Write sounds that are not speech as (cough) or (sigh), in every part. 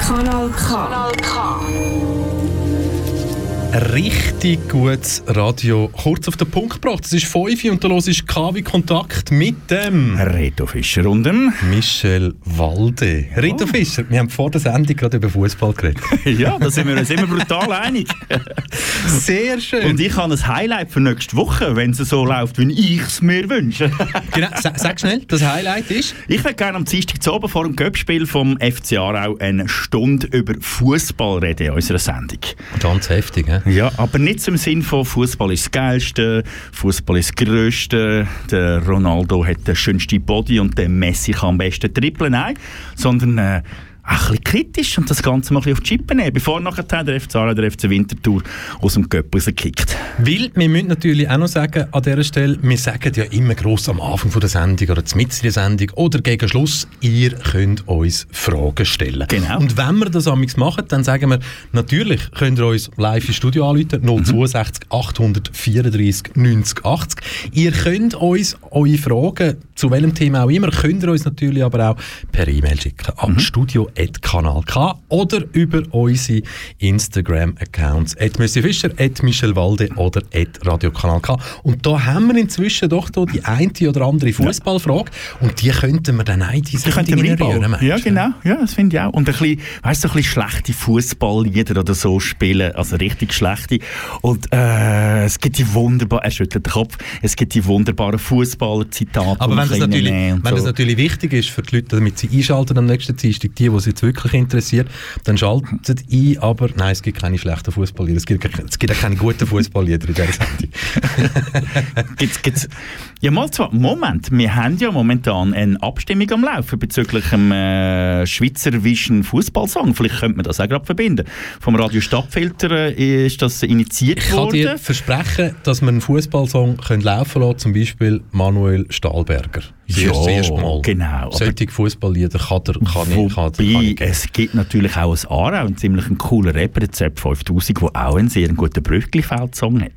Kanal K. Kanal K. Richtig gutes Radio. Kurz auf den Punkt gebracht. Es ist 5 Uhr und da los ist KW Kontakt mit dem Reto Fischer und dem Michel Walde. Reto Fischer, wir haben vor der Sendung gerade über Fußball geredet. (laughs) Ja, da sind wir uns immer brutal einig. (laughs) Sehr schön. Und ich habe ein Highlight für nächste Woche, wenn es so läuft, wie ich es mir wünsche. (laughs) genau, sag, sag schnell, das Highlight ist? Ich würde gerne am Dienstag zu oben vor dem Göppspiel vom FC Aarau eine Stunde über Fußball reden in unserer Sendung. Ganz heftig, he? (laughs) Ja, aber nicht im Sinn von Fußball ist das Geilste, Fußball ist das Größte, der Ronaldo hat den schönsten Body und der Messi kann am besten trippeln, nein, sondern äh, ein bisschen kritisch und das Ganze mal ein bisschen auf die Chippe nehmen, bevor nachher der FC Aarau, der FC Winterthur aus dem Göpp rausgekickt. Weil, wir müssen natürlich auch noch sagen, an dieser Stelle, wir sagen ja immer gross am Anfang von der Sendung oder mitten der Sendung oder gegen Schluss, ihr könnt uns Fragen stellen. Genau. Und wenn wir das amigs machen, dann sagen wir, natürlich könnt ihr uns live im Studio anrufen, 062 834 90 80. Ihr könnt uns eure Fragen, zu welchem Thema auch immer, könnt ihr uns natürlich aber auch per E-Mail schicken an mhm. studio Kanal K oder über unsere Instagram-Accounts at Fischer, Michel Walde oder Radio Kanal K. Und da haben wir inzwischen doch da die eine oder andere Fußballfrage und die könnten wir dann auch in diese Sendung rühren. Ja, genau. Ja, das finde ich auch. Und ein bisschen, weißt du, ein bisschen schlechte Fußballlieder oder so spielen, also richtig schlechte. Und äh, es gibt die wunderbaren, er schüttelt den Kopf, es gibt die wunderbaren Fußballer-Zitate. Aber wenn das, natürlich, wenn so. das natürlich wichtig ist für die Leute, damit sie einschalten am nächsten Dienstag, die, die jetzt wirklich interessiert, dann schaltet ein, aber nein, es gibt keine schlechten Fußballlieder. Es gibt, es gibt auch keine guten Fußballlieder in dieser Sendung. (laughs) gibt's, gibt's, ja, mal zwar, Moment, wir haben ja momentan eine Abstimmung am Laufen bezüglich dem äh, Schweizer Vision Fußballsong. Vielleicht könnte man das auch gerade verbinden. Vom Radio Stadtfilter äh, ist das initiiert ich worden. Ich kann dir versprechen, dass wir einen Fußballsong laufen lassen, zum Beispiel Manuel Stahlberger. Ja, erste Mal. genau. Solche Fußballlieder kann, der, kann, ich, kann, kann ich Es gibt natürlich auch ein Aarau, einen ziemlich cooler Rapper, der Z5000, der auch einen sehr guten Brüchli-Feld-Song hat.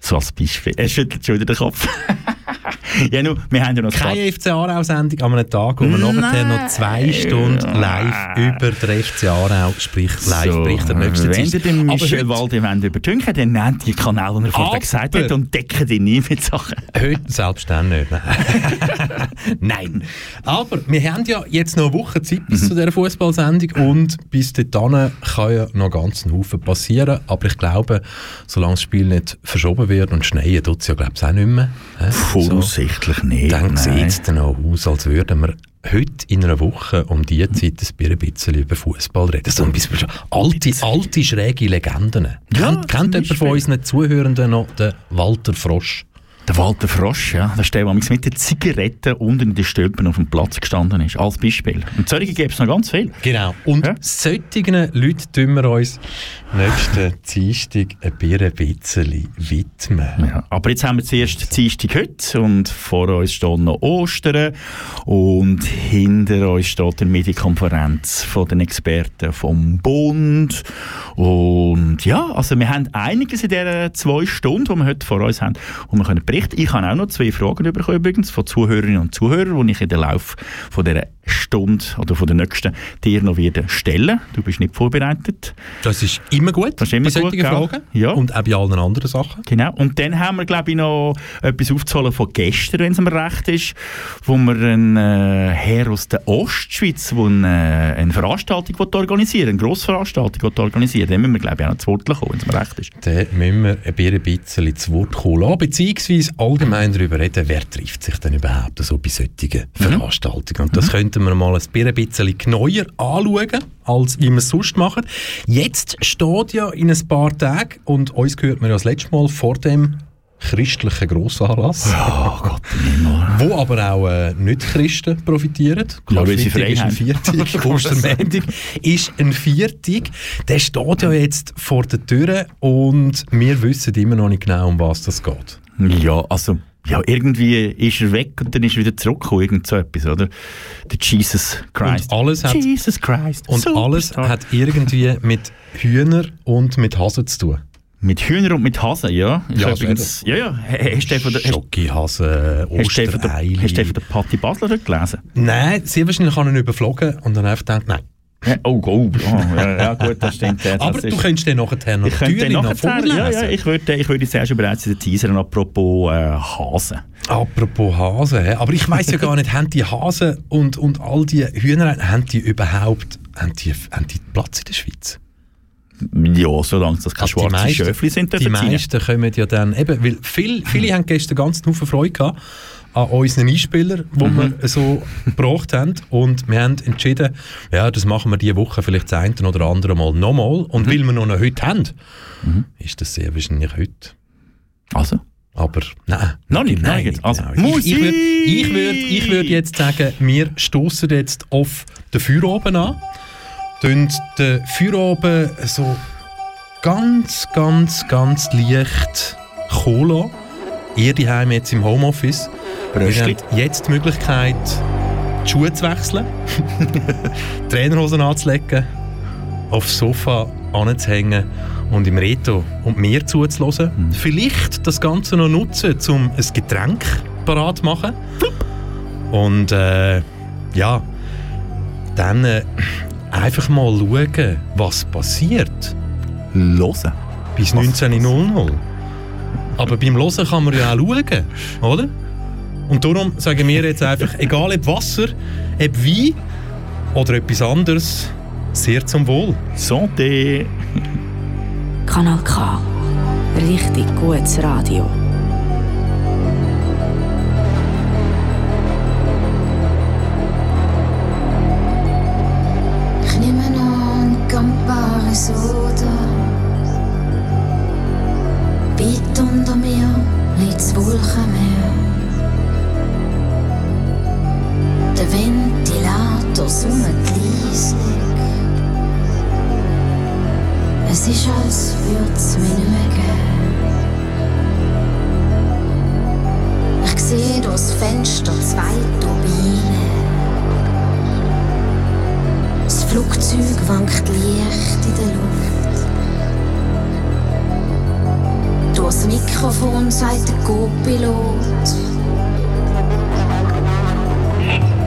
So als Beispiel. Er schüttelt schon wieder den Kopf. (laughs) ja, nur, wir haben ja noch Keine FC Aarau-Sendung an einem Tag, wo wir nachher noch zwei Stunden live über den FC Aarau, sprich live so, bricht der nächste Wenn ihr den Michel Walde übertünchen dann nehmt die Kanäle, die er vorher gesagt hat, und deckt ihn nie mit Sachen. Heute selbst dann nicht. Nein. (laughs) Nein. Aber wir haben ja jetzt noch eine Woche Zeit bis mhm. zu dieser Fußballsendung und bis dahin kann ja noch ganz ein Haufen passieren. Aber ich glaube, solange das Spiel nicht verschoben wird und schneien, tut es ja glaube ich auch nicht mehr. Voraussichtlich so, nicht. Dann sieht es dann auch aus, als würden wir heute in einer Woche um diese Zeit ein bisschen über Fußball reden. So ein bisschen alte, alte, schräge Legenden. Ja, kennt kennt jemand von unseren Zuhörenden noch den Walter Frosch? Der Walter Frosch, ja, der der mit der Zigarette unten in den Stülpen auf dem Platz gestanden ist, als Beispiel. Und solche gibt es noch ganz viel. Genau. Und ja? solchen Leuten tun wir uns nächsten Dienstag ein bisschen widmen. Ja. Aber jetzt haben wir zuerst Dienstag heute und vor uns steht noch Ostern und hinter uns steht die Medienkonferenz von den Experten vom Bund und ja, also wir haben einiges in diesen zwei Stunden, die wir heute vor uns haben, und wir können berichten Bericht. Ich habe auch noch zwei Fragen bekommen übrigens von Zuhörerinnen und Zuhörern, die ich in der Lauf von dieser Stunde oder von der nächsten dir noch wieder stellen. Du bist nicht vorbereitet. Das ist immer gut. Das ist immer gut, Fragen. Ja. Und auch bei allen anderen Sachen. Genau. Und dann haben wir, glaube ich, noch etwas aufzuholen von gestern, wenn es mir recht ist, wo wir einen äh, Herr aus der Ostschweiz, der eine, äh, eine Veranstaltung organisieren eine Grossveranstaltung organisieren Dann müssen wir, glaube ich, auch noch zu Wort kommen, wenn es mir recht ist. Dann müssen wir ein bisschen zu Wort kommen beziehungsweise allgemein darüber reden, wer trifft sich denn überhaupt so bei solchen mhm. Veranstaltungen. Und das mhm. könnten wir mal ein bisschen neuer anschauen, als wie wir es sonst machen. Jetzt steht ja in ein paar Tagen, und uns gehört man ja das letzte Mal vor dem christlichen Grossanlass. Oh Gott, Wo aber auch äh, Nicht-Christen profitieren. Klar, weil sie frei ist ein Viertig, Ostermäntig (laughs) ist ein Viertig. Der steht ja jetzt vor der Tür und wir wissen immer noch nicht genau, um was das geht. Ja, also ja, irgendwie ist er weg und dann ist er wieder zurückgekommen, irgend so etwas, oder? Der Jesus Christ. Und alles hat, Jesus Christ. Und Superstar. alles hat irgendwie mit Hühner und mit Hasen zu tun. Mit Hühner und mit Hasen, ja. Ich Ja, übrigens, ja, ja. Hast du den von der, Schokihasen, Ostereili. hast du von Patti Basler gelesen? Nein, sehr wahrscheinlich habe ich ihn überflogen und dann einfach gedacht, nein. Oh, oh, oh ja, ja, gut, das stimmt. Das Aber du ist, könntest den nachher noch ich vorlesen. ja, ja, ich würde, ich würde zuerst bereits den Teaser apropos äh, Hasen. Apropos Hasen, aber ich weiß ja gar nicht, haben die Hasen und, und all die Hühner, haben die überhaupt haben die, haben die Platz in der Schweiz? Ja, solange das keine Also schwarzen Schöfli sind, Die meisten kommen ja dann, eben, weil viel, viele haben gestern ganz Haufen Freude gehabt an unseren Einspielern, die Mhm. wir so gebracht haben und wir haben entschieden, ja, das machen wir diese Woche vielleicht das eine oder andere Mal nochmal und Mhm. weil wir noch einen heute haben, ist das sehr wahrscheinlich heute. Also? Aber nein. Noch nicht, nein, nicht. Also, genau. Ich, ich würde Musik! ich würd, ich würd jetzt sagen, wir stoßen jetzt auf den Feueroben an. Tun den Feueroben so ganz, ganz, ganz leicht Cola. Ihr daheim jetzt im Homeoffice. Wir Bröstli. haben jetzt die Möglichkeit, die Schuhe zu wechseln, (laughs) die Trainerhosen anzulegen, aufs Sofa anzuhängen und im Reto und mir zuzulassen. Vielleicht das Ganze noch nutzen, um ein Getränk parat zu machen. Und äh, ja, dann äh, einfach mal schauen, was passiert Hören. bis Was 19.00. Aber beim Hören kann man ja auch schauen, oder? Und darum sagen wir jetzt einfach, egal ob Wasser, ob Wein oder etwas anderes, sehr zum Wohl. Santé. Kanal K. Richtig gutes Radio.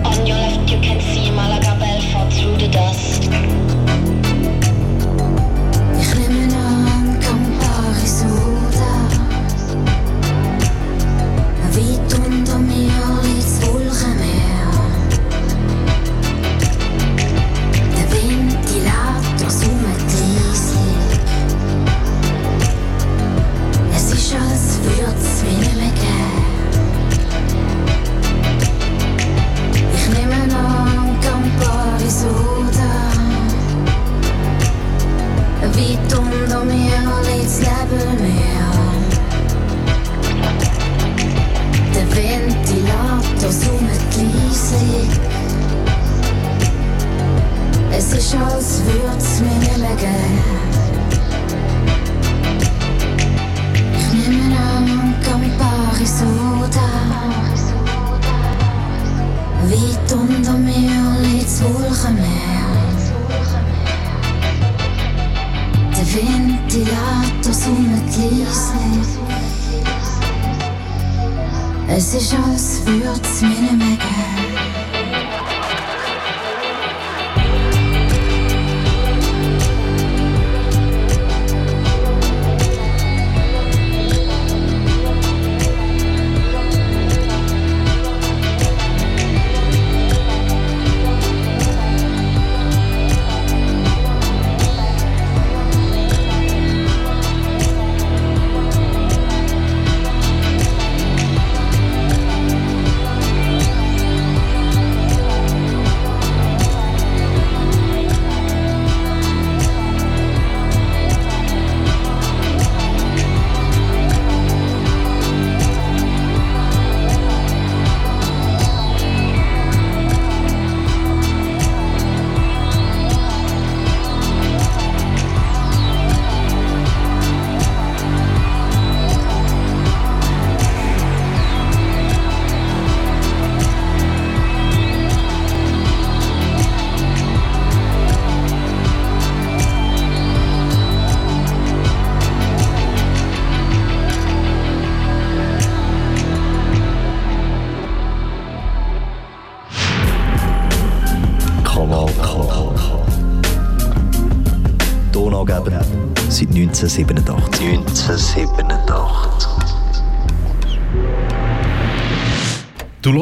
On your left, you can see Malaga Belfort through the dust.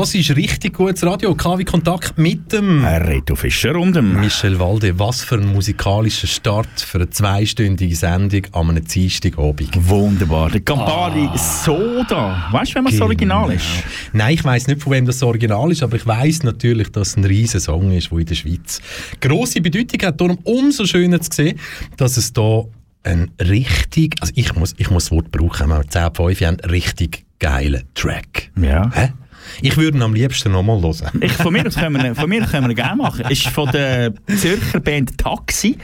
Du hörst richtig gutes Radio, KW Kontakt mit dem Reto Fischer und dem Michel Walde. Was für ein musikalischer Start für eine zweistündige Sendung an einem Dienstagabend. Wunderbar. Der Campari Soda. Weißt du, wenn man das Original ist? Nein, ich weiss nicht, von wem das Original ist, aber ich weiss natürlich, dass es ein riesen Song ist, der in der Schweiz grosse Bedeutung hat. Darum umso schöner zu sehen, dass es da ein richtig, also ich muss, ich muss das Wort brauchen, wenn wir 10 5 haben, richtig geilen Track. Ja. Hä? Ich würde ihn am liebsten nochmal hören. Ich, von mir aus können wir, von mir aus können wir ihn gerne machen. Ist von der Zürcher Band Taxi,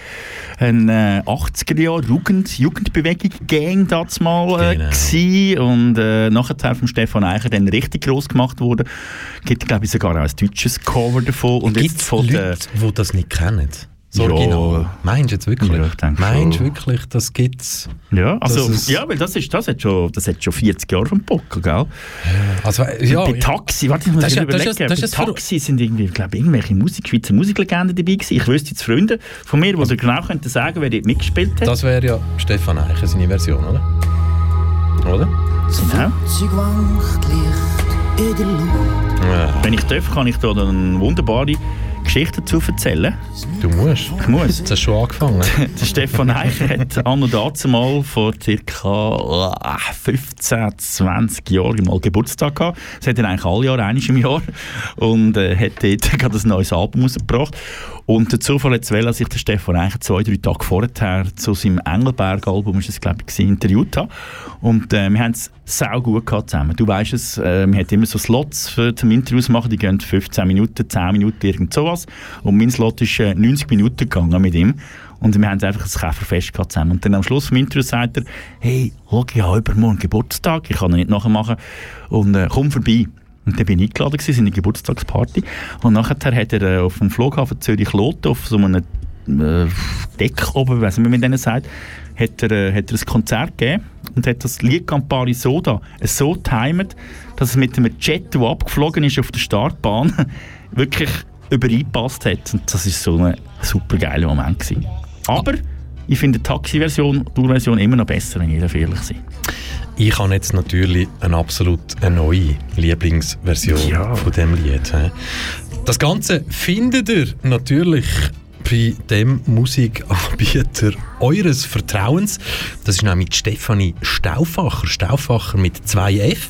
eine äh, 80er Jahre Jugend, Jugendbewegung Gang damals mal äh, Genau. und äh, nachher von Stefan Eicher dann richtig groß gemacht wurde. Gibt glaube ich sogar auch ein deutsches Cover davon und Gibt jetzt von Leute, die das nicht kennen? Das Ja. Original. Meinst du jetzt wirklich? Ja, ich denke Meinst du wirklich, das gibt's? ja, also Das ist- ja, weil das ist das hat schon das hat schon 40 Jahre vom Buckel, gell? Also, ja, bei ich- Taxi, warte, ich muss Das ist ja- überlegen. das ist ja- das ja- Taxi sind irgendwie, glaube irgendwelche Musik, Schweizer Musiklegenden dabei gewesen. Ich wüsste jetzt Freunde von mir, die so genau könnten sagen, wer dort mitgespielt hat. das wäre ja Stefan Eicher seine Version, oder? Oder? genau. Ja, Wenn ich darf, kann ich da eine wunderbare Geschichte dazu erzählen. du musst. Ich muss. Jetzt hast schon angefangen. (laughs) Der Stefan Eicher hat an und dazu mal vor ca. äh, 15, 20 Jahren mal Geburtstag gehabt. Das hat er eigentlich alle Jahre, einmal im Jahr. Und äh, hat dort (laughs) gerade ein neues Album rausgebracht. Und der Zufall hat wollen, dass ich Stefan Eicher zwei, drei Tage vorher zu seinem Engelberg-Album, ist es glaube ich, gewesen, interviewt habe. Und äh, wir haben es sau gut gehabt zusammen. Du weißt es, äh, wir haben immer so Slots für, zum Interviews machen, die gehen 15 Minuten, 10 Minuten, irgend sowas. Und mein Slot ist äh, 90 Minuten gegangen mit ihm. Und wir haben einfach ein Käferfest gehabt zusammen. Und dann am Schluss vom Interview sagt er, hey, schau, ich habe übermorgen Geburtstag, ich kann ihn nicht nachmachen. Und äh, komm vorbei. Und dann bin ich eingeladen gewesen, seine Geburtstagsparty. Und nachher hat er äh, auf dem Flughafen Zürich-Lotte auf so einem äh, Deck oben, wie man denen sagt, hat er, äh, hat er ein Konzert gegeben und hat das Lied Campari Soda so timet, dass es mit einem Jet, der abgeflogen ist auf der Startbahn, (laughs) wirklich übereingepasst hat. Und das ist so ein super geiler Moment gewesen. Aber ich finde die Taxi-Version, die Tour-Version immer noch besser, wenn ich ehrlich sein. Ich habe jetzt natürlich eine absolut eine neue Lieblingsversion Ja. von dem Lied. Das Ganze findet ihr natürlich bei dem Musikanbieter eures Vertrauens. Das ist nämlich Stefanie Stauffacher. Stauffacher mit 2F.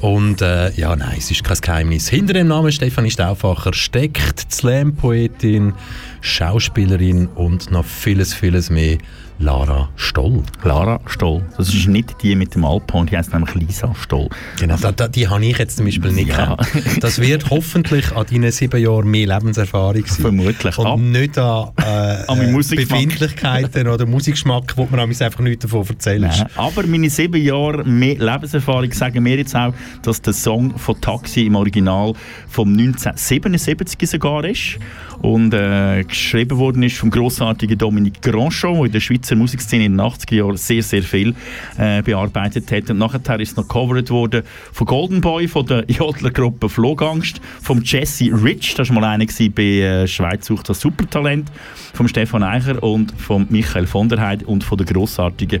Und äh, ja, nein, es ist kein Geheimnis. Hinter dem Namen Stefanie Stauffacher steckt Slam-Poetin, Schauspielerin und noch vieles, vieles mehr Lara Stoll. Lara Stoll. Das ist nicht die mit dem Alphorn, die heißt nämlich Lisa Stoll. Genau, da, da, die habe ich jetzt zum Beispiel nicht Ja. gekannt. Das wird hoffentlich an deinen sieben Jahren mehr Lebenserfahrung sein. Vermutlich. Und Ab- nicht an, äh, An. Befindlichkeiten oder Musikgeschmack, wo man einfach nichts davon erzählt. Aber meine sieben Jahre mehr Lebenserfahrung sagen mir jetzt auch, dass der Song von Taxi im Original vom 1977 sogar ist und äh, geschrieben worden ist vom grossartigen Dominique Grandchon, der in der Schweizer Musikszene in den 80er Jahren sehr, sehr viel äh, bearbeitet hat. Und nachher ist noch covered worden von Golden Boy, von der (laughs) Jodlergruppe Flogangst, vom Jesse Rich, das war mal einer gewesen bei äh, Schweiz sucht das Supertalent, vom Stefan Eicher und von Michael von der Heid und von der grossartigen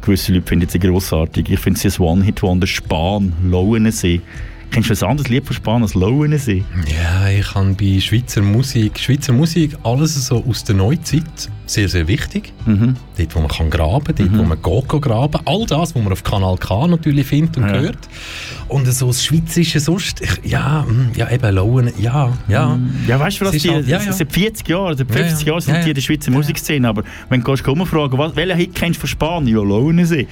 gewisse Leute finden sie grossartig. Ich finde sie ein One-Hit-Wonder. Spahn, Lauenensee. Kennst du ein anderes Lied von Spahn als Lauenensee? Ja, ich habe bei Schweizer Musik, Schweizer Musik, alles so aus der Neuzeit, sehr, sehr wichtig. Mhm. Dort, wo man kann graben, dort, wo man geht graben. All das, was man auf Kanal K natürlich findet und Ja. hört. Und so das Schweizerische sonst, ich, ja, mm, ja, eben Lauen, ja, ja. Ja, weißt du, was die, halt- ja, ja. seit 40 Jahren, seit Ja, 50 ja. Jahren sind die in der Schweizer Musikszene. Aber wenn du gehst, fragen, was, welchen Hit kennst du von Spahn? Ja, Lauenensee.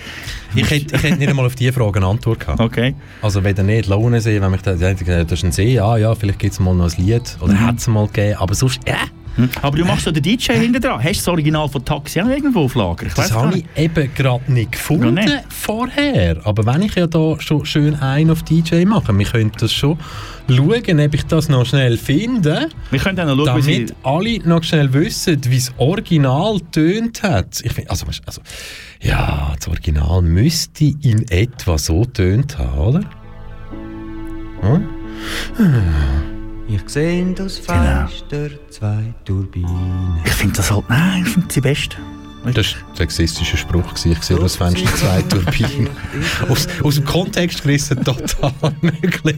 Ich hätte, ich hätte nicht einmal auf diese Frage eine Antwort gehabt. Okay. Also wenn nicht Launensee, wenn mich da, das ist ein See, ja, ja, vielleicht gibt es mal noch ein Lied oder Mhm. hat es mal gegeben, aber sonst, ja, Hm. Aber du machst so den DJ hinten dran. Hast du das Original von Taxi auch irgendwo auf Lager? Ich das habe ich eben gerade nicht gefunden Ja, nicht. vorher. Aber wenn ich ja da schon schön ein auf DJ mache, wir können das schon schauen, ob ich das noch schnell finde, Wir können dann noch schauen, wie damit alle noch schnell wissen, wie das Original tönt hat. Ich find, also, also, ja, das Original müsste in etwa so tönt haben, oder? Hm? Ich sehe aus Genau. Fenster zwei Turbinen. Ich finde das halt... Nein, ich finde sie best. Das war ein sexistischer Spruch. gewesen. Ich sehe das Fenster zwei Turbinen. aus, aus dem Kontext gerissen, total (laughs) möglich.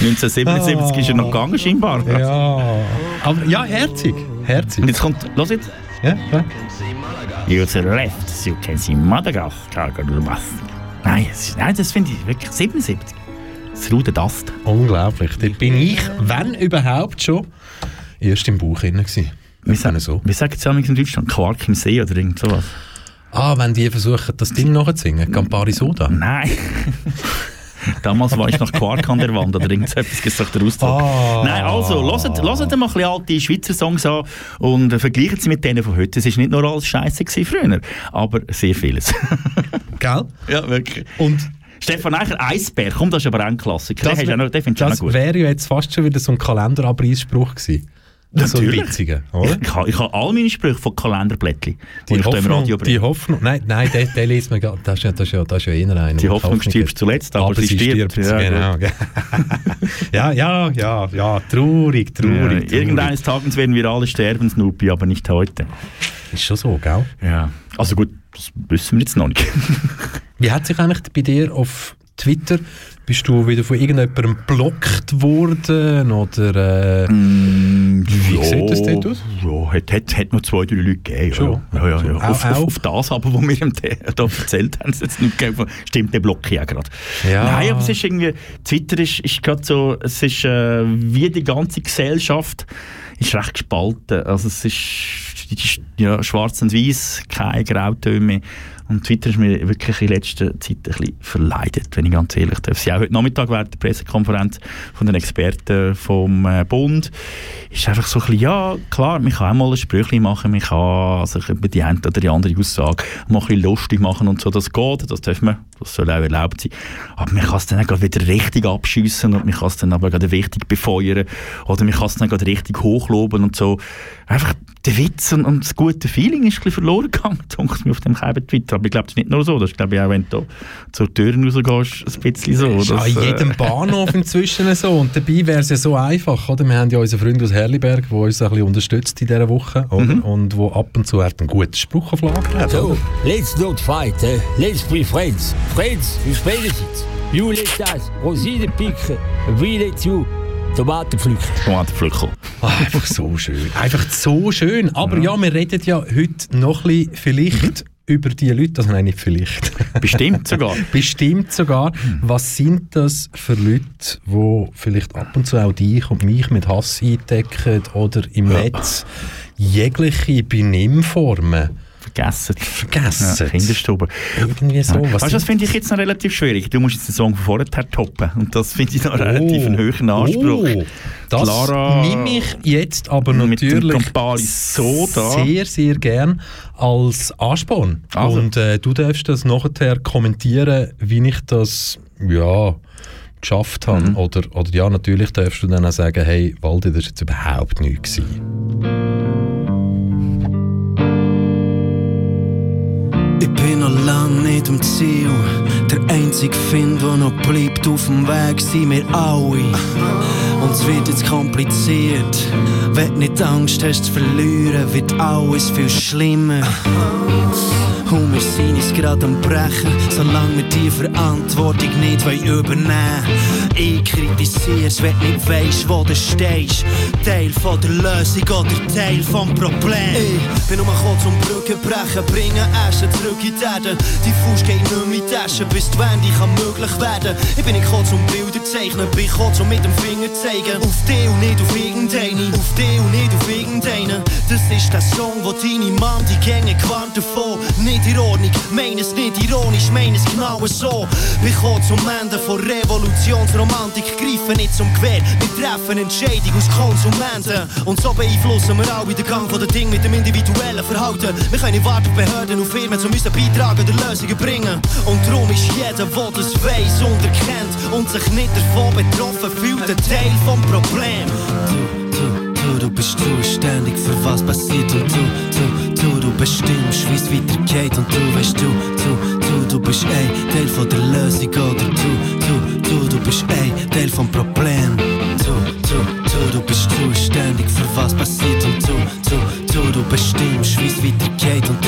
1977 Ah. ist er noch gegangen, scheinbar. Ja. Aber ja, herzig. Herzig. Und jetzt kommt, los jetzt. Ja, ja. You left, you can see Madagascar. Nein, nein das finde ich wirklich 77. Ruder Dast. Unglaublich. Dort bin ich, wenn überhaupt schon, erst im Bauch drin gewesen. Wir sagen, so. wir sagen es ja in Deutschland Quark im See oder irgend sowas. Ah, wenn die versuchen, das Ding nachzusingen, Campari Soda. Nein. (laughs) Damals war ich noch Quark an der Wand oder irgend so etwas, das sagt der Ausdruck. Ah. Nein, also, hört, hört mal ein bisschen alte Schweizer Songs an und äh, vergleicht sie mit denen von heute. Es war nicht nur alles Scheiße früher, aber sehr vieles. (laughs) Gell? ja, wirklich. Und Stefan Eicher, Eisbär, komm, das ist aber auch ein Klassiker. Den, ja noch, den auch das wäre ja jetzt fast schon wieder so ein Kalenderabreißspruch gewesen. So Natürlich. witziger, oder? Ich habe, ich habe all meine Sprüche von Kalenderblättchen, die, Die Hoffnung, die. Hoffnung, nein, nein, den, den liest man gar, das ist ja, das ist ja, das ist ja einer. Die der Hoffnung hat. stirbt zuletzt, aber, sie stirbt. Ja, genau. (laughs) ja, ja, ja, ja, traurig, Ja, traurig. traurig. irgendeines Tages werden wir alle sterben, Snoopy, aber nicht heute. Ist schon so, gell? Ja. Also gut, das wissen wir jetzt noch nicht. (laughs) Wie hat sich eigentlich bei dir auf Twitter, bist du wieder von irgendjemandem blockt worden oder äh, wie sieht das dort aus? Ja, hat, hat, hat noch zwei, drei Leute gegeben. Schon? Ja, ja, ja. Auf, Auch- auf, auch? auf das aber, was wir ihm da erzählt haben, es jetzt nicht gegeben. Stimmt, der blockiert ja gerade. Ja. Nein, aber es ist irgendwie, Twitter ist, ist gerade so, es ist äh, wie die ganze Gesellschaft ist recht gespalten. Also es ist, ja, schwarz und weiß, keine Grautöne. Und Twitter ist mir wirklich in letzter Zeit ein bisschen verleidet, wenn ich ganz ehrlich darf. Sie auch heute Nachmittag während der Pressekonferenz von den Experten vom äh, Bund ist einfach so ein bisschen, ja, klar, man kann auch mal ein Sprüchchen machen, man kann sich über die eine oder die andere Aussage mal ein bisschen lustig machen und so, das geht, das darf man, das soll auch erlaubt sein. Aber man kann es dann auch wieder richtig abschiessen und man kann es dann aber gerade richtig befeuern oder man kann es dann gerade richtig hochloben und so. Einfach der Witz und, und das gute Feeling ist ein bisschen verloren gegangen, (laughs) denke mir auf dem Scheiben Twitter. Aber ich glaube, das ist nicht nur so, das ist glaube ich auch, wenn du zur Tür rausgehst, ein bisschen so. ist dass, an äh, jedem Bahnhof (laughs) inzwischen so. Und dabei wäre es ja so einfach, oder? Wir haben ja unseren Freund aus Herliberg, der uns ein bisschen unterstützt in dieser Woche, oder? Mhm. Und wo ab und zu hat einen guten Spruch auf Lager hat, So, let's not fight, eh? let's be friends. Friends, wie spielen sie? You let us Rosinen picken, we let you Tomaten pflücken. Tomatenpflückel. Ah, einfach so schön. Einfach so schön. Aber ja, wir reden ja heute noch ein bisschen vielleicht über die Leute, also nein, nicht vielleicht. (laughs) Bestimmt sogar. Bestimmt sogar. Was sind das für Leute, die vielleicht ab und zu auch dich und mich mit Hass eindecken oder im Netz jegliche Benimmformen Vergessen. vergessen? Ja, Kinderstube. Irgendwie so. Was Weißt du, das finde ich jetzt noch relativ schwierig. Du musst jetzt den Song von vorher toppen. Und das finde ich noch relativ einen höheren Anspruch. Oh, das Clara nehme ich jetzt aber natürlich Soda. sehr, sehr gern als Ansporn. Also. Und äh, du darfst das nachher kommentieren, wie ich das ja, geschafft habe. Mhm. Oder, oder ja, natürlich darfst du dann auch sagen, hey, Waldi, das war jetzt überhaupt nichts. gewesen. Ich bin noch lang nicht am Ziel. Der einzige Find, der noch bleibt auf dem Weg, sind wir alle. Und es wird jetzt kompliziert. Wenn du nicht Angst hast zu verlieren, wird alles viel schlimmer. Und wir sind uns gerade am Brechen, solange wir die Verantwortung nicht wollen übernehmen Ich kritisier's, wenn du nicht weisst, wo du stehst. Teil von der Lösung oder Teil vom Problem. Ich bin nur gekommen zum Brücken brechen, bringen Asche zurück in die Erde. Die Fuß geht nicht mehr in Tasche, bis die Wende kann möglich werden. Ich bin nicht gekommen zum Bilder zeichnen, bin gekommen zum mit dem Finger zeigen. Auf die und nicht auf irgendeine, auf die und nicht auf irgendeinen. Das ist der Song, wo deine Mann die Gänge gewarnt davon. Nicht in Ordnung, mein es nicht ironisch, mein es genau so. Wir kommen zum Ende von Revolutionsromantik, greifen nicht zum Gewehr. Wir treffen Entscheidung aus Konsumenten. Und so beeinflussen wir alle den Gang von den mit dem individuellen Verhalten. Wir können nicht warten Behörden und Firmen, um unseren Beitrag an der Lösungen bringen. Und darum ist jeder, der das weiss und erkennt und sich nicht davon betroffen fühlt, ein Teil vom Problem. Du, du, du bist zuständig für was passiert und du, du, du, du bestimmst, wie es weitergeht und du weißt, du, du, du, du bist ein Teil von der Lösung oder du, du, du, du bist ein Teil vom Problem. Du, du, du, du bist zuständig für was passiert und du, du, du, du bestimmst, wie es weitergeht und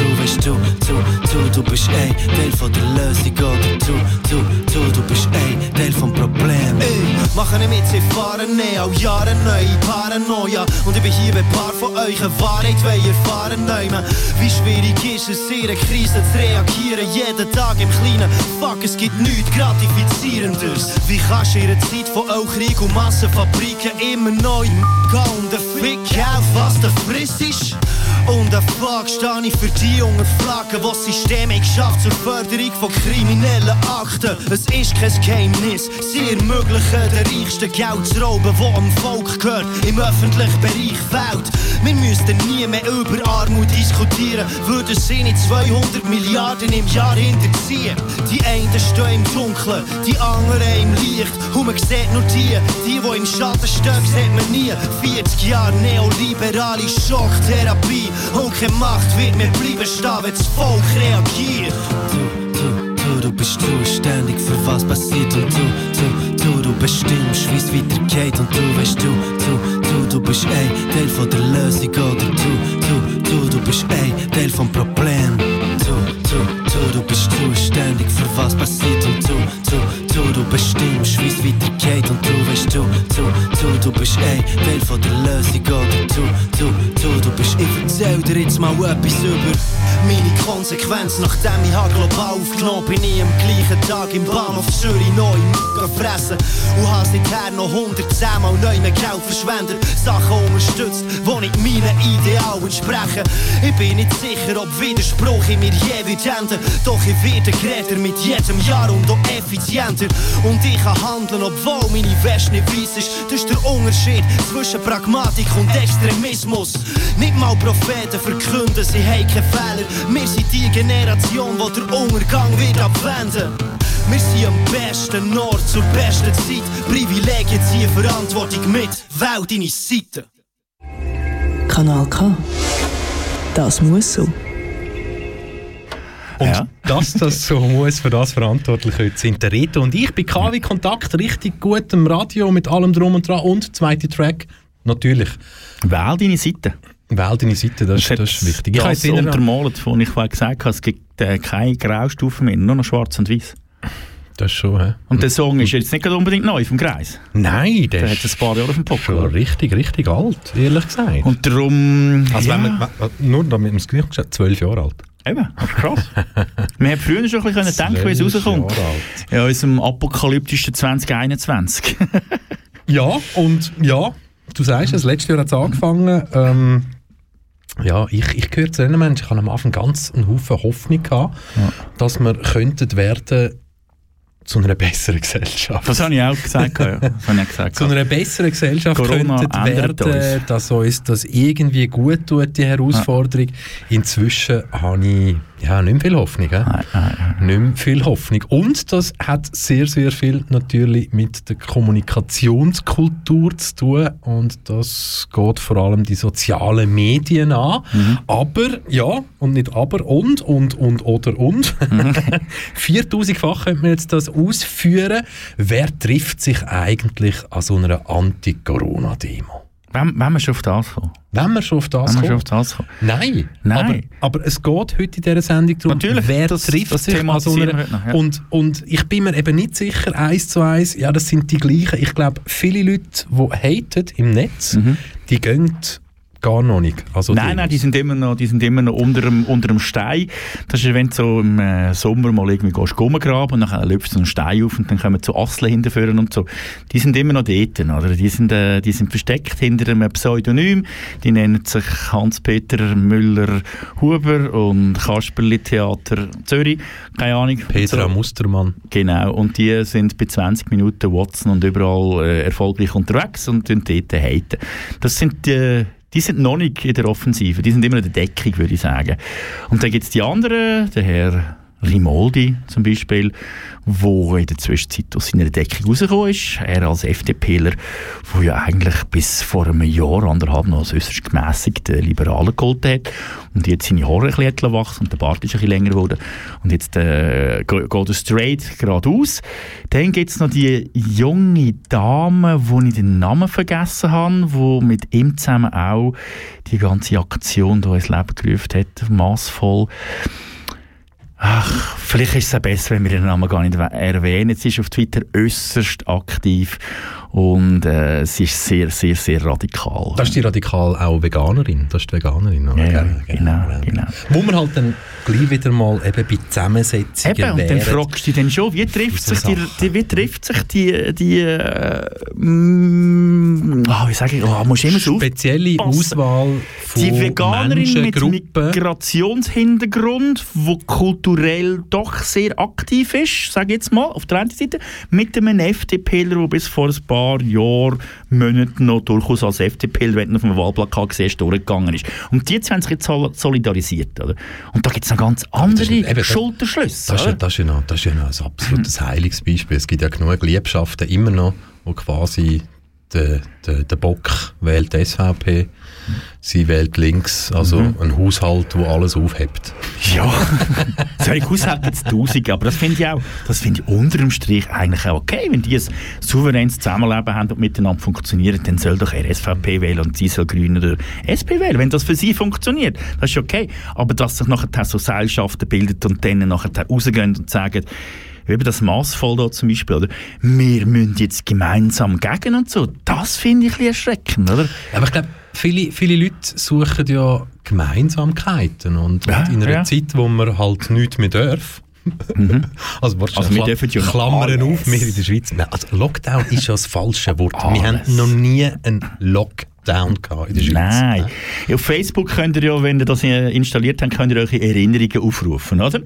du bist ein Teil von der Lösung oder du, du, du, du bist ein Teil vom Problem. Ey, machen nicht mit, sie fahren ne, all Jahre neue Paranoia. Und ich bin hier, ein paar von euch eine Wahrheit wollen erfahren nehmen. Wie schwierig ist es, in einer Krise zu reagieren, jeden Tag im Kleinen. Fuck, es gibt nichts Gratifizierendes. Wie kannst du in einer Zeit von auch Krieg und Massenfabriken immer neu und den Fick auf, was der Friss ist? Und ein Fuck stehe ich für die jungen Flaggen, die das System hat geschafft zur Förderung von kriminellen Akten. Es ist kein Geheimnis, sie ermöglichen den reichsten Geld zu rauben, wo am Volk gehört, im öffentlichen Bereich fällt. Wir müssten nie mehr über Armut diskutieren, würden sie nicht 200 Milliarden im Jahr hinterziehen. Die einen stehen im Dunkeln, die anderen im Licht. Und man sieht nur die, die, die im Schatten stehen, sieht man nie. 40 Jahre neoliberale Schocktherapie und keine Macht wird mehr bleiben stehen, wenn das Volk reagiert. Du, du, du, du bist zuständig für was passiert und du, du, du, du bestimmst, wie es weitergeht und du weißt du, du, du, du bist ein Teil von der Lösung oder du, du, du, du bist ein Teil vom Problem. Du, du, du, du bist zuständig für was passiert und du, du, du, du bestimmst, wie es weitergeht und du weißt du, du, du, du bist ein Teil von der Lösung oder du, du, du, du bist, ich erzähl dir jetzt mal etwas über meine Konsequenz, nachdem ich hab global aufgenommen bin ich am gleichen Tag im Bahnhof Zürich neu gefressen und habe seither noch 110 Mal neu mehr Geld verschwendet, Sachen unterstützt, die nicht meinen Idealen entsprechen. Ich bin nicht sicher, ob Widerspruch in mir je wird enden, doch ich werde geredet mit jedem Jahr und auch effizienter. Und ich kann handeln, obwohl meine Wäsche nicht weiss ist. Das ist der Unterschied zwischen Pragmatik und Extremismus. Nicht mal Propheten verkünden, sie haben keine Fehler. Wir sind die Generation, die der Untergang wird abwenden. Wir sind am besten Ort zur besten Zeit. Privilegien ziehen Verantwortung mit. Wähl deine Seite. Kanal K. Das muss so. Und Ja. dass das so muss, für das verantwortlich heute sind der Reto und ich bei KW Kontakt richtig gut im Radio mit allem drum und dran und zweite Track natürlich. Wähl deine Seite. Wähl deine Seite, das, das ist wichtig. Ich habe Das erinnert- untermalt, wo ich gesagt habe, es gibt äh, keine Graustufen mehr, nur noch schwarz und weiß. das ist schon, hä? Und der Song ist jetzt nicht unbedingt neu vom Kreis. Nein, der Der hat ist ein paar Jahre auf dem schon Poker. richtig, richtig alt, ehrlich gesagt. Und darum... also ja, wenn man, nur damit man es gleich gesagt zwölf Jahre alt. Eben, das ist krass. wir haben früher schon ein bisschen denken, wie es rauskommt. Ja, in unserem apokalyptischen 2021. (laughs) Ja, und ja, du sagst es, letztes Jahr hat es angefangen. Ähm, ja, ich, ich gehöre zu den Menschen, ich hatte am Anfang ganz einen Haufen Hoffnung, gehabt, dass wir könnten werden zu einer besseren Gesellschaft. Das habe ich auch gesagt. Ja. Das habe ich gesagt. zu einer besseren Gesellschaft Corona ändert werden, uns. dass uns das irgendwie gut tut, die Herausforderung. Inzwischen habe ich ja, nicht mehr viel Hoffnung. He? Nein, nein, nein. Nicht mehr viel Hoffnung. Und das hat sehr, sehr viel natürlich mit der Kommunikationskultur zu tun. Und das geht vor allem die sozialen Medien an. Aber, ja, und nicht aber, und, und, und, oder, und. (laughs) 4000-fach könnte man jetzt das ausführen. Wer trifft sich eigentlich an so einer Anti-Corona-Demo? Wenn, wenn wir schon auf das kommen. Wenn wir schon auf das Wenn wir schon kommen. auf das kommen. Nein, Nein. Aber, aber es geht heute in dieser Sendung darum, Natürlich, wer das- trifft das sich an so einer... noch, ja. und, und ich bin mir eben nicht sicher, eins zu eins, ja, das sind die gleichen. Ich glaube, viele Leute, die haten im Netz, die gehen gar noch nicht. Also. Nein, nein, die sind immer noch, die sind immer noch unter dem, unter dem Stein. Das ist, wenn du so im äh, Sommer mal irgendwie gehst, rumgraben und dann läufst du einen Stein auf und dann kommen so Asseln hinterführen und so. Die sind immer noch dort, oder? Die sind, äh, die sind versteckt hinter einem Pseudonym. Die nennen sich Hans-Peter Müller-Huber und Kasperli Theater Zürich. Keine Ahnung. Petra So. Mustermann. Genau, und die sind bei 20 Minuten Watson und überall äh, erfolgreich unterwegs und dort haten. Das sind die, die sind noch nicht in der Offensive, die sind immer in der Deckung, würde ich sagen. Und dann gibt es die anderen, der Herr Rimoldi zum Beispiel, wo in der Zwischenzeit aus seiner Deckung rausgekommen ist. Er als FDPler, der ja eigentlich bis vor einem Jahr, anderthalb noch als äußerst gemäßigte Liberalen gehalten hat und jetzt seine Haare ein bisschen wachsen und der Bart ist ein bisschen länger geworden und jetzt äh, ge- geht er straight geradeaus. Dann gibt es noch die junge Dame, wo ich den Namen vergessen habe, die mit ihm zusammen auch die ganze Aktion hier ins Leben gerufen hat, massvoll. Ach, vielleicht ist es auch besser, wenn wir den Namen gar nicht erwähnen. Sie ist auf Twitter äußerst aktiv und äh, sie ist sehr, sehr, sehr radikal. Das ist die radikal auch Veganerin. Das ist die Veganerin. oder? ja, Gell? genau, genau. Wo man halt dann gleich wieder mal eben bei Zusammensetzungen Eben, und dann fragst du dich dann schon, wie trifft sich die, die, wie trifft sich die, die äh, mm, ah, wie sage ich, oh, musst du immer so spezielle aufpassen. Auswahl von die Veganerin mit Menschengruppen. Migrationshintergrund, wo kulturell doch sehr aktiv ist, sage ich jetzt mal, auf der einen Seite, mit einem FDPler, der bis vor ein paar Jahren, Monaten noch durchaus als FDPler, wenn du auf dem Wahlplakat siehst, durchgegangen ist. Und die zwei haben sich jetzt sol- solidarisiert. Oder? Und da gibt es noch ganz andere eben, Schulterschlüsse. Das ist, ja, oder? das, ist ja noch, das ist ja noch ein absolutes Heiligsbeispiel. Es gibt ja genug Liebschaften immer noch, wo quasi der, der, der Bock wählt die SVP, sie wählt links, also ein Haushalt, wo alles aufhebt. Ja, (laughs) solche Haushalte gibt es tausende, aber das finde ich auch, das finde ich unter dem Strich eigentlich auch okay. Wenn die ein souveränes Zusammenleben haben und miteinander funktionieren, dann soll doch er SVP wählen und sie soll Grüne oder SP wählen. Wenn das für sie funktioniert, das ist okay. Aber dass sich nachher so Seilschaften bildet und dann nachher rausgehen und sagen, wie eben das Massvoll da zum Beispiel, oder? Wir müssen jetzt gemeinsam gegen und so. Das finde ich ein bisschen erschreckend, oder? Aber ich glaube, viele, viele Leute suchen ja Gemeinsamkeiten und, Ja, und in einer ja. Zeit, wo man halt nichts mehr darf, (laughs) also, wahrscheinlich Also wir dürfen ja Klammern alles. auf, wir in der Schweiz. Nein, also Lockdown ist ja das falsche Wort. Wir haben Alles. noch nie einen Lockdown gehabt in der Schweiz. Nein. Ja, Auf Facebook könnt ihr ja, wenn ihr das installiert habt, könnt ihr eure Erinnerungen aufrufen, oder?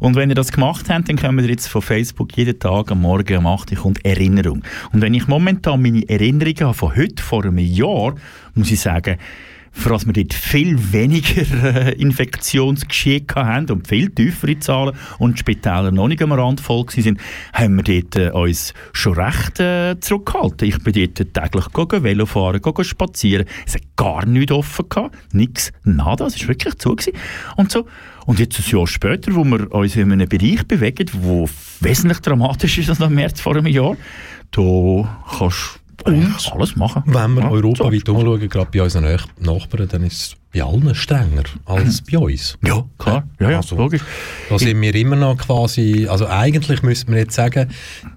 Und wenn ihr das gemacht habt, dann kommen wir jetzt von Facebook jeden Tag am Morgen um 8 Uhr kommt Erinnerung. Und wenn ich momentan meine Erinnerungen habe von heute, vor einem Jahr, muss ich sagen, für dass wir dort viel weniger äh, Infektionsgeschehen haben und viel tiefere Zahlen und die Spitäler noch nicht am Rand voll waren, haben wir dort äh, uns schon recht äh, zurückgehalten. Ich bin dort täglich gegangen, Velofahren, gegangen, spazieren. Es hat gar nichts offen gehabt, nichts, nada, es war wirklich zu. Gewesen. Und so. Und jetzt ein Jahr später, wo wir uns in einem Bereich bewegen, der wesentlich dramatischer ist als im März vor einem Jahr, da kannst eigentlich alles machen. Wenn wir Ja, europaweit umschauen, gerade bei unseren Nach- Nachbarn, dann ist es bei allen strenger als (clears throat) bei uns. Ja, klar. Ja, ja, Also, logisch. Da sind wir immer noch quasi, also eigentlich müsste man jetzt sagen,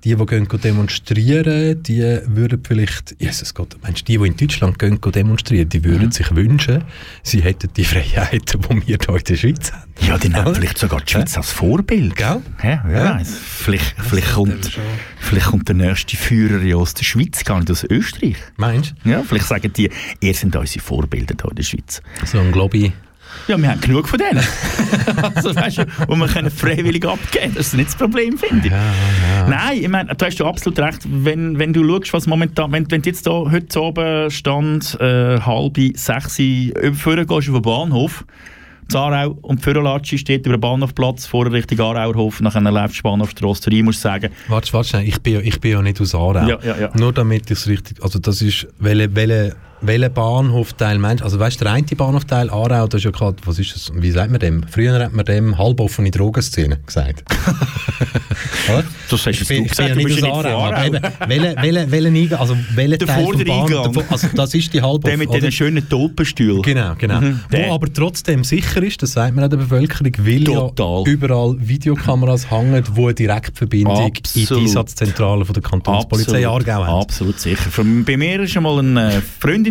die, die gehen demonstrieren, die würden vielleicht, Jesus Gott, meinst die, die in Deutschland gehen demonstrieren, die Mhm. würden sich wünschen, sie hätten die Freiheiten, die wir hier in der Schweiz haben. Ja, die nehmen vielleicht sogar die Schweiz als Vorbild. Gell? Ja, wer Ja. weiss. Vielleicht, vielleicht, kommt, vielleicht kommt der nächste Führer ja aus der Schweiz, gar nicht aus Österreich. Meinst du? Ja, vielleicht sagen die, ihr sind unsere Vorbilder hier in der Schweiz. So ein Globi. Ja, wir haben genug von denen. (laughs) also, weißt du, wo wir können freiwillig abgeben Das ist nicht das Problem, finde ich. Nein, ich meine, du hast ja absolut recht. Wenn, wenn du schaust, was momentan, wenn, wenn du jetzt da heute oben stand, äh, halb sechs überführen gehst auf den Bahnhof, Zarau und Fürelatschi steht über den Bahnhofplatz vor Richtung Arauerhof, nachher läufst du Bahnhofstrasse rein, musst du sagen, Warte, warte ich bin, ja- ich bin ja nicht aus Aarau. Ja, ja, ja. Nur damit ich es richtig, also das ist, welche, welche, welcher Bahnhofteil meinst du? Also weißt du, der eine Bahnhofteil Aarau, das ist ja gerade, was ist das, wie sagt man dem? Früher hat man dem halboffene Drogenszene gesagt. (laughs) Das hast Ich bin, du ich gesagt, bin ja nicht aus Aarau, aber eben, welcher, welcher Eingang, also welcher Der Teil vom vordere Bahn, Eingang. der- also das ist die halboffene, Der mit diesen schönen Tulpenstühlen. Genau, genau. Der. Wo aber trotzdem sicher ist, das sagt man auch der Bevölkerung, weil Total. ja überall Videokameras hängen, die eine Direktverbindung in die Absolut. Einsatzzentrale von der Kantonspolizei Aargau haben. Absolut sicher. Bei mir war schon mal ein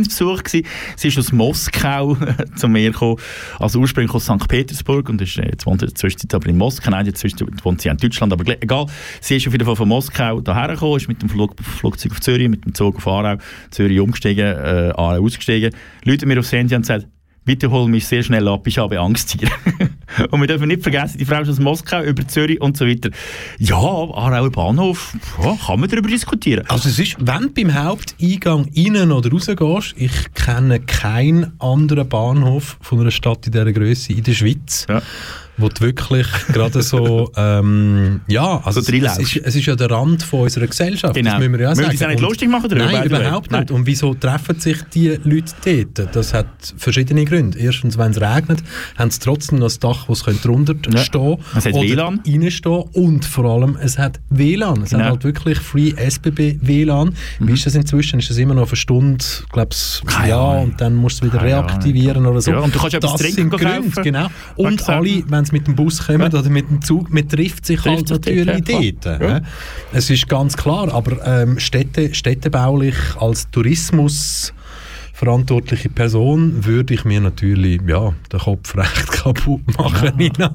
Freundinsbesuch. Gewesen. Sie ist aus Moskau (laughs) zu mir gekommen. Also ursprünglich aus St. Petersburg und ist, äh, jetzt wohnt sie aber in Moskau. Nein, jetzt wohnt sie in Deutschland, aber egal. Sie ist auf jeden Fall von Moskau daher gekommen, ist mit dem Flug, Flugzeug auf Zürich, mit dem Zug auf Aarau, Zürich umgestiegen, äh, Aarau ausgestiegen, Leute mir aufs Handy und gesagt, bitte hol mich sehr schnell ab, ich habe Angst hier. (laughs) (laughs) und wir dürfen nicht vergessen, die Frau ist aus Moskau, über Zürich und so weiter. Ja, Aarauer Bahnhof, ja, kann man darüber diskutieren. Also es ist, wenn du beim Haupteingang rein oder raus gehst, ich kenne keinen anderen Bahnhof von einer Stadt in dieser Größe in der Schweiz, Ja. wo du wirklich gerade so, (laughs) ähm, ja, also So es, ist, es ist ja der Rand von unserer Gesellschaft, Genau. das müssen wir ja auch Müssen sagen. wir nicht lustig machen darüber, Nein, überhaupt Nein. nicht. Und wieso treffen sich die Leute dort? Das hat verschiedene Gründe. Erstens, wenn es regnet, haben sie trotzdem noch das Dach, sie können drunter Ja. stehen Es hat oder WLAN. reinstehen und vor allem, es hat WLAN. Es Genau. hat halt wirklich Free SBB WLAN. Wie ist das inzwischen? Ist das immer noch auf eine Stunde, glaub's, Mhm. Keine ja, Ahnung. und dann musst du es wieder Keine reaktivieren oder so. Ja, und du kannst etwas das trinken sind kaufen. Gründe, genau. Und sagen. alle, wenn sie mit dem Bus kommen oder mit dem Zug, man trifft sich Trifft halt sich dort, natürlich ja, dort. klar. äh. Es ist ganz klar, aber ähm, Städte, städtebaulich als Tourismus verantwortliche Person würde ich mir natürlich ja, den Kopf recht (laughs) kaputt machen. Ja.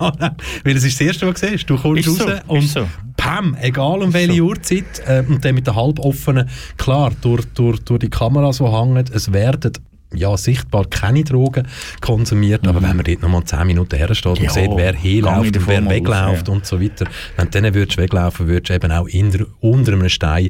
Weil es ist das Erste, was du siehst. Du kommst Ist so, raus ist und so. Pam, egal um welche so. Uhrzeit, äh, und dann mit der halboffenen, klar, durch, durch, durch die Kameras, die hängen, es werden ja, sichtbar keine Drogen konsumiert, aber wenn man dort nochmal 10 Minuten hersteht und Mhm. Ja, sieht, wer hinläuft und wer wegläuft ja. und so weiter, wenn du denen würdest weglaufen würdest du eben auch in, unter einem Stein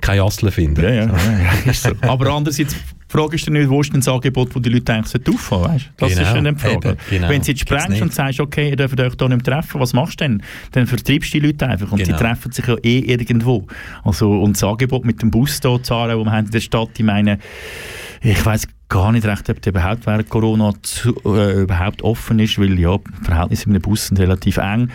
keine Asseln finden. Ja, ja, ja, (laughs) so. Aber andererseits, die Frage ist dann nicht, wo ist denn das Angebot, das die Leute eigentlich auffahren weißt? Das Genau, ist die Frage. eben, genau. Wenn du jetzt sprengst und sagst, okay, ihr dürft euch hier nicht mehr treffen, was machst du denn? Dann vertreibst du die Leute einfach und Genau. die treffen sich ja eh irgendwo. Also, und das Angebot mit dem Bus hier zu Aarau, das wir haben in der Stadt, ich meine, ich weiss gar nicht recht, ob der überhaupt während Corona zu, äh, überhaupt offen ist, weil ja, die Verhältnisse in einem Bus sind relativ eng.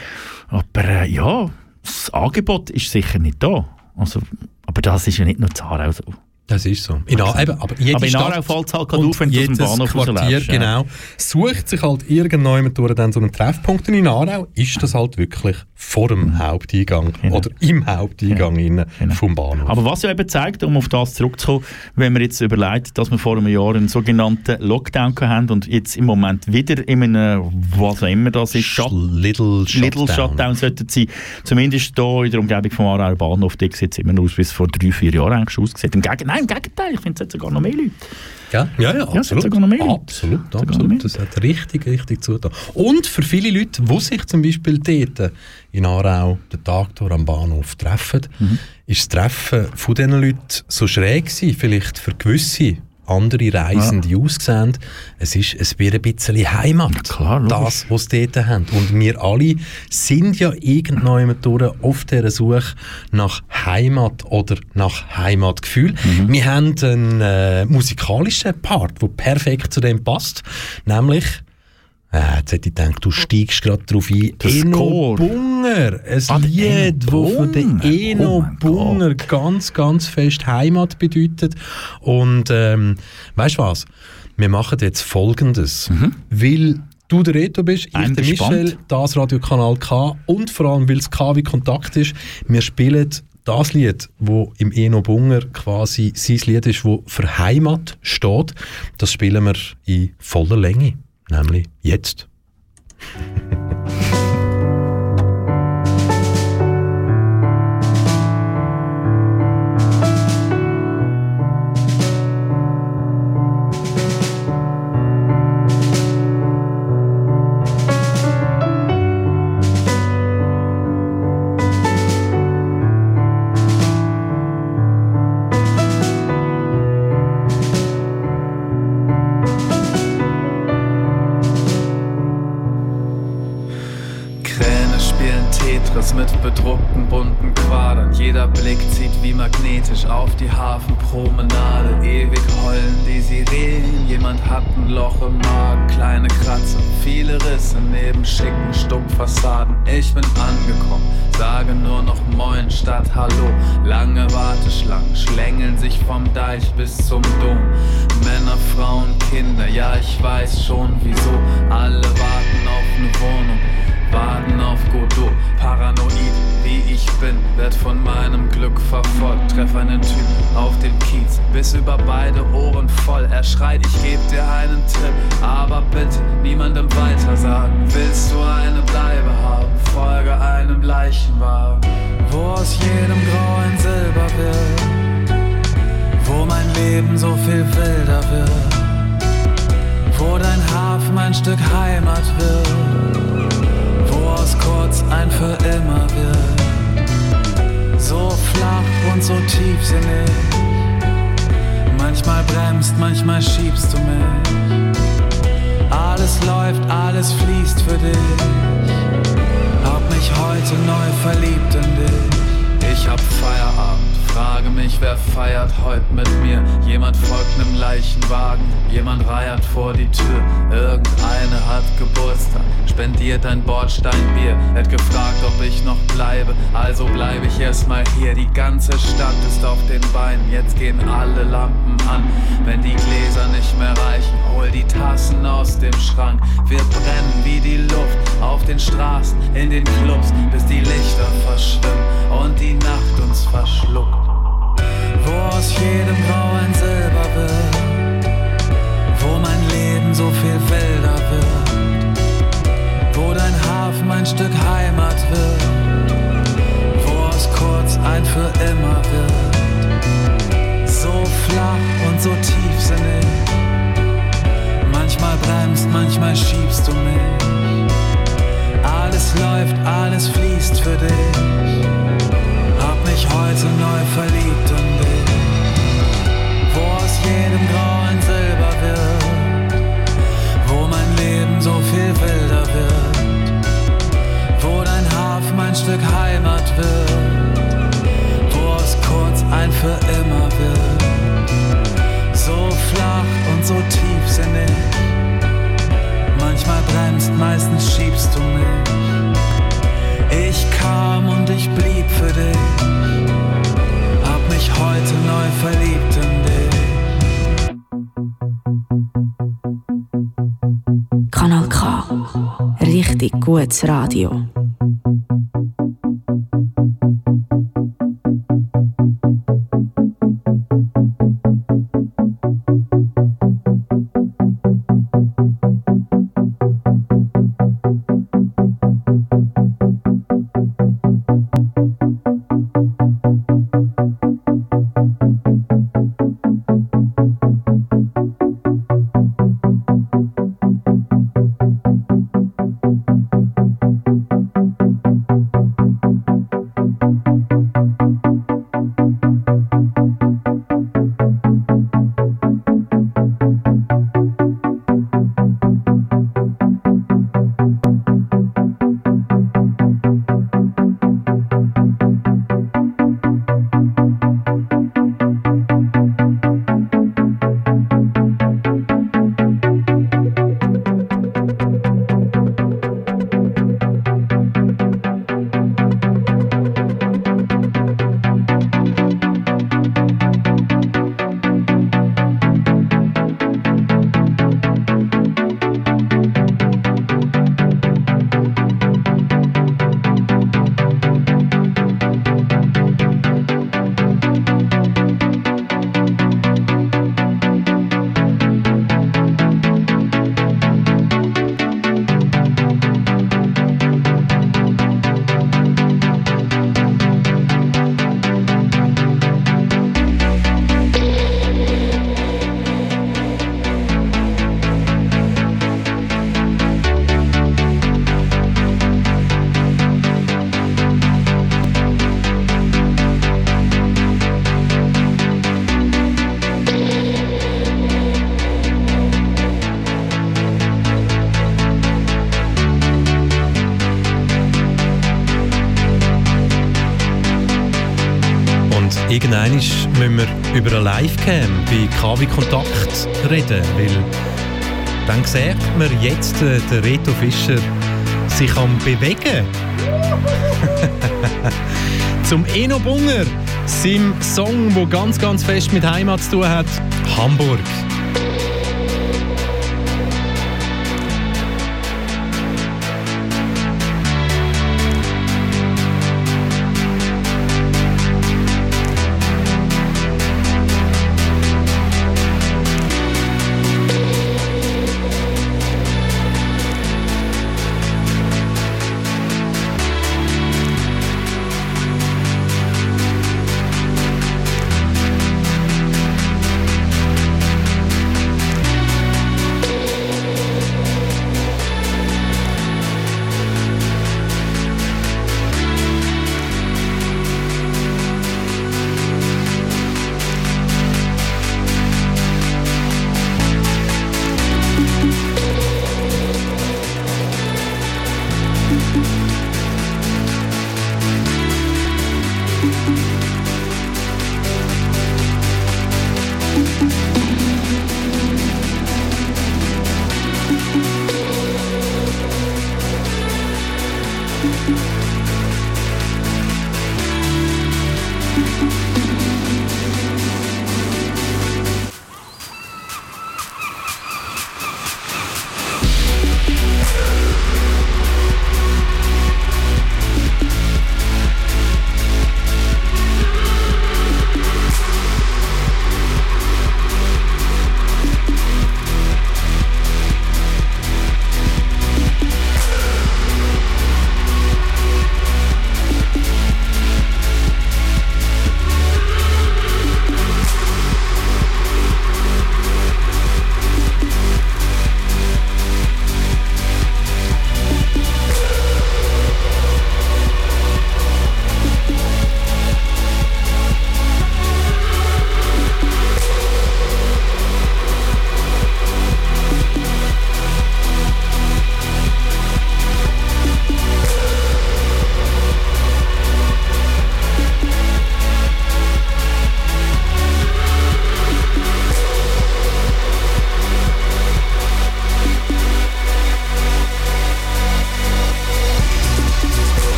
Aber äh, ja, das Angebot ist sicher nicht da. Also, aber das ist ja nicht nur in Aarau so. Das ist so. In, A- eben, aber jede Aber in Stadt Aarau fällt es halt gerade und auf, wenn du aus dem jedes Bahnhof Quartier, genau, sucht sich halt irgendjemand durch dann so einen Treffpunkt Und in Aarau, ist das halt wirklich vor dem Haupteingang Genau. oder im Haupteingang innen Genau. vom Bahnhof. Aber was ja eben zeigt, um auf das zurückzukommen, wenn man jetzt überlegt, dass wir vor einem Jahr einen sogenannten Lockdown hatten und jetzt im Moment wieder in einem, was auch immer das ist, Shut Little Shutdown. Little Shutdown sollten sein. Zumindest hier in der Umgebung vom Aarauer Bahnhof, da sieht es immer noch aus, wie es vor drei, vier Jahren eigentlich aussieht. Im Gegenteil, nein, im Gegenteil, ich finde, es hat sogar noch mehr Leute. Ja, ja, ja, absolut. sogar noch mehr Leute. absolut. Das hat richtig, richtig zugetan. Und für viele Leute, die sich zum Beispiel dort in Aarau den Tag durch am Bahnhof treffen, Mhm. ist das Treffen von diesen Leuten so schräg gewesen, vielleicht für gewisse andere Reisende ausgesehen. Es ist es wird ein bisschen Heimat, klar, logisch. das, was sie dort haben. Und wir alle sind ja irgendwann durch auf dieser Suche nach Heimat oder nach Heimatgefühl. Mhm. Wir haben einen äh, musikalischen Part, der perfekt zu dem passt, nämlich äh, jetzt hätte ich gedacht, du steigst gerade drauf ein. Der Eno Score. Bunger, ein Ah, Lied, das von der Bunger. Eno Oh Bunger ganz, ganz fest Heimat bedeutet. Und ähm, weißt du was? Wir machen jetzt Folgendes. Weil du der Reto bist, ich Mhm. Ein der gespannt. Michel, das Radiokanal K und vor allem, weil es K wie Kontakt ist, wir spielen das Lied, wo im Eno Bunger quasi sein Lied ist, wo für Heimat steht, das spielen wir in voller Länge, nämlich jetzt. (laughs) Ich bin statt Hallo. Lange Warteschlangen schlängeln sich vom Deich bis zum Dom. Männer, Frauen, Kinder, ja ich weiß schon wieso. Alle warten auf eine Wohnung warten auf Godot. Paranoid, wie ich bin, werd von meinem Glück verfolgt. Treff einen Typ auf dem Kiez, bis über beide Ohren voll. Er schreit, ich geb dir einen Tipp, aber bitte niemandem weiter sagen. Willst du eine Bleibe haben? Folge einem Leichenwagen, wo aus jedem Grau ein Silber wird. Wo mein Leben so viel wilder wird. Wo dein Hafen ein Stück Heimat wird wo aus kurz ein für immer wird. So flach und so tiefsinnig. Manchmal bremst, manchmal schiebst du mich. Alles läuft, alles fließt für dich. Mich heute neu verliebt in dich. Ich hab Feierabend, Frage mich, wer feiert heute mit mir? Jemand folgt nem Leichenwagen, jemand reiert vor die Tür. Irgendeine hat Geburtstag, spendiert ein Bordsteinbier. Hätt gefragt, ob ich noch bleibe, also bleib ich erstmal hier. Die ganze Stadt ist auf den Beinen, jetzt gehen alle Lampen an. Wenn die Gläser nicht mehr reichen, hol die Tassen aus dem Schrank. Wir brennen wie die Luft auf den Straßen, in den Clubs, bis die Lichter verschwimmen und die Nacht uns verschluckt. Wo aus jedem Grau ein Silber wird, wo mein Leben so viel wilder wird, wo dein Hafen ein Stück Heimat wird, wo aus kurz ein für immer wird. So flach und so tiefsinnig, manchmal bremst, manchmal schiebst du mich. Alles läuft, alles fließt für dich. Mich heute neu verliebt in dich. Wo aus jedem Grau ein Silber wird. Wo mein Leben so viel wilder wird. Wo dein Hafen ein Stück Heimat wird. Wo aus kurz ein für immer wird. So flach und so tiefsinnig. Manchmal bremst, meistens schiebst du mich. Ich kam und ich blieb für dich. Hab mich heute neu verliebt in dich. Kanal K. Richtig gutes Radio. Jetzt äh, den Reto Fischer sich am bewegen. (laughs) Zum Eno Bunger, seinem Song, der ganz, ganz fest mit Heimat zu tun hat, Hamburg.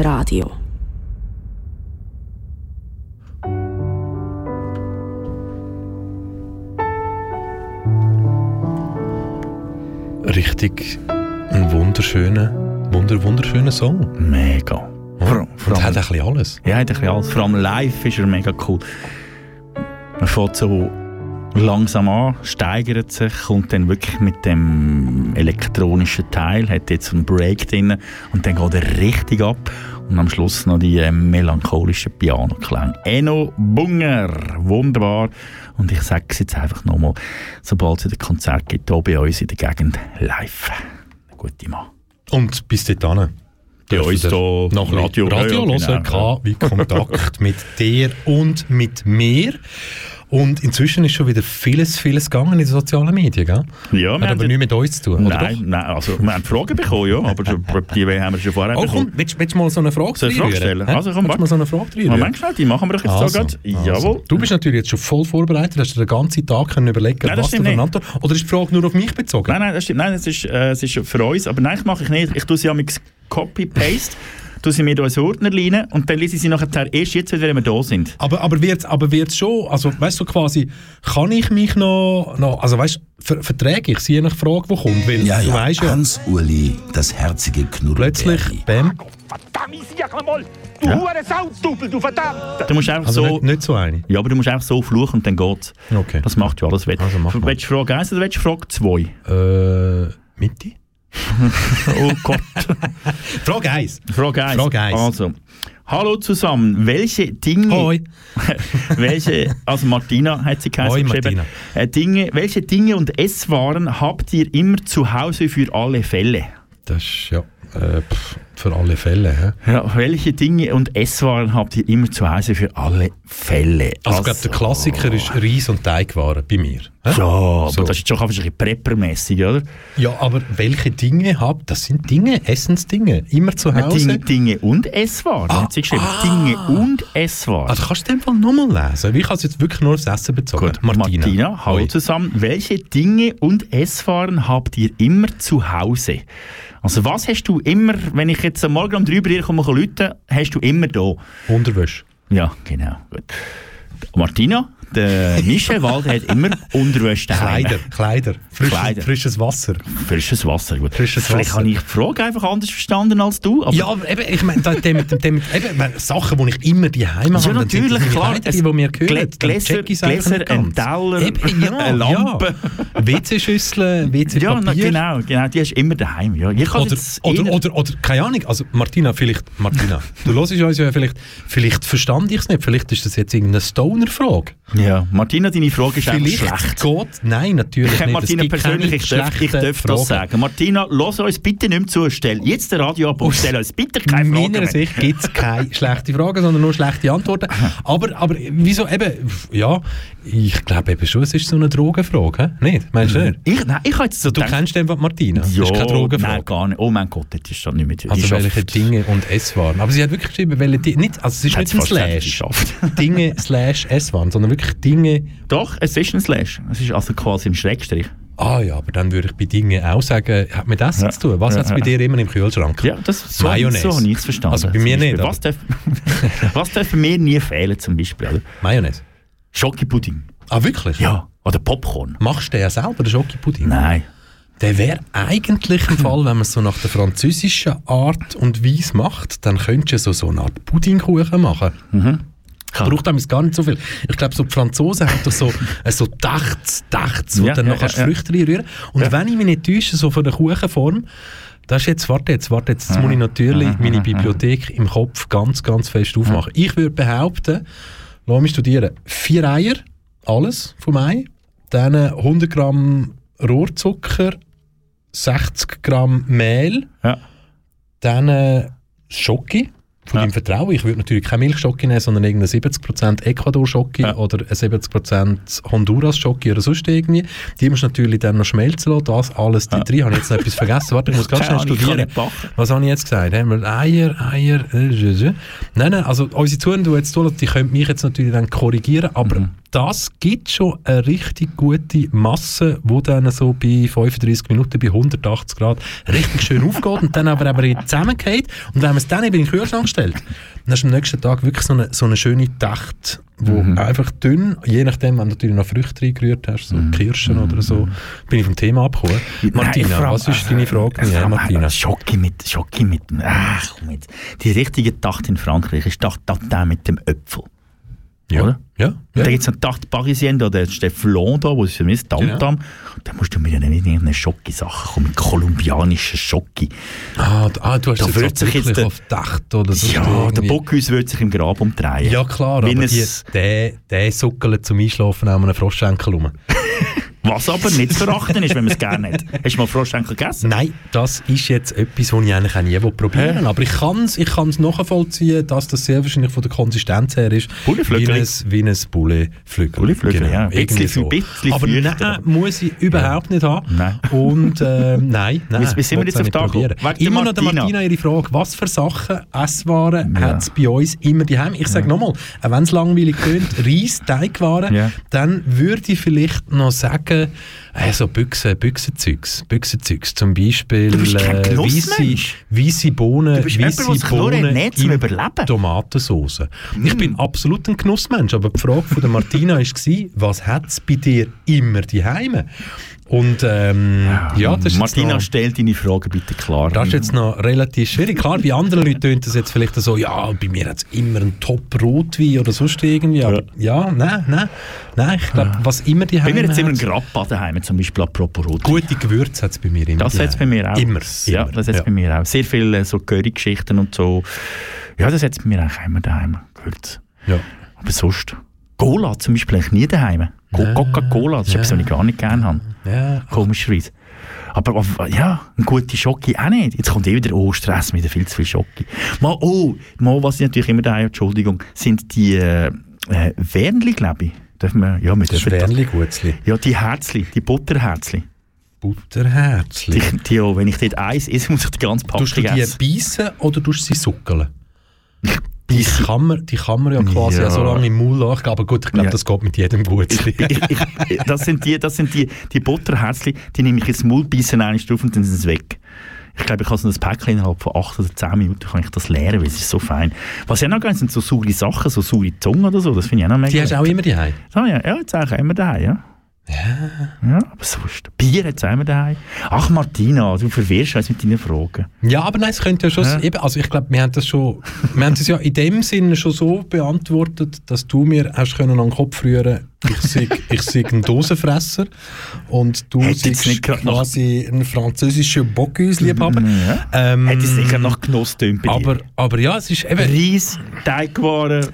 Radio. Richtig ein wunderschöner, wunder, wunderschöner Song. Mega. Vor, vor Und hat allem, ein bisschen alles. ja, hat ein bisschen alles. Vor allem live ist er mega cool. Man fährt so langsam an, steigert sich, kommt dann wirklich mit dem elektronischen Teil, hat jetzt einen Break drin und dann geht er richtig ab. Und am Schluss noch die äh, melancholischen Piano-Klänge. Enno Bunger, wunderbar. Und ich sage es jetzt einfach nochmal, sobald es wieder Konzert gibt, hier bei uns in der Gegend live. Ein guter Mann. Und bis dahin. Bei uns hier noch Radio Radio, hören, Radio hören, genau, wie Kontakt (laughs) mit dir und mit mir. Und inzwischen ist schon wieder vieles, vieles gegangen in den sozialen Medien, gell? Ja, Hat aber nichts mit uns zu tun, Nein, nein, also wir haben Fragen bekommen, ja, aber (laughs) die haben wir schon vorher Oh bekommen. komm, willst, willst du mal so eine Frage Soll Frage stellen? Also, komm, willst mal so eine Frage reinrühren? Moment schnell, die machen wir doch jetzt Also, so gerade. also. Jawohl. Du bist natürlich jetzt schon voll vorbereitet, hast dir den ganzen Tag können überlegen, Nein, was du nicht. Antwort... Oder ist die Frage nur auf mich bezogen? Nein, nein, das stimmt. Nein, das ist, äh, es ist für uns. Aber nein, das mache ich nicht. Ich tue sie mit Copy-Paste, (laughs) tue sie mir unseren Ordner rein und dann lese ich sie nachher erst jetzt, wenn wir da sind. Aber, aber wird es aber wird's schon, also weißt du quasi, kann ich mich noch, noch also weißt du, ver verträge ich sie je nach Frage, die kommt, weil Ja, du ja, weißt ja, Hans-Uli, das herzige plötzlich, Knuddelbärli. bam, Du Du musst einfach also so... nicht, nicht so eine. Ja, aber du musst einfach so fluchen und dann geht's. Okay. Das macht ja alles wett. Also mach mal. willst du Frage 1 oder willst du Frage 2? Äh, Mitte? (laughs) Oh Gott. Frage 1. Frage 1. Frage eins. Also, hallo zusammen. Welche Dinge... Hoi. (laughs) welche, also Martina hat sie geheißen, Hoi, geschrieben. Martina. Äh, Dinge, welche Dinge und Esswaren habt ihr immer zu Hause für alle Fälle? Das ist ja äh, pff, für alle Fälle. Hä? Ja, welche Dinge und Esswaren habt ihr immer zu Hause für alle Fälle? Also, ich glaube, der Klassiker ist Reis und Teigwaren bei mir. Hä? Ja, aber So. das ist schon ein bisschen preppermässig, oder? Ja, aber welche Dinge habt, das sind Dinge, Essensdinge, immer zu Hause. Dinge, Dinge und Esswaren, Ah, hat sie geschrieben. ah. Dinge und Esswaren. Also kannst du dem Fall nochmal lesen? Ich habe es jetzt wirklich nur aufs Essen bezogen. Gut, Martina, hallo Hoi. zusammen. Welche Dinge und Esswaren habt ihr immer zu Hause? Also was hast du immer, wenn ich jetzt am Morgen um drei bei dir komme, rufen, hast du immer da? Unterwäsche. Ja, genau. Gut. Martina, der Michel Walde hat immer Unterwäsche daheim. Kleider, Kleider. Frisches, Kleider. frisches Wasser. Frisches Wasser, gut. Frisches Vielleicht Wasser. habe ich die Frage einfach anders verstanden als du. Aber Ja, aber eben, ich meine, dem, dem, dem, eben, wenn Sachen, die ich immer die habe, Ja, sind natürlich, meine klar. Kleider, die, die mir gehören. Gläser- Gläser, ein. Teller, Eben, (laughs) ja, eine Lampe. Ja. WC-Schüsseln, WC-Papier. ja, na, genau, genau, die hast du immer daheim. Ja. Oder, oder, oder, oder, keine Ahnung, also Martina, vielleicht, Martina, du hörst uns ja vielleicht, vielleicht verstand ich es nicht, vielleicht ist das jetzt irgendeine Stoner-Frage. ja, Martina, deine Frage ist einfach Vielleicht schlecht. geht, nein, natürlich Ich nicht. Martina Es persönlich, ich darf, ich darf das sagen. Martina, lass uns bitte nicht mehr zu, stell jetzt den Radio ab und stell uns bitte keine Aus Fragen meiner mehr. Sicht gibt es keine (laughs) schlechten Fragen, sondern nur schlechte Antworten. Aber, aber wieso eben, ja, ich glaube eben schon, es ist so eine Drogenfrage, hä? nicht? Meinst du nicht? Ich, nein, ich habe jetzt so Du gedacht- kennst von Martina, das ja, ist keine Drogenfrage. Nein, gar nicht. Oh mein Gott, das ist schon nicht mehr Also welche Dinge und Esswaren. Aber sie hat wirklich geschrieben, welche Dinge, nicht, also es ist nicht ein Slash. Dinge slash Esswaren, sondern wirklich Dinge, Doch, es ist ein Slash. Es ist also quasi ein Schrägstrich. ah ja, aber dann würde ich bei Dingen auch sagen, hat mit Essen Ja. zu tun. Was Ja, hat es bei dir immer im Kühlschrank? Ja, das, so, Mayonnaise. so habe ich es verstanden. Also bei mir nicht, Was darf, (laughs) was darf mir nie fehlen zum Beispiel? Oder? Mayonnaise. Schokipudding. Ah, wirklich? Ja. Oder Popcorn. Machst du den ja selber, den Schokipudding? Nein. Der wäre eigentlich im (laughs) Fall, wenn man es so nach der französischen Art und Weise macht, dann könntest du so, so eine Art Puddingkuchen machen. Kann. Braucht damals gar nicht so viel. Ich glaube, so die Franzosen haben doch so, äh, so Dachts, Dachts, wo Ja, dann noch ja, ja. Früchte reinrühren. Und wenn ich mich nicht täusche, so von der Kuchenform, das ist jetzt, warte jetzt, warte jetzt, jetzt muss ich natürlich meine Bibliothek im Kopf ganz, ganz fest aufmachen. Ich würde behaupten, lass mich studieren, vier Eier, alles vom Ei, dann 100 Gramm Rohrzucker, 60 Gramm Mehl, Ja. dann Schoki von Ja. deinem Vertrauen. Ich würde natürlich keine Milchschoki nehmen, sondern irgendeine 70% Ecuador-Schoki Ja. oder eine 70% Honduras-Schoki oder sonst irgendwie. Die musst du natürlich dann noch schmelzen lassen. Das alles ja. drin. Habe ich jetzt noch etwas vergessen? Warte, ich muss ganz (laughs) schnell studieren. Was habe ich jetzt gesagt? Haben wir Eier, Eier, äh, äh, äh. Nein, nein, also unsere Zuhörer, die jetzt zuhören, die können mich jetzt natürlich dann korrigieren, aber Mhm. Das gibt schon eine richtig gute Masse, wo dann so bei 35 Minuten bei 180 Grad richtig schön (laughs) aufgeht und dann aber eben zusammengeht. Und wenn man es dann eben in den Kühlschrank stellt, dann hast du am nächsten Tag wirklich so eine, so eine schöne Tacht, wo Mhm. einfach dünn, je nachdem, wenn du natürlich noch Früchte reingerührt hast, Mhm. so Kirschen oder so, bin ich vom Thema abgekommen. Martina, Nein, Frau- was ist deine Frage? Äh, Ja, Frau- Martina. äh, Schocki mit, Schocki mit, ach, jetzt. Die richtige Tacht in Frankreich ist Tacht, mit dem Äpfel. Ja. Oder? Ja, ja. da gibt es noch Tacht Parisienne, da, der Steflon da, wo es für mich ist, Tamtam. Da musst du mir ja nicht irgendeine Schocki-Sache kommen, mit kolumbianischen Schocki. Ah, ah, du hast Da jetzt sich jetzt der- auf Dach oder so. Ja, der. Bockhus wird sich im Grab umdrehen. Ja klar, Wenn aber die, der, der suckelt zum Einschlafen auch einen Froschschenkel rum. Was aber nicht zu verachten ist, wenn man es gerne hat. Hast du mal Froschschenkel gegessen? Nein, das ist jetzt etwas, was ich eigentlich auch nie probieren will. Aber ich kann es ich kann's nachvollziehen, dass das sehr wahrscheinlich von der Konsistenz her ist. Wie Bulleflügel. ein, wie ein Bulleflügel. Bulleflügel, ja. irgendwie so. bisschen Aber feuchter. nein, muss ich überhaupt nicht haben. Nein. Und äh, (laughs) nein, nein. Wie- sind wir jetzt auf da probieren. Immer noch der Martina. Ihre Frage, was für Sachen, Esswaren Ja. hat es bei uns immer daheim? Ich sage nochmal, auch wenn es langweilig tönt, Reis, Teigwaren, Ja. dann würde ich vielleicht noch sagen, Stärke also Büchse, Büchsenzeugs, Büchsenzeugs, zum Beispiel äh, weisse, weisse Bohnen, weisse nur Bohnen ernährt zum Überleben. Tomatensauce. Ich Mm. bin absolut ein Genussmensch, aber die Frage von der Martina war, was hat es bei dir immer daheim? Und ähm, ja, das ist Martina, noch, stell deine Frage bitte klar. das ist jetzt noch relativ schwierig. Klar, bei anderen Leuten tönt das jetzt vielleicht so, ja, bei mir hat es immer einen Top-Rotwein oder sonst irgendwie. Aber ja, nein, nein. Nein, ich glaube, was immer die bei mir hat es immer einen Grappa daheim, zum Beispiel apropos Rot. Gute Gewürze hat es bei mir immer. Das hat es bei mir auch. Immer. Ja, immer. das hat es ja. bei mir auch. Sehr viele so Curry-Geschichten und so. Ja, das hat es bei mir eigentlich immer daheim. Gewürz. Ja. Aber sonst, Cola zum Beispiel eigentlich nie daheim. Co- Coca-Cola, das ist etwas, was ich gar nicht gerne habe. Ja. Komischerweise. Aber, aber ja, eine gute Schoki auch nicht. Jetzt kommt eh wieder, oh, Stress, wieder viel zu viel Schoki. Mal, oh, mal, was ich natürlich immer daheim, Entschuldigung, sind die äh, äh, Wernli, glaube ich. Dürfen wir, ja, das- Sternli-Gutzli. Ja, die Herzli, die Butterherzli. Butterherzli. Die, die, ja, wenn ich dort eins esse, muss ich die ganze Packung Tust du die essen. beißen oder tust du sie suckeln? (laughs) Die kann, man, die kann man ja quasi Ja. so lange im Mund lachen, aber gut, ich glaube, Ja. das geht mit jedem gut. ich, ich, das sind die, das sind die, die Butterherzli, die nehme ich ins Maul, beißen eine drauf und dann sind sie weg. Ich glaube, ich kann so ein Päckchen innerhalb von 8 oder 10 Minuten kann ich das leeren, weil es ist so fein. Was ja noch geil sind so saure Sachen, so saure Zunge oder so, das finde ich auch noch mega Die hast du auch immer daheim. Ah, ja, ja, jetzt eigentlich immer daheim, ja. Ja, aber sonst. Bier hat es daheim. Ach, Martina, du verwirrst uns mit deinen Fragen. Ja, aber nein, es könnte ja schon, Ja. eben, also ich glaube, wir haben das schon, wir haben das ja in dem Sinne schon so beantwortet, dass du mir hast können an den Kopf rühren, ich sei, ich sei ein Dosenfresser und du seist nicht quasi ein französischer Bocuse-Liebhaber. Ja. Ähm, Hätte es sicher nach Genuss tönt bei aber, dir. aber ja, es ist eben, Reis, Teigwaren, Es,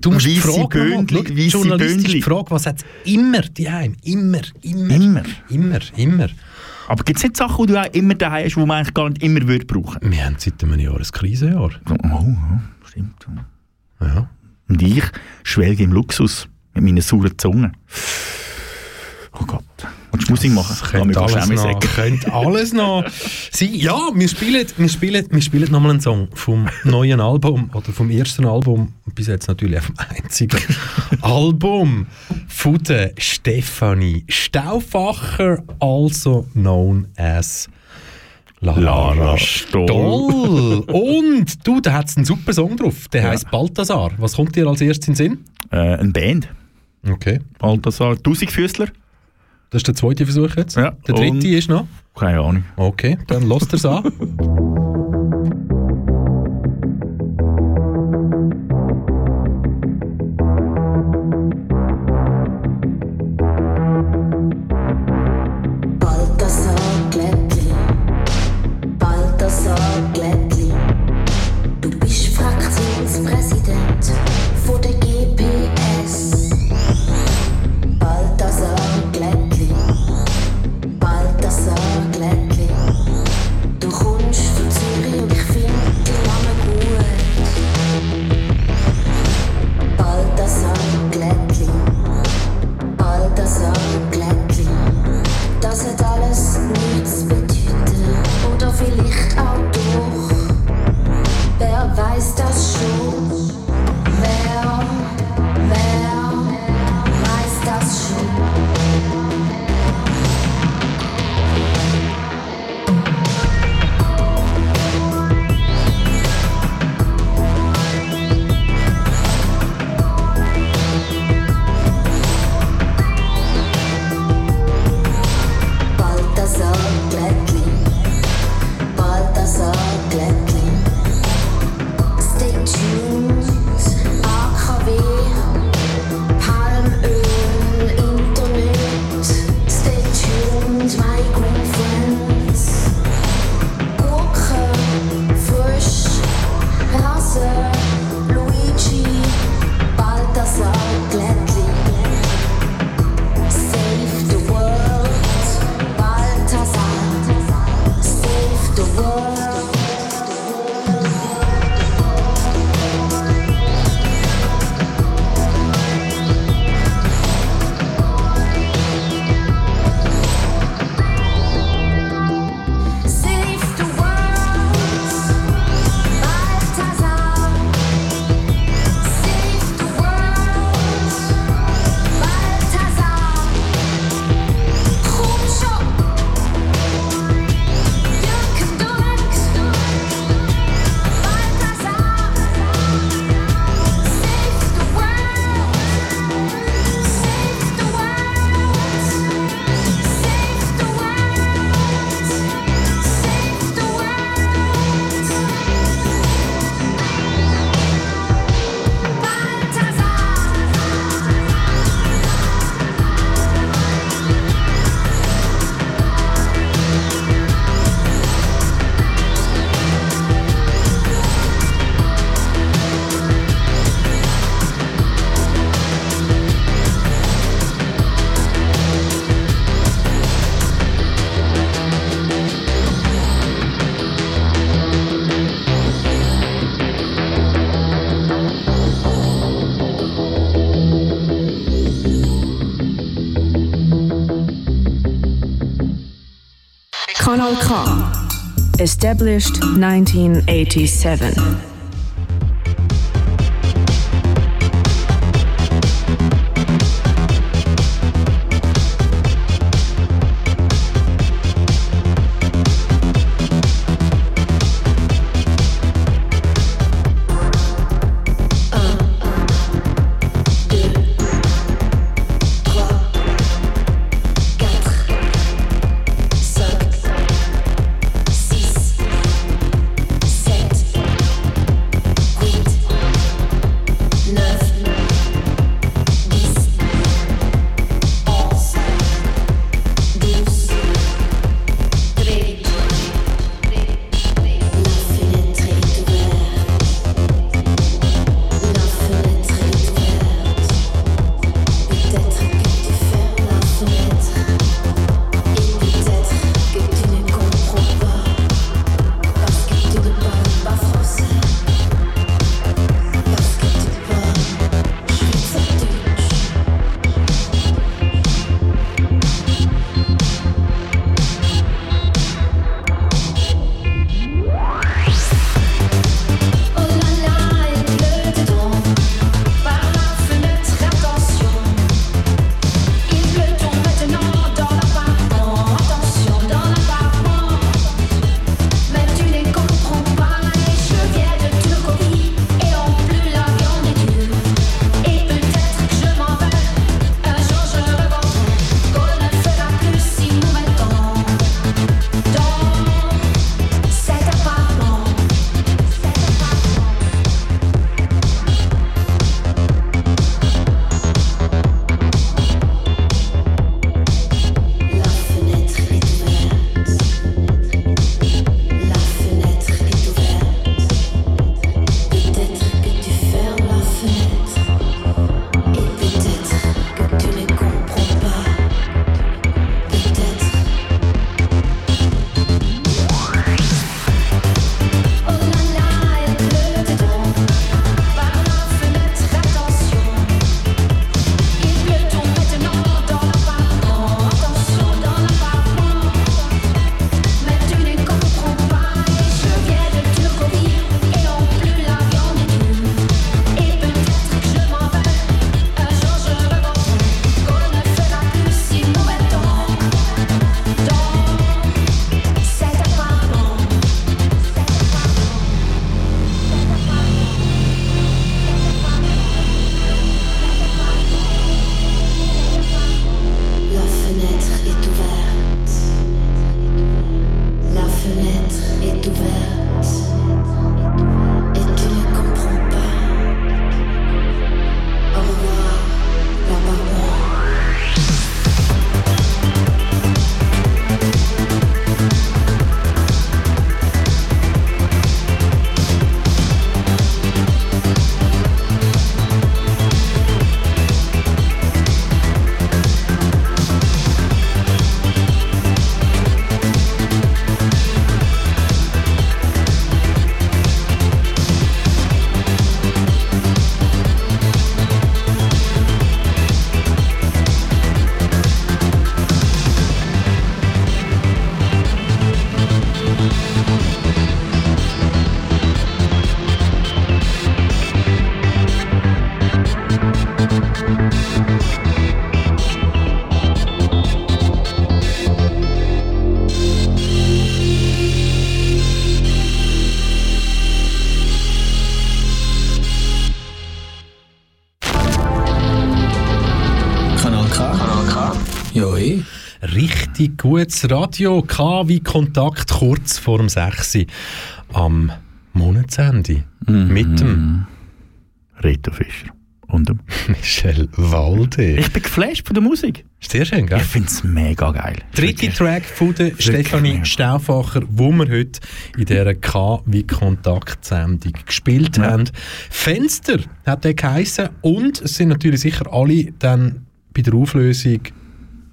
du musst die Weisse Frage Böndli, schau, weisse journalistisch die Frage, was hat es immer daheim? Immer, immer, Immer. immer, immer. Aber gibt es nicht Sachen, die du auch immer daheim hast, die man eigentlich gar nicht immer würde brauchen Wir haben seit einem Jahr ein Krisenjahr. Oh, ja, stimmt. Ja. Und ich schwelge im Luxus mit meiner sauren Zunge. Oh Gott. Du Musik machen? Das könnte alles, schnell noch, sagen. könnte alles noch sein. (laughs) Ja, wir spielen, wir spielen, wir spielen nochmal einen Song vom neuen Album oder vom ersten Album, bis jetzt natürlich auch vom einzigen (laughs) Album von der Stefanie Stauffacher, also known as Lara, Lara Stoll. Stoll. Und du, da hat es einen super Song drauf, der heißt Balthasar. Was kommt dir als erstes in den Sinn? Äh, eine Band. Okay. Balthasar. Tausendfüßler. Das ist der zweite Versuch jetzt. Ja, Der dritte ist noch. Keine Ahnung. Okay, dann lasst es an. (laughs) Established 1987. Richtig gutes Radio. K wie Kontakt kurz vor dem 6. Uhr am Monatsende. Mit dem Reto Fischer. Und dem (laughs) Michel Walde. ich bin geflasht von der Musik. Ist sehr schön, gell? Ich finde es mega geil. Dritte. Track von der Stefanie. Stauffacher, wo wir heute in dieser K wie Kontakt-Sendung gespielt Ja. haben. Fenster hat der geheissen und es sind natürlich sicher alle dann bei der Auflösung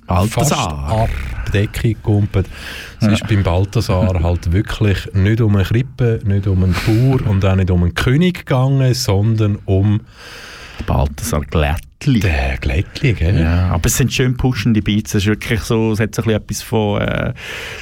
Balthasar. ab die Decke gekumpelt. Es ist beim Balthasar halt wirklich nicht um eine Krippe, nicht um einen Bauer und auch nicht um einen König gegangen, sondern um Balthasar Glätt. Glättli. Der Glättli, gell? Ja, aber es sind schön pushende Beats. Es ist wirklich so, es hat so ein bisschen etwas von äh,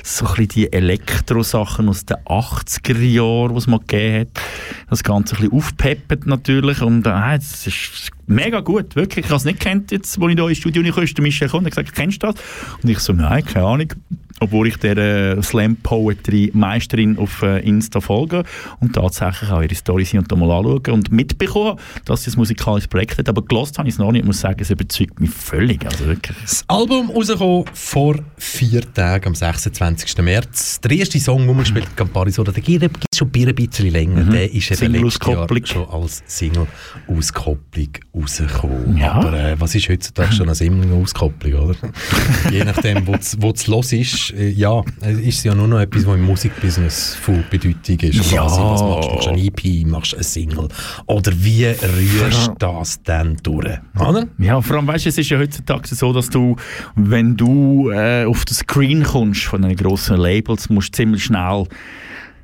so ein bisschen die Elektro-Sachen aus den 80er Jahren, die es mal gegeben hat. Das Ganze ein bisschen aufpeppt natürlich und äh, es ist mega gut, wirklich. Ich habe es nicht kennt jetzt, als ich hier ins Studio kam, der Michel kommt und gesagt, kennst du das? Und ich so, nein, keine Ahnung. Obwohl ich der äh, Slam Poetry Meisterin auf äh, Insta folge und tatsächlich auch ihre Storys hier und da mal anschauen und mitbekommen, dass sie ein musikalisches Projekt hat. Aber gelost habe ich es noch nicht. Ich muss sagen, es überzeugt mich völlig. Also wirklich. Das Album rausgekommen vor vier Tagen, am 26. März. Der erste Song, den man gespielt Campari Soda, der geht schon ein bisschen länger. Mhm. Der ist eben letztes Jahr schon als Single-Auskopplung rausgekommen. Ja. Aber äh, was ist heutzutage schon eine Single-Auskopplung, oder? (laughs) Je nachdem, wo es los ist, äh, ja, ist ja nur noch etwas, was im Musikbusiness von Bedeutung ist. Ja. Quasi, was machst du? Machst du ein EP, machst du ein Single? Oder wie rührst du das dann durch? Oder? Ja, vor allem, weißt du, es ist ja heutzutage so, dass du, wenn du äh, auf den Screen kommst von den grossen Labels, musst du ziemlich schnell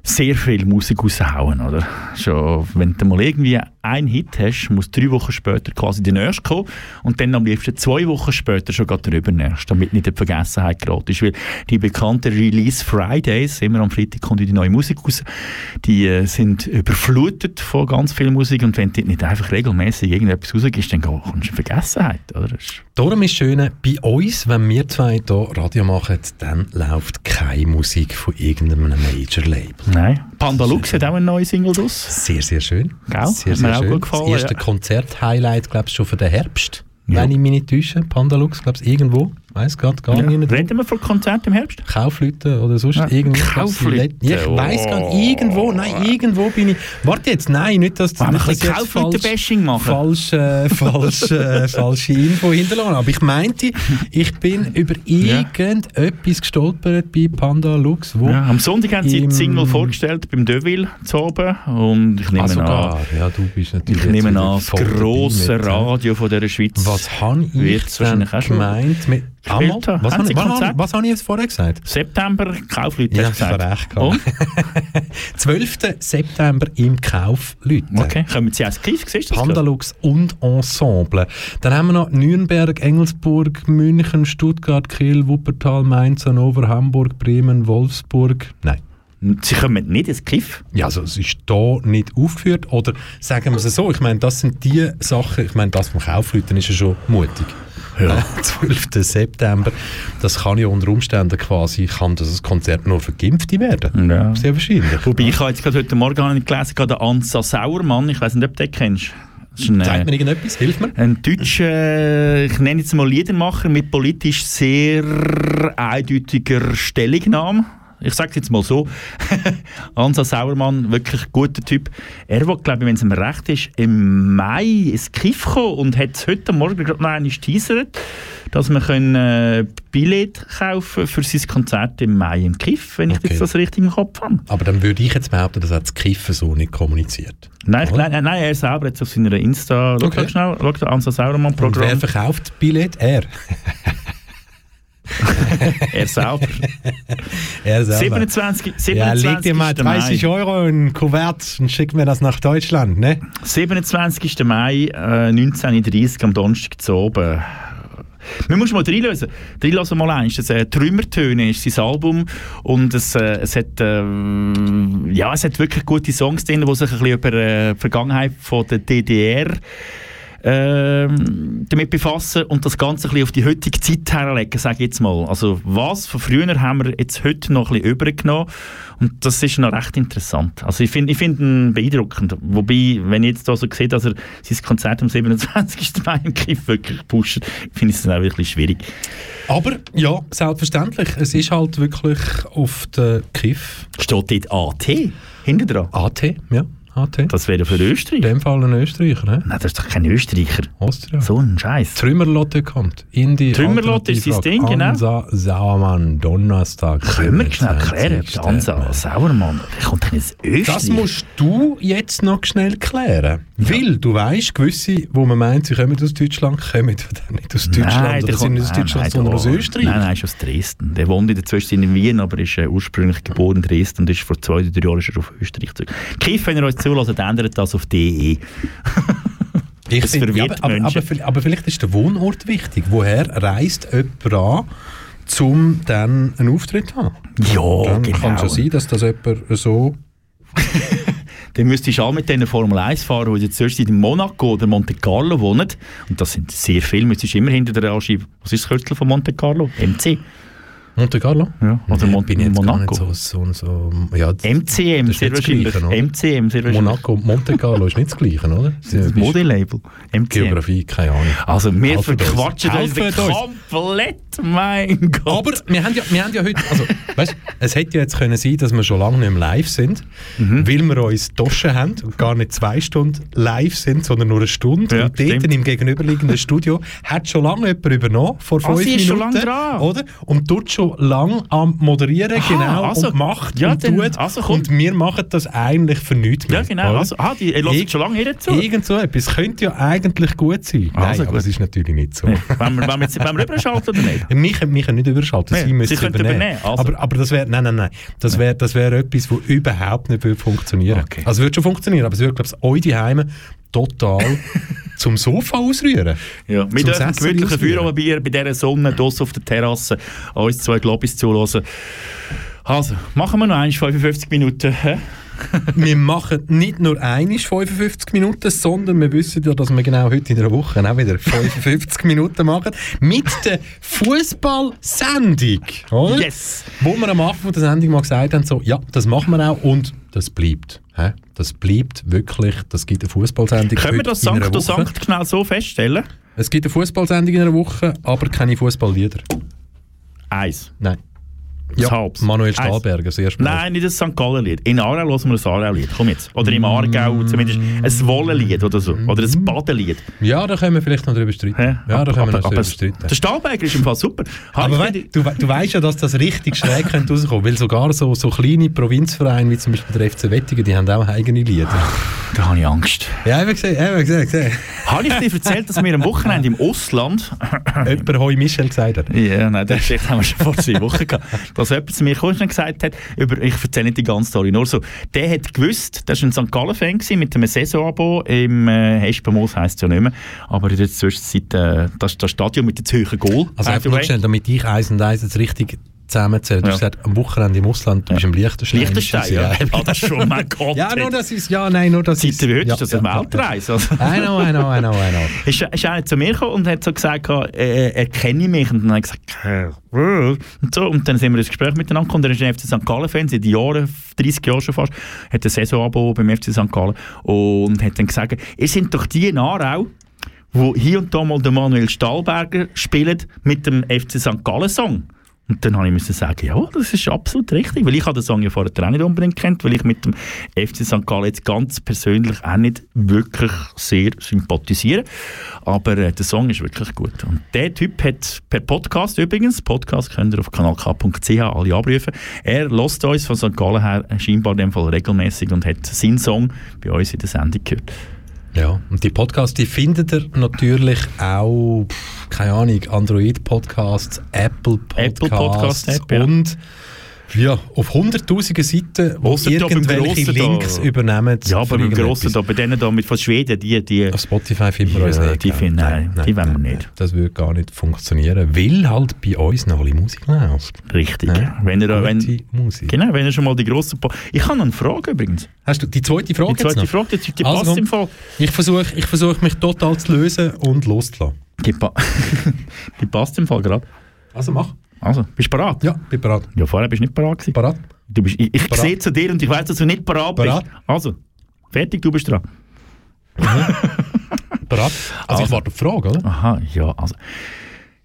sehr viel Musik raushauen, oder? Schon, wenn du mal irgendwie einen Hit hast, muss drei Wochen später quasi der nächste kommen und dann am liebsten zwei Wochen später schon gerade der übernächste, damit nicht in die Vergessenheit geraten ist, weil die bekannten Release Fridays, immer am Freitag kommt die neue Musik raus, die äh, sind überflutet von ganz viel Musik und wenn du nicht einfach regelmäßig irgendetwas rausgibst, dann kommst du in Vergessenheit, oder? Darum ist das Schöne, bei uns, wenn wir zwei hier Radio machen, dann läuft keine Musik von irgendeinem Major-Label. Nein. Panda Lux hat auch eine neue Single draus. Sehr, sehr schön. Gell? Sehr, Hat sehr mir auch schön. gut gefallen, das erste ja. Konzert-Highlight, glaube ich, schon für den Herbst. Ja. Wenn ich mich nicht täusche. Pandalux, glaube ich, irgendwo. Weiß gerade gar Ja. nicht. Reden wir von Konzert im Herbst? Kaufleute oder sonst Ja, irgendwo. Kaufleute, Ja, ich weiß gar nicht. oh. Irgendwo, nein, irgendwo bin ich. Warte jetzt, nein, nicht, dass jetzt falsch, Kaufleute-Bashing machen? falsch, äh, falsch, äh, (laughs) falsche Info hinterlassen. Aber ich meinte, ich bin über Ja. irgendetwas gestolpert bei Panda Lux, wo Ja, am Sonntag haben sie die Single vorgestellt beim Deville zu oben und ich nehme Ah, sogar. an, Ja, du bist natürlich ich nehme an, das grosse mit, Radio von dieser Schweiz. Was habe ich denn wahrscheinlich auch schon gemeint? Mit, Einmal? Was, Haben habe was, was habe ich jetzt vorher gesagt? September, Kaufleute, Ja, ich habe recht gehabt. Und? (laughs) 12. September im Kaufleute. Okay, kommen Sie als Kief, siehst du das? Pandalux und Ensemble. Dann haben wir noch Nürnberg, Engelsburg, München, Stuttgart, Kiel, Wuppertal, Mainz, Hannover, Hamburg, Bremen, Wolfsburg. Nein. Sie kommen nicht ins Kiff. Ja, also es ist da nicht aufgeführt. Oder sagen wir es so, ich meine, das sind die Sachen, ich meine, das vom Kaufleuten ist ja schon mutig. Ja. (laughs) 12. September, das kann ja unter Umständen quasi, kann das Konzert nur für Geimpfte werden. Ja. Sehr wahrscheinlich. Wobei ich habe jetzt gerade heute Morgen ich gelesen, gerade der Ansa Sauermann, ich weiß nicht, ob du den kennst. Ein, Zeigt äh, mir irgendetwas, hilf mir. Ein deutscher, äh, ich nenne jetzt mal Liedermacher mit politisch sehr eindeutiger Stellungnahme. Ich sage es jetzt mal so. (laughs) Ansa Sauermann, wirklich guter Typ. Er will, glaube ich, wenn es ihm recht ist, im Mai ins Kiff kommen und hat es heute Morgen gerade noch einmal teasert, dass wir können, äh, Billett kaufen für sein Konzert im Mai im Kiff, wenn ich Okay. jetzt das richtig im Kopf habe. Aber dann würde ich jetzt behaupten, das hat das Kiffen so nicht kommuniziert. Nein, ich, nein, nein, er selber jetzt auf seiner Insta. Schau Okay. okay. schnell, schau Ansa Sauermann Und wer Programm. verkauft das Billett? Er. (laughs) Er selber. er selber. 27. 27. Ja, leg dir mal 30 Mai. Euro in ein Kuvert und schick mir das nach Deutschland, ne? 27. Mai äh, 1930 am Donnerstag zu oben. Wir müssen mal reinlösen. Reinlösen mal eins. Das äh, Trümmertöne ist sein Album und es, äh, es hat äh, ja, es hat wirklich gute Songs drin, die sich ein bisschen über äh, die Vergangenheit von der DDR ähm, damit befassen und das Ganze ein bisschen auf die heutige Zeit herlegen, sage ich jetzt mal. Also was von früher haben wir jetzt heute noch ein bisschen übergenommen und das ist noch recht interessant. Also ich finde ich find ihn beeindruckend. Wobei, wenn ich jetzt da so sehe, dass er sein Konzert am 27. (laughs) Mai im Kiff wirklich pusht, finde ich es dann auch wirklich schwierig. Aber ja, selbstverständlich. Es ist halt wirklich auf der Kiff. Steht dort AT hinten dran? AT, ja. AT. Das wäre für Österreich. In dem Fall ein Österreicher, ne? Nein, das ist doch kein Österreicher. Austria. So ein Scheiß. Trümmerlotte kommt. In die Trümmerlotte ist sein Ding, genau. Ansa Sauermann, Donnerstag. Können wir schnell klären, 27. der Ansa Sauermann, der kommt ins Österreich. Das musst du jetzt noch schnell klären. Weil du weißt, gewisse, wo man meint, sie kommen aus Deutschland, kommen nicht aus Deutschland Nein, oder der sind kommt- nicht aus Deutschland, nein, sondern der- aus Österreich. Nein, nein, ist aus Dresden. Der wohnt in der Zwischenzeit in Wien, aber ist äh, ursprünglich geboren in Dresden und ist vor zwei drei Jahren schon auf Österreich zurück. Kiff, wenn ihr euch zulässt, ändert das auf DE. Ich das find- ja, verwirrt aber, aber, aber, aber vielleicht ist der Wohnort wichtig. Woher reist jemand an, um dann einen Auftritt zu haben? Ja, dann genau. kann schon sein, dass das jemand so... (laughs) Dann müsstest du auch mit diesen Formel 1 fahren, die jetzt zuerst in Monaco oder Monte Carlo wohnen. Und das sind sehr viele. Müsstest du immer hinter der Regie. Was ist das Kürzel von Monte Carlo? MC. Monte Carlo? Ja, oder Mon bin ich jetzt gar Monaco. nicht so... so, so ja, das- MCM, das sehr wahrscheinlich. Gleiche? MCM, sehr wahrscheinlich. Monaco, Monte Carlo ist nicht das Gleiche, oder? Das ist das Modelabel. MCM. Geografie, keine Ahnung. Also, wir Helfen verquatschen uns komplett, mein Gott. Aber wir haben ja, wir haben ja heute, also, weißt, es hätte ja jetzt können sein, dass wir schon lange nicht mehr live sind, Mhm. weil wir uns Taschen haben und gar nicht zwei Stunden live sind, sondern nur eine Stunde. Ja, und dort stimmt. im gegenüberliegenden Studio hat schon lange jemand übernommen, vor Ah, fünf sie ist schon Minuten. lange dran. Oder? Und tut schon lange am Moderieren, Aha, genau, also- und macht ja, und dann- tut. also und wir machen das eigentlich für nichts mehr. ja, genau. oder? Also, ah, die, Irg- schon lange hier zu. Irgend so etwas könnte ja eigentlich gut sein. Also Nein, aber gut. es ist natürlich nicht so. Nee. Wenn wir, wenn wir jetzt wenn wir rüberschalten oder nicht? Wir können, wir können nicht überschalten, Nee, sie müssen sie übernehmen. übernehmen, also. aber, aber das wäre, nein, nein, nein, das wäre das wär etwas, das überhaupt nicht würde funktionieren Okay. Also es würde schon funktionieren, aber es würde, glaube ich, euch die Heime total (laughs) zum Sofa ausrühren. Ja, Sessel gemütliche ausrühren. Feierabendbier bei dieser Sonne draussen auf der Terrasse uns zwei Globis zuhören. Also, machen wir noch eins 55 Minuten. (laughs) wir machen nicht nur einisch 55 Minuten, sondern wir wissen ja, dass wir genau heute in der Woche auch wieder 55 (laughs) Minuten machen. Mit der Fußballsendung. Yes! Wo wir am Anfang der Sendung mal gesagt haben, so, ja, das machen wir auch und das bleibt. Hä? Das bleibt wirklich, das gibt eine Fußballsendung. Können wir das Sankt und. Sankt schnell so feststellen? Es gibt eine Fußballsendung in einer Woche, aber keine Fußballlieder. Eins. Nein. Das Halbs. Manuel. Stahlberger, das erste Mal. Nein, nicht das St. Gallen-Lied. In Aarau hören wir ein Aarau-Lied. Komm jetzt. Oder im Aargau zumindest ein Wollenlied oder so. Oder ein Badenlied. Ja, da können wir vielleicht noch drüber streiten. Ja, da können wir noch drüber streiten. der Stahlberger ist im Fall super. Habe Aber ich wei, du, wei- du weißt ja, dass das richtig schräg könnte rauskommen, weil sogar so, so kleine Provinzvereine wie zum Beispiel der FC Wettigen, die haben auch eigene Lieder. Da habe ich Angst. Ja, gesehen, eben gesehen, gesehen. Habe ich dir erzählt, dass wir am Wochenende im Ausland Jemand Hoi Michel gesagt hat. Ja, nein, das haben wir schon vor zwei Wochen gehabt. Dass jemand zu mir kurz gesagt hat, über, ich erzähle nicht die ganze Story, nur so, der hat gewusst, der war ein St. Gallen-Fan mit einem Saisonabo im äh, Hespenmoos heisst es ja nicht mehr, aber in der Zwischenzeit äh, das, das Stadion mit dem hohen Goal. Also einfach nur schnell, damit ich eins und eins jetzt richtig zusammenzähle. Du Ja. hast gesagt, am Wochenende im Ausland, du bist im Liechtenstein. Liechtenstein, ja. Ah, das ist schon, mein (laughs) Gott. Ja, nur das ist, ja, nein, nur das Seit ist. wie heute ja, ist das ja, eine ja, Weltreise. Also. (laughs) I know, I know, I know, I know. (laughs) ist, ist einer zu mir gekommen und hat so gesagt, äh, er kenne mich. Und dann habe ich gesagt, äh, äh. und, so. und dann sind wir ins Gespräch miteinander gekommen. Er ist ein FC St. Gallen-Fan, seit Jahren, 30 Jahren schon fast. Hat ein Saisonabo beim FC St. Gallen. Und hat dann gesagt, ihr sind doch die in Aarau, wo hier und da mal der Manuel Stahlberger spielt mit dem FC St. Gallen-Song. Und dann habe ich sagen, ja, das ist absolut richtig, weil ich habe den Song ja vorher auch nicht unbedingt kennt, weil ich mit dem FC St. Gallen jetzt ganz persönlich auch nicht wirklich sehr sympathisiere. Aber äh, der Song ist wirklich gut. Und der Typ hat per Podcast übrigens, Podcast könnt ihr auf kanalk.ch alle abrufen, er lässt uns von St. Gallen her scheinbar in dem Fall regelmäßig und hat seinen Song bei uns in der Sendung gehört. Ja, und die Podcasts, die findet ihr natürlich auch, keine Ahnung, Android-Podcasts, Apple Podcasts Apple Podcast App, und ja, auf hunderttausende Seiten, wo Ausser irgendwelche Grossen da- Links übernehmen. Ja, aber beim irgendetwas. Grossen da, bei denen da mit von Schweden, die, die Auf Spotify finden wir Ja, uns nicht. die finden- nein, die wollen wir nicht. Das würde gar nicht funktionieren, weil halt bei uns noch alle Musik läuft. Richtig. Ja, Wenn ihr, wenn, Musik. genau, wenn ihr schon mal die grossen... Po ich habe noch eine Frage übrigens. Hast du die zweite Frage Die zweite? Frage, die, die Also passt im Fall. Ich versuche ich versuch mich total zu lösen und loszulassen. Die, pa (laughs) die passt im Fall gerade. Also mach. Also, bist du bereit? Ja, bin bereit. Ja, vorher bist du nicht bereit gewesen. Bereit? Du bist, ich ich Bereit. sehe zu dir und ich weiß, dass du nicht bereit bist. Bereit. Also, fertig, du bist dran. (laughs) Bereit? Also, ich Also. warte auf die Frage, oder? Aha, ja, also.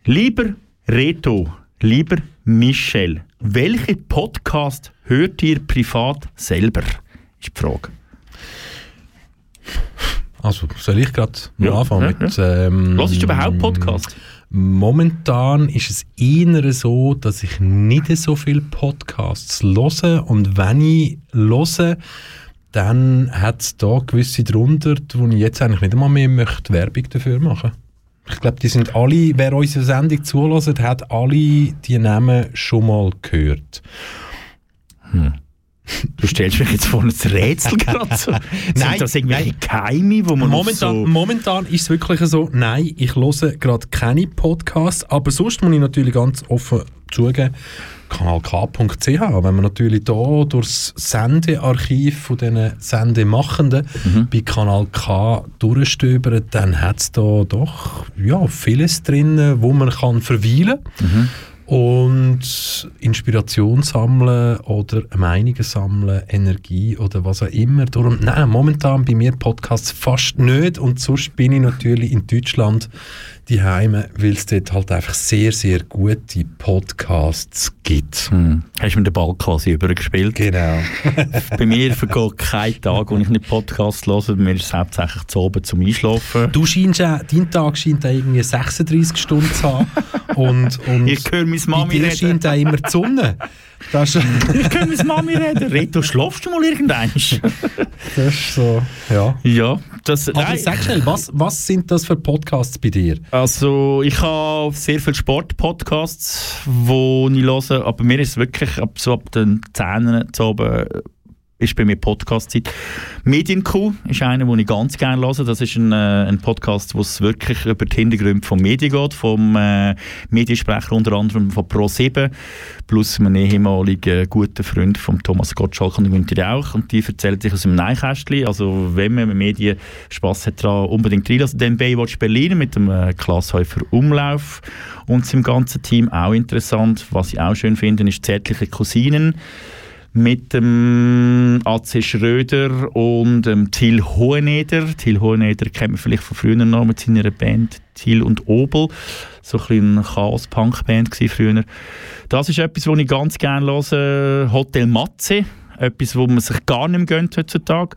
Lieber Reto, lieber Michel, welchen Podcast hört ihr privat selber? Ist die Frage. Also, soll ich gerade mal Ja, anfangen ja, mit... Ähm, Was ist überhaupt Podcast? Momentan ist es eher so, dass ich nicht so viele Podcasts höre. Und wenn ich höre, dann hat es da gewisse drunter, wo ich jetzt eigentlich nicht einmal mehr möchte Werbung dafür machen. Ich glaube, die sind alle, wer unsere Sendung zulässt, hat alle die Namen schon mal gehört. (laughs) Du stellst mich jetzt vor ein Rätsel gerade so. (laughs) Nein, Sind das irgendwelche Geheime, wo man Momentan, so... momentan ist es wirklich so, nein, ich höre gerade keine Podcasts, aber sonst muss ich natürlich ganz offen zugeben, kanalk.ch, wenn man natürlich da durchs Sendearchiv von diesen Sendemachenden Mhm. bei Kanal K durchstöbert, dann hat es da doch ja, vieles drin, wo man kann verweilen Mhm. Und Inspiration sammeln oder Meinungen sammeln, Energie oder was auch immer. Darum, nein, momentan bei mir Podcasts fast nicht und sonst bin ich natürlich in Deutschland die Heime, weil es dort halt einfach sehr, sehr gute Podcasts gibt. Hm. Hast du mir den Ball quasi übergespielt? Genau. (laughs) Bei mir vergeht kein Tag, wo ich nicht Podcast höre. Bei mir ist es hauptsächlich zu oben zum Einschlafen. Du scheinst ja, dein Tag scheint auch irgendwie 36 Stunden zu haben und, und Ich höre meine Mami reden. scheint auch immer die Sonne. Das (laughs) Ich höre meine Mami reden. Reto, schlafst du mal irgendwann? das ist so, ja. ja, das... Aber nein. sag schnell, was, was sind das für Podcasts bei dir? Also, ich habe sehr viele Sportpodcasts, die ich höre, aber mir ist es wirklich ab, so ab den 10 zu oben ist bei mir Podcast-Zeit. Medienkuh ist einer, den ich ganz gerne höre. Das ist ein, äh, ein Podcast, wo es wirklich über die Hintergründe von Medien geht, vom äh, Mediensprecher unter anderem von Pro7, plus einem ehemaligen guten Freund von Thomas Gottschalk und Günther Rauch. Und die erzählen sich aus dem Neinkästchen. Also wenn man mit Medien Spass hat, daran unbedingt rein. Also den Baywatch Berlin mit dem äh, Klaas Umlauf und seinem ganzen Team auch interessant. Was ich auch schön finde, ist Zärtliche Cousinen mit dem AC Schröder und dem Till Hoheneder. Till Hoheneder kennt man vielleicht von früher noch mit seiner Band Till und Obel. So ein eine Chaos-Punk-Band gewesen früher. Das ist etwas, was ich ganz gerne höre. Hotel Matze. Etwas, wo man sich gar nicht mehr gönnt heutzutage.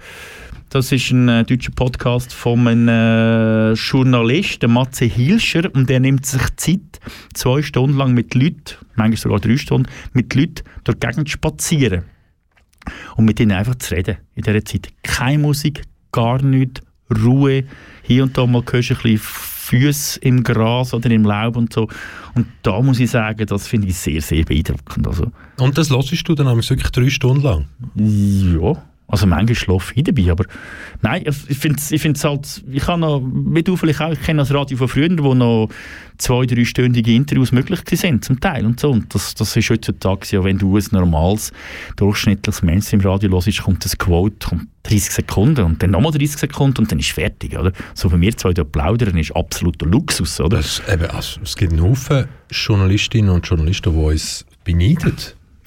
Das ist ein äh, deutscher Podcast von einem äh, Journalist, Matze Hilscher, und der nimmt sich Zeit, zwei Stunden lang mit Leuten, manchmal sogar drei Stunden, mit Leuten durch die Gegend spazieren. Und mit ihnen einfach zu reden in dieser Zeit. Keine Musik, gar nichts, Ruhe. Hier und da mal hörst du ein bisschen Füße im Gras oder im Laub und so. Und da muss ich sagen, das finde ich sehr, sehr beeindruckend. Also, Und das hörst du dann wirklich drei Stunden lang? ja, also manchmal schlafe ich dabei, aber nein, ich finde es ich find's halt, ich habe noch, wie du vielleicht auch, ich kenne das Radio von früher, wo noch zwei, dreistündige Interviews möglich sind, zum Teil und so, und das, das ist heutzutage ja, wenn du ein normales, durchschnittliches Mainstream-Radio hörst, kommt das Quote, kommt 30 Sekunden und dann nochmal 30 Sekunden und dann ist fertig, oder? So bei mir zwei da plaudern ist absoluter Luxus, oder? Das, eben, also, es gibt einen Haufen Journalistinnen und Journalisten, die uns beneiden.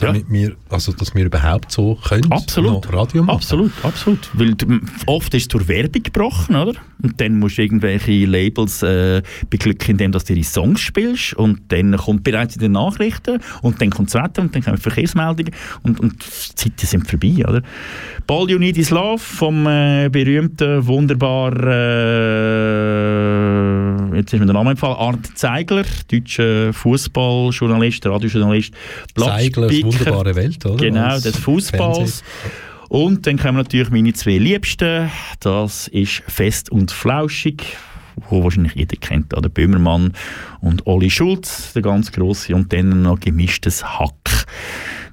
Ja. Damit wir, also, dass wir überhaupt so können, Absolut. Radio machen. Absolut, absolut. Weil oft ist es durch Werbung gebrochen, oder? Und dann musst du irgendwelche Labels äh, beglücken, indem du ihre Songs spielst. Und dann kommt bereits in den Nachrichten und dann kommt das Wetter und dann kommen Verkehrsmeldungen und, und die Zeiten sind vorbei, oder? Ball You Need Is Love vom äh, berühmten, wunderbar, äh, jetzt ist mir der Name empfallen, Art Zeigler, deutscher Fußballjournalist, Radiojournalist, Blatt-Speaker. Wunderbare Welt, oder? Genau, des Fußballs. Und dann kommen natürlich meine zwei Liebsten. Das ist Fest und Flauschig, wo wahrscheinlich jeder kennt, oder? Böhmermann und Olli Schulz, der ganz große, und dann noch gemischtes Hack,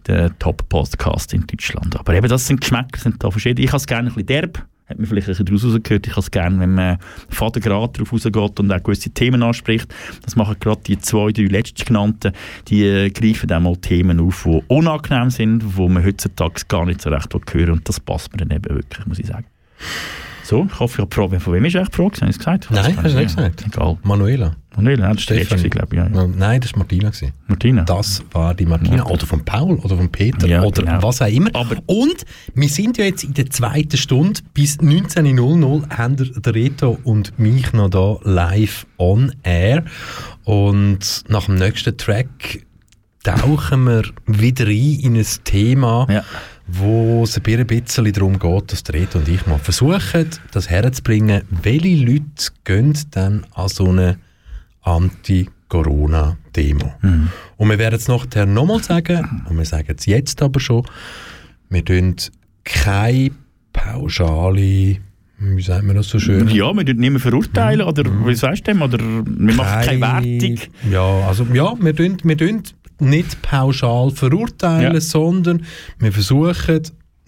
der Top-Podcast in Deutschland. Aber eben, das sind Geschmäcker, sind da verschieden. Ich habe es gerne ein bisschen derb. Hat man vielleicht ein bisschen daraus rausgehört. Ich habe es gerne, wenn man fadengrad drauf rausgeht und auch gewisse Themen anspricht. Das machen gerade die zwei, drei letztgenannten. Die äh, greifen auch mal Themen auf, die unangenehm sind, wo man heutzutage gar nicht so recht hören Und das passt mir dann eben wirklich, muss ich sagen. So, ich hoffe, ich habe Frage, von wem ist eigentlich die Frage? Habe ich es gesagt? Nein, hast du nicht ich- gesagt. Egal. Manuela. Manuela, ja, das Stefanie. glaube ich. Ja, ja. Nein, das war Martina. Gewesen. Martina. Das war die Martina. Oder von Paul oder von Peter Ja, oder genau. was auch immer. Aber- und wir sind ja jetzt in der zweiten Stunde. Bis 19.00 haben der der Reto und mich noch da live on air. Und nach dem nächsten Track tauchen wir wieder ein in ein Thema, Ja. Wo es ein bisschen darum geht, dass Reto und ich mal versuchen, das herzubringen, welche Leute gehen dann an so eine Anti-Corona-Demo. Und wir werden es nachher nochmal sagen, und wir sagen es jetzt aber schon, wir tun keine pauschale, wie sagt man das so schön? Ja, wir dürfen nicht mehr verurteilen, oder wie sagst du dem? Oder wir machen keine Wertung. Ja, also ja, wir tun, wir tun nicht pauschal verurteilen, Ja. sondern wir versuchen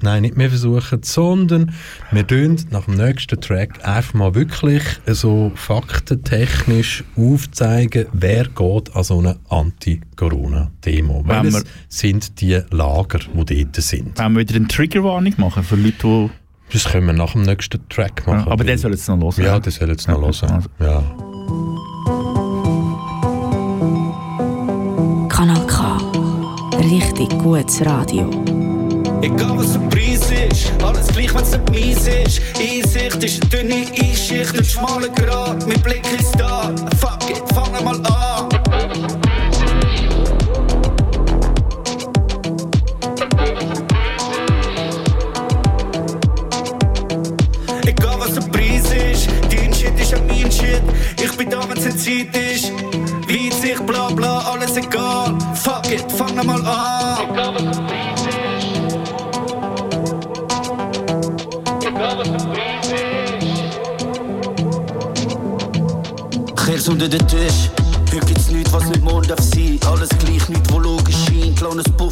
Nein, nicht mehr versuchen, sondern wir tun nach dem nächsten Track einfach mal wirklich so faktentechnisch aufzeigen, wer geht an so eine Anti-Corona-Demo. Welches wir- sind die Lager, die dort sind? Wollen wir wieder eine Triggerwarnung machen für Leute, die... Das können wir nach dem nächsten Track machen. Ja, aber den soll jetzt noch hören. Ja, das soll jetzt noch hören. Ja. Richtig gutes Radio. Egal was der Preis ist, alles gleich, wenn's nicht mies ist. Einsicht ist eine dünne Einschicht, ein schmaler Grat, mein Blick ist da. Fuck it, fangen mal an. Egal was der Preis ist, dein Shit ist auch mein Shit. Ich bin da, wenn's Zeit ist. Weitsicht, bla bla, alles egal. Fuck it, fangen mal an. Kehr's unter den Tisch. Heute gibt's nichts, was nicht morgen darf sein. Alles gleich, nichts, wo logisch scheint. Kleines Puff,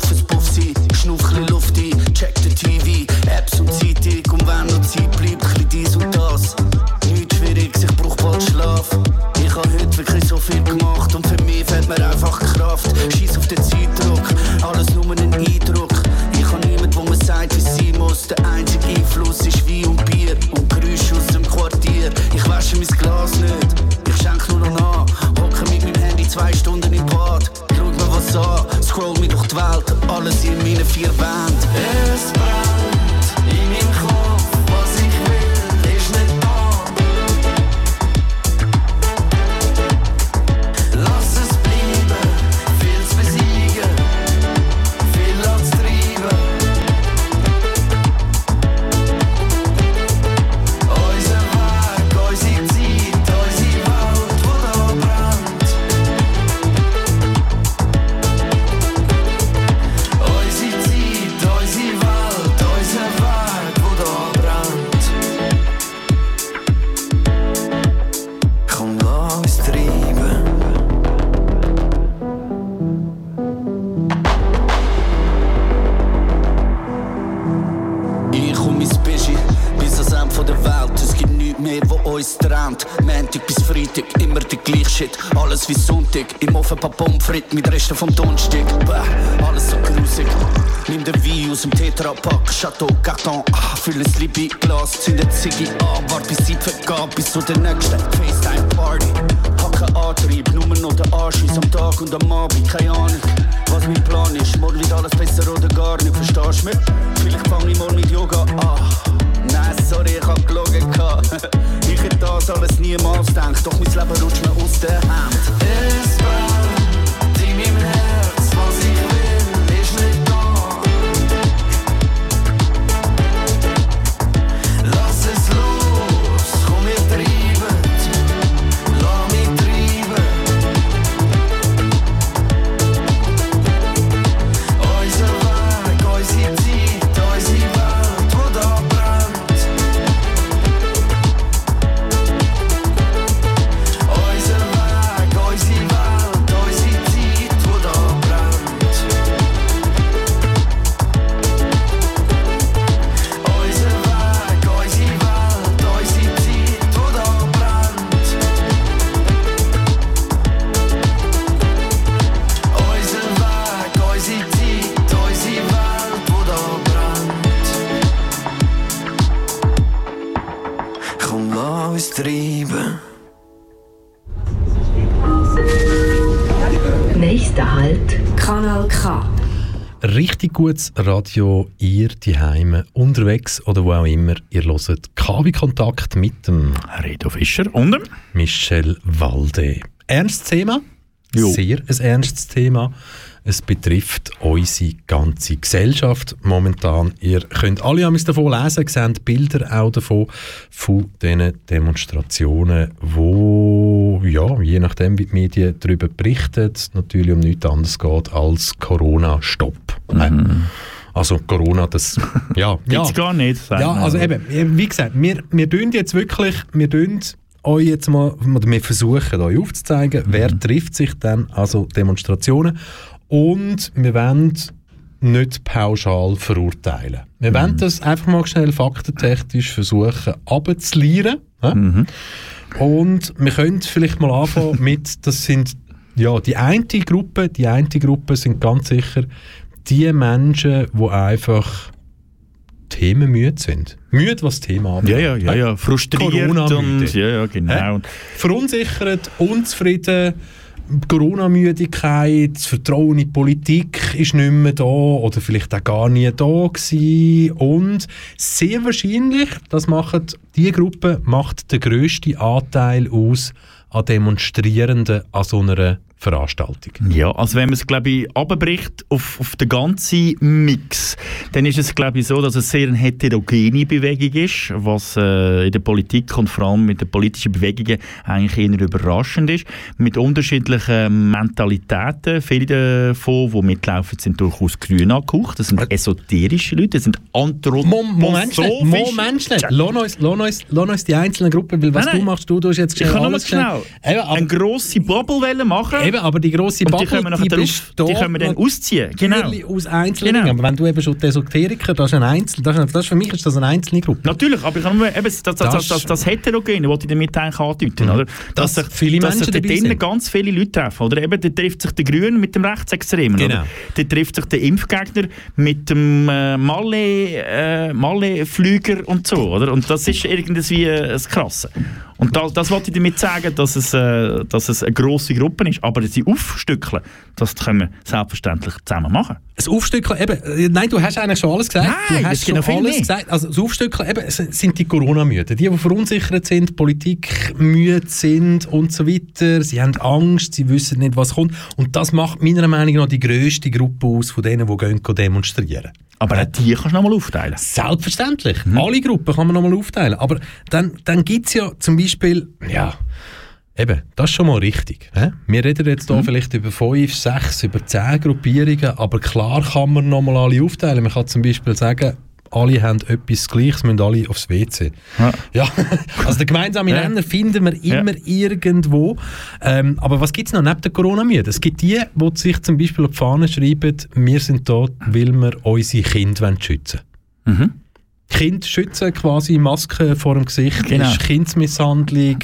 Resten vom Donnerstag. Alles so grusig. Nimm den Wein aus dem Tetrapack, Chateau, Carton, ah, füll ein Libby-Glas, zünd Ziggy an, wart bis Zeit vergeht, bis zu der nächsten FaceTime-Party. Gutes Radio, ihr die Heime unterwegs oder wo auch immer. Ihr hört KW Kontakt mit dem Redo Fischer und dem Michel Walde. Ernstes Thema, Jo. sehr ein ernstes Thema. Es betrifft unsere ganze Gesellschaft momentan. Ihr könnt alle am davon lesen, seht Bilder auch davon, von diesen Demonstrationen, wo, ja, je nachdem, wie die Medien darüber berichten, es natürlich um nichts anderes geht als Corona-Stopp. Also Corona, das, ja, (laughs) Gibt's gar nicht. ja, also eben, wie gesagt, wir, wir tun jetzt wirklich, wir tun euch jetzt mal, wir versuchen euch aufzuzeigen, wer trifft sich dann, also Demonstrationen. Und wir wollen nicht pauschal verurteilen. Wir wollen das einfach mal schnell faktentechnisch versuchen abzulieren. hä? Und wir können vielleicht mal anfangen (laughs) mit, das sind ja die eine Gruppe, die eine Gruppe sind ganz sicher die Menschen, die einfach themenmüde sind. Müde, was das Thema anbelangt. Ja, ja, ja, ja. Frustriert Corona-müde. und ja, ja, genau. Verunsichert, unzufrieden, Corona-Müdigkeit, das Vertrauen in die Politik ist nicht mehr da oder vielleicht auch gar nie da gewesen. Und sehr wahrscheinlich, das macht, die Gruppe macht den grössten Anteil aus an Demonstrierenden an so einer Veranstaltung. Ja, also wenn man es, glaube ich, abbricht auf, auf den ganzen Mix, dann ist es, glaube ich, so, dass es sehr eine heterogene Bewegung ist, was äh, in der Politik und vor allem mit den politischen Bewegungen eigentlich eher überraschend ist, mit unterschiedlichen Mentalitäten. Viele davon, die mitlaufen, sind durchaus grün angehaucht. Das sind esoterische Leute, das sind Moment, schnell, anthroposophisch. Moment, schnell. Lass uns, lass, uns, die einzelnen Gruppen, weil was Nein, du nein. machst, du, du hast jetzt Ich kann nur alles schnell eine grosse Bubble machen eben, aber die grosse und Bubble, die können wir, besteht die können wir dann ausziehen. Genau. aus Einzelnen. Genau. Aber wenn du eben schon die Esoteriker, das ist ein Einzel, das ist, das ist für mich ist das eine einzelne Gruppe. Natürlich, aber ich kann nur, eben, das, das, das, das, das Heterogene, was ich damit eigentlich andeuten, oder? Dass sich, viele dass sich Menschen dabei sind. ganz viele Leute treffen, oder? Eben, da trifft sich der Grün mit dem Rechtsextremen, Genau. oder? Da trifft sich der Impfgegner mit dem äh, Malle, äh, Malle-Flüger und so, oder? Und das ist irgendwie äh, das Krasse. Und das, das wollte ich damit sagen, dass es, äh, dass es eine grosse Gruppe ist. Aber sie aufstückeln, das können wir selbstverständlich zusammen machen. Das Aufstückeln, eben, äh, nein, du hast eigentlich schon alles gesagt. Nein, du hast viel alles mehr. gesagt. Also das Aufstückeln, eben, sind die Corona-Müden. Die, die verunsichert sind, Politik müde sind und so weiter. Sie haben Angst, sie wissen nicht, was kommt. Und das macht meiner Meinung nach die grösste Gruppe aus von denen, die gehen, demonstrieren. Aber auch die kannst du nochmal aufteilen. Selbstverständlich. Alle Gruppen kann man nochmal aufteilen. Aber dann, dann gibt es ja zum Beispiel, ja, eben, das ist schon mal richtig. Hä? Wir reden jetzt hier vielleicht über fünf, sechs, über zehn Gruppierungen, aber klar kann man nochmal alle aufteilen. Man kann zum Beispiel sagen, alle haben etwas Gleiches, müssen alle aufs WC. Ja. Ja, (laughs) also den gemeinsamen Ja. Nenner finden wir Ja. immer irgendwo. Ähm, aber was gibt es noch neben der Corona-Mühe? Es gibt die, die sich zum Beispiel auf die Fahne schreiben, wir sind da, weil wir unsere Kinder wollen schützen Mhm. Kind schützen, quasi Maske vor dem Gesicht, Genau. ist Kindsmisshandlung,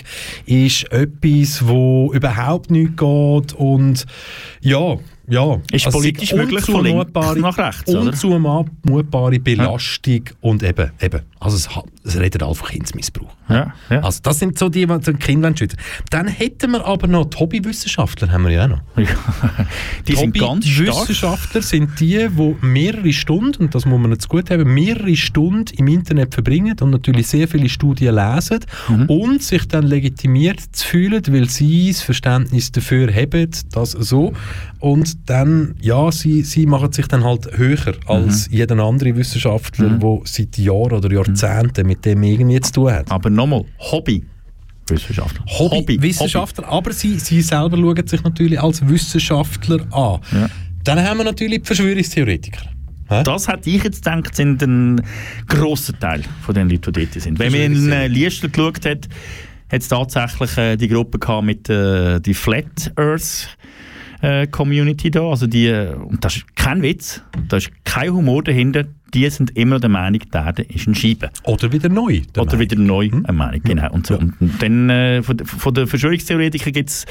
ist etwas, wo überhaupt nicht geht und ja, ja. Ist Also politisch möglich von links nach rechts? Unzumutbare Belastung und eben, eben, also es, es redet alle von Kindsmissbrauch. Ja, ja. Also das sind so die, die die Kinder schützen Dann hätten wir aber noch die Hobbywissenschaftler, haben wir ja auch noch. die sind ganz stark. Wissenschaftler sind die, die mehrere Stunden, und das muss man jetzt gut haben, mehrere Stunden im Internet verbringen und natürlich sehr viele Studien lesen Mhm. und sich dann legitimiert zu fühlen, weil sie das Verständnis dafür haben, das so. Und dann, ja, sie, sie machen sich dann halt höher als Mhm. jeder andere Wissenschaftler, der seit Jahren oder Jahrzehnten mit dem irgendwie zu tun hat. Aber nochmal, Hobby. Wissenschaftler. Hobby-Wissenschaftler, aber sie, sie selber schauen sich natürlich als Wissenschaftler an. Ja. Dann haben wir natürlich die Verschwörungstheoretiker. Hä? Das hätte ich jetzt gedacht, sind ein grosser Teil von den Leuten, die dort sind. Wenn man in äh, Liestl geschaut hat, hat es tatsächlich äh, die Gruppe gehabt mit äh, die Flat Earth äh, Community da. Also die, äh, und das ist kein Witz, da ist kein Humor dahinter. Die sind immer der Meinung, Erde ist eine Scheibe. Oder wieder neu. der Oder Meinung. wieder neu eine Meinung, genau. Und, so. Ja. und dann äh, von, der- von den Verschwörungstheoretikern gibt es,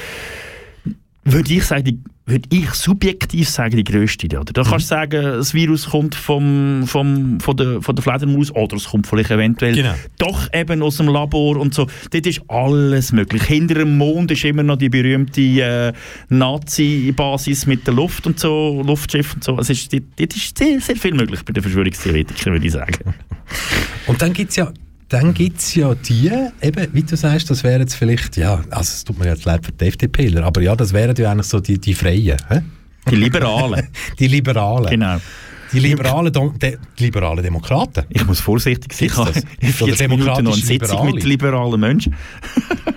würde ich sagen, die, würde ich subjektiv sagen, die grösste. Oder? Da kannst du sagen, das Virus kommt vom, vom, von, der, von der Fledermaus oder es kommt vielleicht eventuell Genau. doch eben aus dem Labor und so. Dort ist alles möglich. Hinter dem Mond ist immer noch die berühmte äh, Nazi-Basis mit der Luft und so, Luftschiff und so. Es ist, dort, dort ist sehr, sehr viel möglich bei den Verschwörungstheoretikern, würde ich sagen. Und dann gibt es ja, dann gibt's ja die, eben, wie du sagst, das wären jetzt vielleicht, ja, also es tut mir jetzt leid für die FDPler, aber ja, das wären ja eigentlich so die, die Freien, hä? Die Liberalen. (laughs) die Liberalen. genau. Die liberalen, de, die liberalen Demokraten. Ich muss vorsichtig sein. Ich habe das? in 40 Oder Minuten noch eine Sitzung mit liberalen Menschen.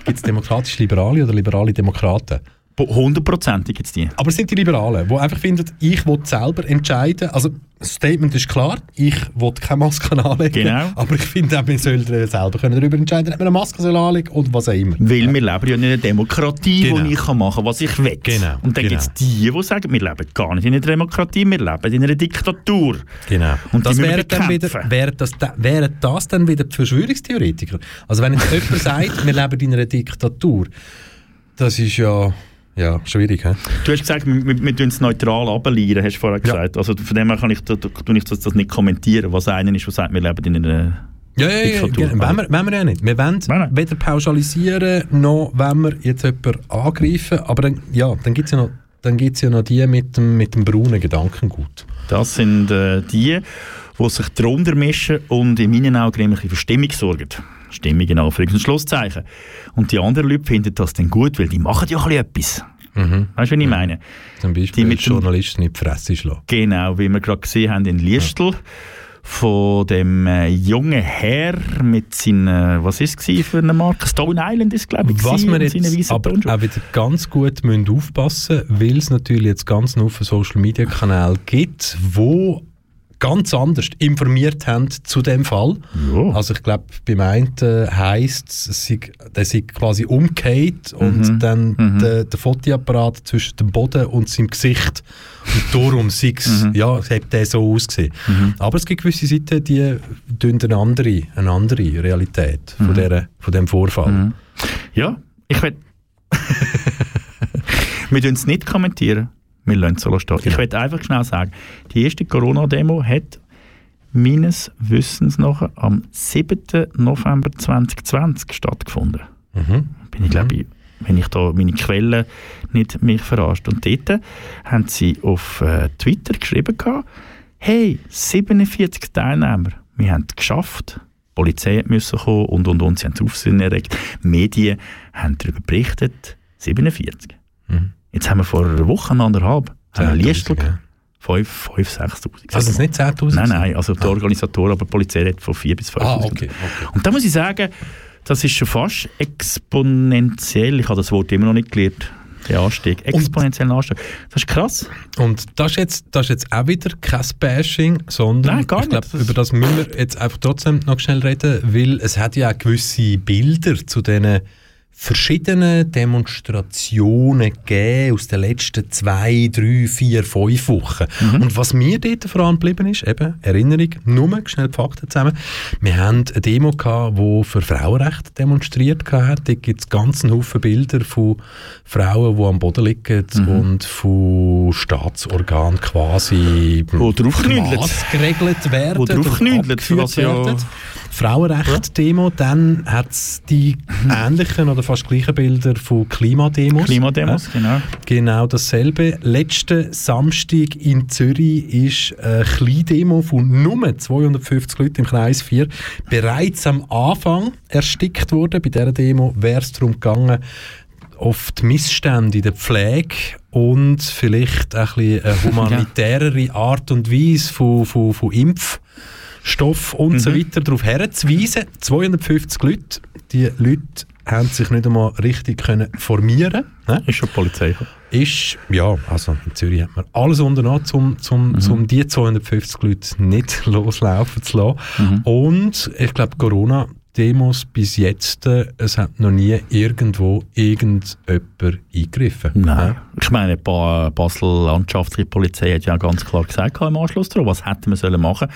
Gibt es demokratisch Liberale oder liberale Demokraten? Hundertprozentig jetzt die. Aber es sind die Liberalen, die einfach finden, ich will selber entscheiden. Also das Statement ist klar, ich will keine Masken anlegen. Genau. Aber ich finde auch, wir sollen selber können darüber entscheiden, ob man eine Maske soll anlegen oder was auch immer. Weil wir leben ja in einer Demokratie, Genau. wo ich kann machen kann, was ich will. Genau, Und dann genau. gibt es die, die sagen, wir leben gar nicht in einer Demokratie, wir leben in einer Diktatur. Genau. Und das wäre wir dann wieder, wäre das, da- wären das dann wieder die Verschwörungstheoretiker? Also wenn jetzt jemand (laughs) sagt, wir leben in einer Diktatur, das ist ja, ja schwierig. He? Du hast gesagt, wir, wir, wir tun es neutral abelieren, hast du vorher Ja. gesagt. Also von dem her kann ich, da, da, ich das, das nicht kommentieren, was einer ist, der sagt, wir leben in einer Ja, ja, ja, ja. Wollen, wir, wollen wir ja nicht. Wir wollen Nein, nein. weder pauschalisieren, noch wollen wir jetzt jemanden angreifen. Aber dann, ja, dann gibt es ja noch, dann gibt's ja noch die mit dem, mit dem braunen Gedankengut. Das sind äh, die, die sich darunter mischen und in meinen Augen immer ein bisschen für Stimmung sorgen. Stimmung in Anführungs- Schlusszeichen. Und die anderen Leute finden das dann gut, weil die machen ja ein bisschen etwas. Mhm. Weißt du, was ich meine? Zum Die Beispiel mit mit Journalisten in die Fresse schlagen. Genau, wie wir gerade gesehen haben in Liestl. Von dem äh, jungen Herr mit seinen, was ist es für eine Marke? Stone Island ist glaube ich. Was wir jetzt aber auch wieder ganz gut müssen aufpassen weil es natürlich jetzt ganz viele Social Media Kanäle gibt, wo ganz anders informiert haben zu dem Fall. Ja. Also ich glaube, beim einen heisst es, der sei quasi umgekehrt und Mhm. dann der, der Fotoapparat zwischen dem Boden und seinem Gesicht und darum sei es, Mhm. ja, hat der so ausgesehen. Aber es gibt gewisse Seiten, die tun eine andere, eine andere Realität Mhm. von, der, von dem Vorfall. Ja, ich will. (laughs) wir tun es nicht kommentieren. Wir lassen es stehen. Ich Genau. will einfach schnell sagen, die erste Corona-Demo hat meines Wissens nach am 7. November 2020 stattgefunden. Mhm. Bin ich, glaube ich, wenn ich da meine Quellen nicht mich verarscht. Und dort haben sie auf äh, Twitter geschrieben, gehabt, hey, 47 Teilnehmer, wir haben es geschafft. Die Polizei musste kommen und, und, und, sie haben Aufsehen erregt. Die Medien haben darüber berichtet, 47. Mhm. Jetzt haben wir vor einer Woche, anderthalb, haben wir 10.000, Liestl, ja. 5, 5 6'000. Also es nicht 10'000? Nein, nein, also die Organisatoren, aber die Polizei redet von 4 bis 5'000. Ah, okay, okay. Und da muss ich sagen, das ist schon fast exponentiell. Ich habe das Wort immer noch nicht gelernt. Der Anstieg. Exponentiellen Anstieg. Das ist krass. Und das ist, jetzt, das ist jetzt auch wieder kein Bashing, sondern Nein, gar ich glaube, nicht. Das- über das müssen wir jetzt einfach trotzdem noch schnell reden, weil es hat ja auch gewisse Bilder zu diesen verschiedenen Demonstrationen gegeben aus den letzten zwei, drei, vier, fünf Wochen. Mhm. Und was mir dort vor allem geblieben ist, eben Erinnerung, nur schnell die Fakten zusammen. Wir haben eine Demo gehabt, die für Frauenrechte demonstriert hat. Dort gibt es ganz einen Haufen Bilder von Frauen, die am Boden liegen Mhm. und von Staatsorganen quasi Wo draufknüdelt. geregelt werden. Wo draufknüdelt, was ja- werden. Frauenrecht-Demo, dann hat es die ähnlichen oder fast gleichen Bilder von Klimademos. Klimademos, Ja. genau. Genau dasselbe. Letzten Samstag in Zürich ist eine Kleindemo von nur 250 Leuten im Kreis 4 bereits am Anfang erstickt worden. Bei dieser Demo wäre es darum gegangen, die Missstände in der Pflege und vielleicht ein bisschen eine (laughs) humanitärere Art und Weise von, von, von Impfstoff und so weiter darauf herzuweisen. 250 Leute. Die Leute haben sich nicht einmal richtig können formieren ne? Ist schon Polizei. ist, ja, also in Zürich hat man alles unternommen, um zum, zum die 250 Leute nicht (laughs) loslaufen zu lassen. Und ich glaube, Corona-Demos bis jetzt, äh, es hat noch nie irgendwo irgendjemand eingegriffen. Nein. Ich meine, die Ba- Basel Landschaftliche Polizei hat ja ganz klar gesagt im Anschluss daran, was hätten wir sollen machen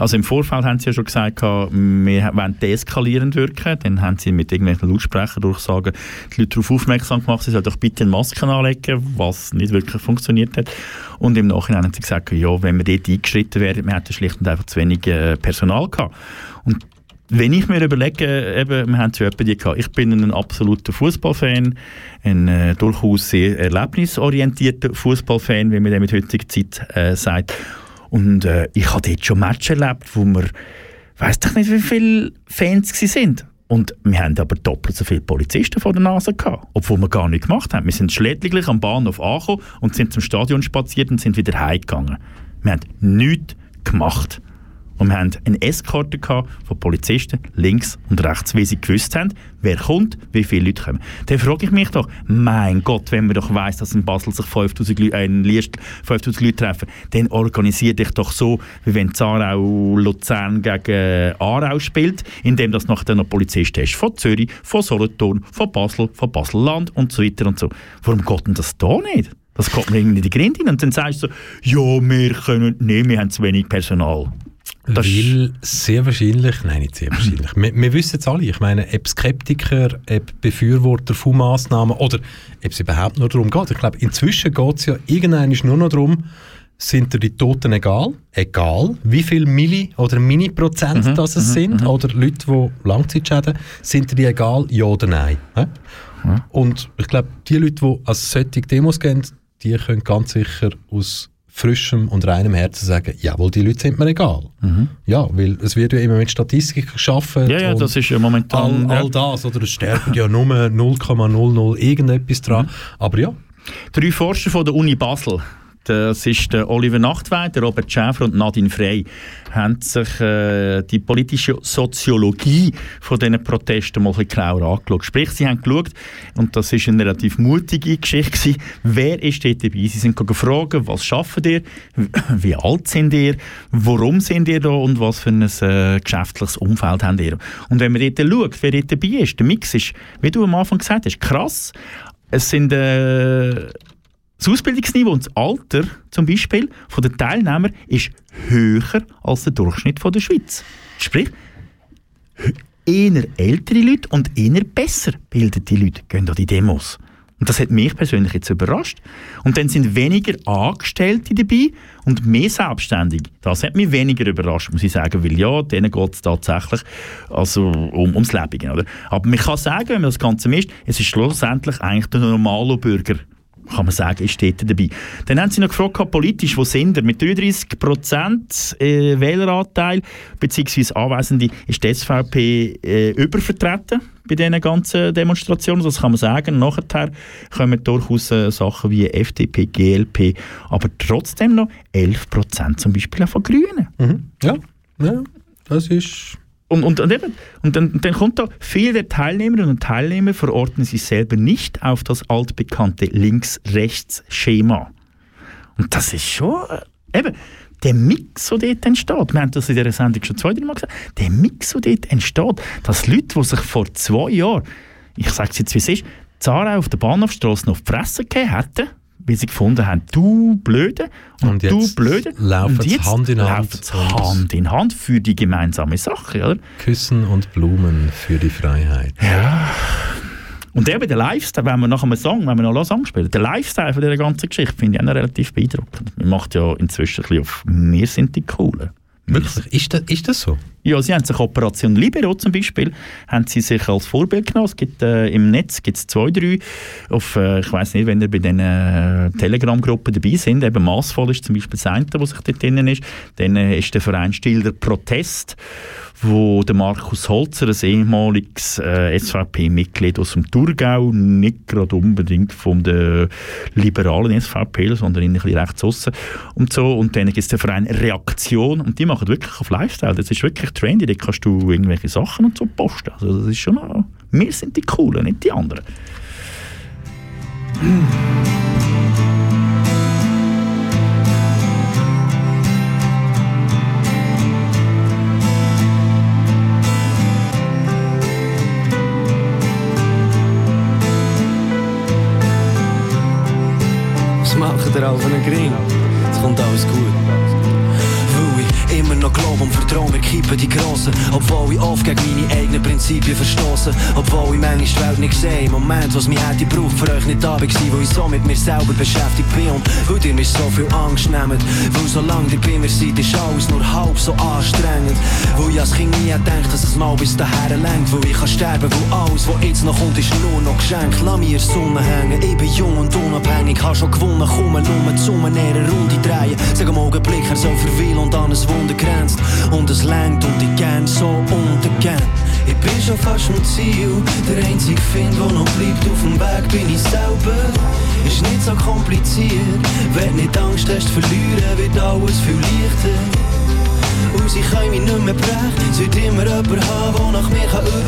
Also im Vorfeld haben sie ja schon gesagt, wir wollen deeskalierend wirken. Dann haben sie mit irgendwelchen Lautsprecherdurchsagen die Leute darauf aufmerksam gemacht, sie sollen doch bitte eine Maske anlegen, was nicht wirklich funktioniert hat. Und im Nachhinein haben sie gesagt, ja, wenn wir dort eingeschritten wären, wir hätten schlicht und einfach zu wenig äh, Personal gehabt. Und wenn ich mir überlege, eben, wir haben etwa die gehabt, ich bin ein absoluter Fußballfan, ein äh, durchaus sehr erlebnisorientierter Fußballfan, wie man dem mit heutiger Zeit äh, sagt. Und äh, ich habe dort schon Matches erlebt, wo wir, weiß doch nicht, wie viele Fans sind. Und wir haben aber doppelt so viele Polizisten vor der Nase gehabt, obwohl wir gar nichts gemacht haben. Wir sind schlechtlich am Bahnhof angekommen und sind zum Stadion spaziert und sind wieder heimgegangen. Wir haben nichts gemacht. Und wir hatten eine Eskorte von Polizisten links und rechts, weil sie gewusst haben, wer kommt, wie viele Leute kommen. Dann frage ich mich doch, mein Gott, wenn man doch weiss, dass in Basel sich 5000 Leute, äh, in Liest 5000 Leute treffen, dann organisiert dich doch so, wie wenn Zarau Luzern gegen Aarau spielt, indem das nachher noch Polizisten hast. Von Zürich, von Solothurn, von Basel, von Basel-Land und so weiter und so. Warum geht denn das da nicht? Das kommt mir irgendwie in die Grinde und dann sagst du so, ja, wir können nicht, wir haben zu wenig Personal. Das Weil sehr wahrscheinlich, nein, nicht sehr wahrscheinlich, wir, wir wissen es alle, ich meine, ob Skeptiker, ob Befürworter von Massnahmen oder ob es überhaupt nur darum geht. Ich glaube, inzwischen geht es ja irgendwann nur noch darum, sind dir die Toten egal? Egal, wie viel Milli- oder Mini-Prozent Mhm, das es sind, oder Leute, die Langzeitschäden, sind dir die egal, ja oder nein? Und ich glaube, die Leute, die als solche Demos gehen, die können ganz sicher aus frischem und reinem Herzen sagen, jawohl, die Leute sind mir egal. Ja, weil es wird ja immer mit Statistik geschaffen. Mhm. Ja, ja, das ist ja momentan... all, ja. all das, oder es sterben ja nur 0,00 irgendetwas dran. Mhm. Aber ja, Drei Forscher von der Uni Basel, das ist der Oliver Nachtwey, Robert Schäfer und Nadine Frey, haben sich äh, die politische Soziologie von diesen Protesten mal ein bisschen genauer angeschaut. Sprich, sie haben geschaut, und das ist eine relativ mutige Geschichte gewesen, wer ist dort dabei? Sie sind gefragt, was schaffen ihr, wie alt sind ihr, warum sind ihr da und was für ein äh, geschäftliches Umfeld habt ihr. Und wenn man dort schaut, wer dort dabei ist, der Mix ist, wie du am Anfang gesagt hast, krass. Es sind äh, das Ausbildungsniveau und das Alter zum Beispiel von den Teilnehmern ist höher als der Durchschnitt von der Schweiz. Sprich, eher ältere Leute und eher besser bildete Leute gehen an die Demos. Und das hat mich persönlich jetzt überrascht. Und dann sind weniger Angestellte dabei und mehr Selbstständige. Das hat mich weniger überrascht, muss ich sagen, weil ja, denen geht es tatsächlich also um, ums Leben. Oder? Aber man kann sagen, wenn man das Ganze mischt, es ist schlussendlich eigentlich der normale Bürger, kann man sagen, ist dort dabei. Dann haben sie noch gefragt, politisch, wo sind wir? Mit 33% äh, Wähleranteil bzw. Anwesende ist die SVP äh, übervertreten bei diesen ganzen Demonstrationen, das kann man sagen. Nachher kommen durchaus äh, Sachen wie FDP, GLP, aber trotzdem noch 11% zum Beispiel auch von Grünen. ja, ja das ist... Und, und, und, eben, und dann, dann kommt da, viele der Teilnehmerinnen und Teilnehmer verorten sich selber nicht auf das altbekannte Links-Rechts-Schema. Und das ist schon, äh, eben, der Mix, der dort entsteht, wir haben das in dieser Sendung schon zwei, drei Mal gesagt, der Mix, der dort entsteht, dass Leute, die sich vor zwei Jahren, ich sage es jetzt, wie es ist, Zara auf der Bahnhofstrasse noch auf die Fresse gegeben hätten, weil sie gefunden haben, du Blöde und, Und du Blöde. laufen und jetzt Hand in Hand Hand in Hand für die gemeinsame Sache, oder? Küssen und Blumen für die Freiheit. Und eben der Lifestyle, wenn wir nach einem Song, wenn wir noch einen Song spielen, der Lifestyle von dieser ganzen Geschichte finde ich auch noch relativ beeindruckend. Man macht ja inzwischen ein bisschen auf «Wir sind die Coolen». Wirklich? Ist das, ist das so? Ja, sie haben sich Operation Libero zum Beispiel, haben sie sich als Vorbild genommen. Es gibt, äh, Im Netz gibt es zwei, drei. Auf, äh, ich weiß nicht, wenn ihr bei diesen äh, Telegram-Gruppen dabei sind, eben massvoll ist zum Beispiel das eine, was sich dort drin ist. Dann äh, ist der Verein Stilder Protest, wo der Markus Holzer, ein ehemaliges äh, SVP-Mitglied aus dem Thurgau, nicht gerade unbedingt von der liberalen SVP, sondern ein bisschen rechts aussen und so. Und dann gibt es den Verein Reaktion und die machen wirklich auf Lifestyle. Das ist wirklich trendy, da kannst du irgendwelche Sachen und so posten. Also das ist schon noch, wir sind die Coolen, nicht die anderen. Ihr vertraue, wir kippen die Grossen. Obwohl ich oft gegen meine eigenen Prinzipien verstoße. Obwohl ich manchmal die Welt nicht sehe. Im Moment, was mich hätte gebraucht, für euch nicht da war, weil ich so mit mir selber beschäftigt bin. Und weil ihr mir so viel Angst nehmt. Weil solange ihr bei mir seid, ist alles nur halb so anstrengend. Weil ich als Kind nie gedacht, dass es mal bis dahin lenkt. Weil ich kann sterben, weil alles, was jetzt noch kommt, ist nur noch Geschenk. Lass mir Sonne hängen, ich bin jung und unabhängig. Hab schon gewonnen, komme nur zu einer Runde drehen. Sag am Augenblick, er soll verweilen und an ein Wunder grenzt. Und es lenkt und ich gern so und again. Ich bin schon fast am Ziel. Der einzige Find, der noch bleibt auf dem Weg, bin ich selber. Ist nicht so kompliziert. Wenn nicht Angst hast, verlieren wird alles viel leichter. Und sie können mich nicht mehr brechen. Es wird immer jemand haben, der nach mir kann kann.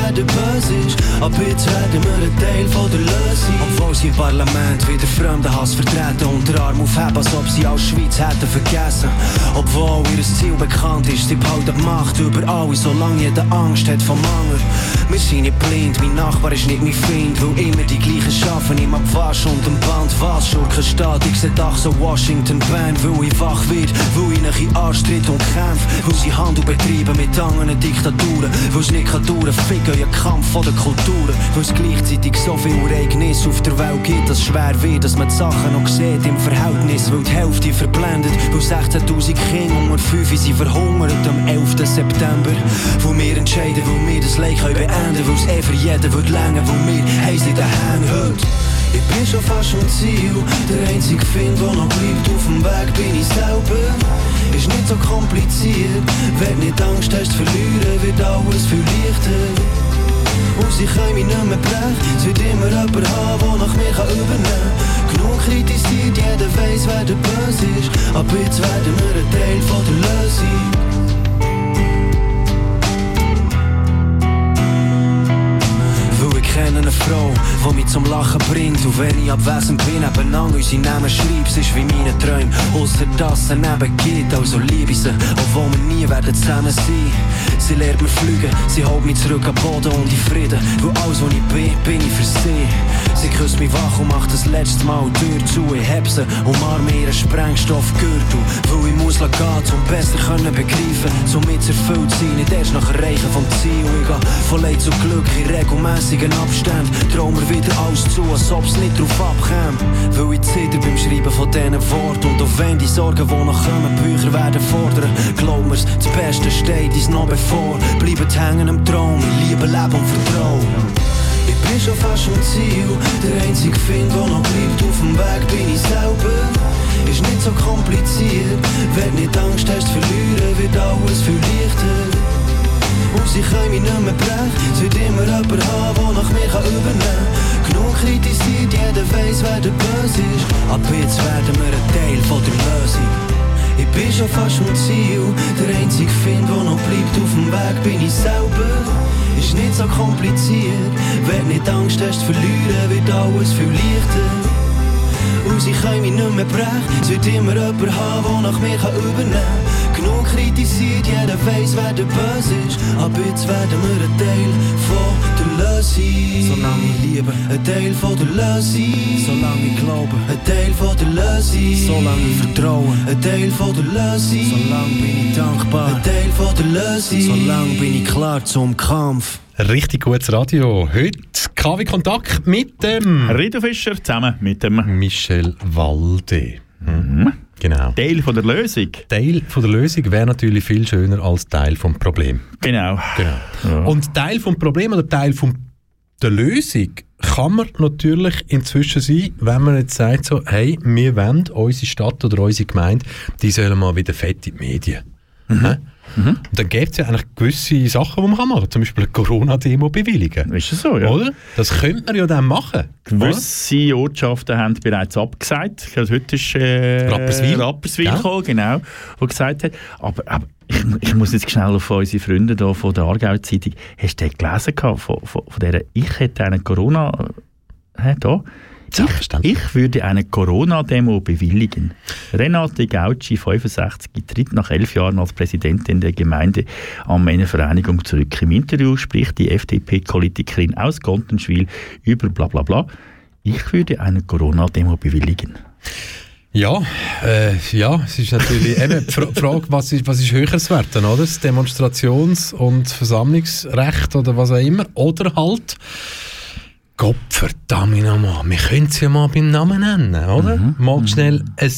Wer der Böse ist. Ab jetzt werden wir ein Teil von der Lösung. Obwohl sie im Parlament wieder Fremdenhass vertreten und den Arm aufheben, als ob sie als Schweiz hätten vergessen. Obwohl ihr Ziel bekannt ist, sie behalten Macht über alle, solange jeder Angst hat vom Anger. Wir sind nicht blind, mein Nachbar ist nicht mein Feind, weil immer die gleichen schaffen, im Abwasch und im Band was. Schurken steht, ich seh Dach so Washington Band, weil ich wach wird, weil ich nach in Arsch tritt und kämpf, weil sie Handel betreiben mit anderen Diktaturen, weil es nicht kann dauern, ficken euer Kampf von der Kulturen, weil es gleichzeitig so viel Ereignisse auf der Welt gibt, dass schwer wird, dass man die Sachen noch sieht im Verhältnis, weil die Hälfte verblendet, weil 16'000 Kinder unter 5 sind verhungert am 11. September, wo wir entscheiden, wo wir das Leid können weil es eh für jeden wird länger, wo wir heiß in den Händen heute. Ich bin schon fast am Ziel, der einzige Find, der noch bleibt auf dem Weg, bin ich selber. Ist nicht so kompliziert, wenn nicht Angst hast zu verlieren, wird alles viel leichter. Und sie können mich nicht mehr brechen, es wird immer jemand haben, der nach mir kann übernehmen. Genug kritisiert, jeder weiss, wer der Böse ist, ab jetzt werden wir ein Teil von der Lösung. Kenne eine Frau, die mich zum Lachen bringt. Und wenn ich abwesend bin, nebenan unsere Namen schreibst, ist wie meine Träume. Ausser dass es neben geht, also liebe ich sie, obwohl wir nie werden zusammen sein. Sie lehrt mir fliegen, sie holt mich zurück am Boden und in Frieden. Weil alles, was ich bin, bin ich für sie. Sie küsst mich wach und macht das letzte Mal die Tür zu. Ich heb sie, umarme ihren Sprengstoffgürtel. Weil ich muss gehen, um besser können begreifen, somit erfüllt sein, nicht erst nach Erreichen vom Ziel. Ich gehe von Leid zu Glück in regelmäßigen Abständen. Trau mir wieder alles zu, als ob's nicht drauf abkäme. Weil ich zitter beim Schreiben von diesen Worten. Und auch wenn die Sorgen, die noch kommen, Bücher werden fordern. Glaub mir's, das Beste steht uns noch bevor. Bleibt hängen am Traum, ich liebe Leben und Vertrauen. Ich bin schon fast am Ziel, der einzige Find, der noch bleibt auf dem Weg, bin ich selber. Ist nicht so kompliziert, wenn nicht Angst hast verlieren, wird alles viel leichter. Und sie können mich nicht mehr brechen, es wird immer jemand haben, der nach mir kann übernehmen kann. Genug kritisiert, jeder weiss, wer der Böse ist. Ab jetzt werden wir ein Teil von der Lösung. Ich bin schon fast am Ziel, der einzige Find, der noch bleibt auf dem Weg, bin ich selber. Ist nicht so kompliziert, wenn nicht Angst hast verlieren, wird alles viel leichter. Und sie können mich nicht mehr brechen, es wird immer jemand haben, der nach mir kann übernehmen kann. Genug kritisiert, jeder weiss, wer der Böse ist. Ab jetzt werden wir ein Teil von der Lösung. Solange ich liebe, ein Teil von der Lösung. Solange ich glaube, ein Teil von der Lösung. Solange ich vertraue, ein Teil von der Lösung. Solange bin ich dankbar, ein Teil von der Lösung. Solange bin ich klar zum Kampf. Richtig gutes Radio. Heute KW Kontakt mit dem Rido Fischer zusammen mit dem Michel Walde. Mhm. Genau. Teil von der Lösung. Teil von der Lösung wäre natürlich viel schöner als Teil vom Problem. Genau. genau. Ja. Und Teil vom Problem oder Teil von der Lösung kann man natürlich inzwischen sein, wenn man jetzt sagt so, hey, wir wollen unsere Stadt oder unsere Gemeinde, die sollen mal wieder fett in die Medien. Mhm. Mhm. Und dann gibt es ja eigentlich gewisse Sachen, die man machen kann. Zum Beispiel eine Corona-Demo bewilligen. Ist das so, ja? Oder? Das könnte man ja dann machen. Gewisse Ortschaften haben bereits abgesagt. Glaube, heute ist äh, Rapperswil, Rapperswil ja. gekommen, genau, wo gesagt hat. Aber, aber ich, ich, muss jetzt schnell auf unsere Freunde da von der Aargau-Zeitung. Hast du den gelesen gehabt, von, von, von der Ich hätte einen Corona... Hä, da? Ich, ich, würde eine Corona-Demo bewilligen. Renate Gauci, 65, tritt nach elf Jahren als Präsidentin der Gemeinde an eine Vereinigung zurück. Im Interview spricht die FDP-Politikerin aus Gontenschwil über bla bla bla. Ich würde eine Corona-Demo bewilligen. Ja, äh, ja, es ist natürlich eben die Frage, was ist, was ist höheres Wert, oder? Das Demonstrations- und Versammlungsrecht oder was auch immer. Oder halt Gott verdammt nochmal, wir können es ja mal beim Namen nennen, oder? Mhm. Mal schnell ein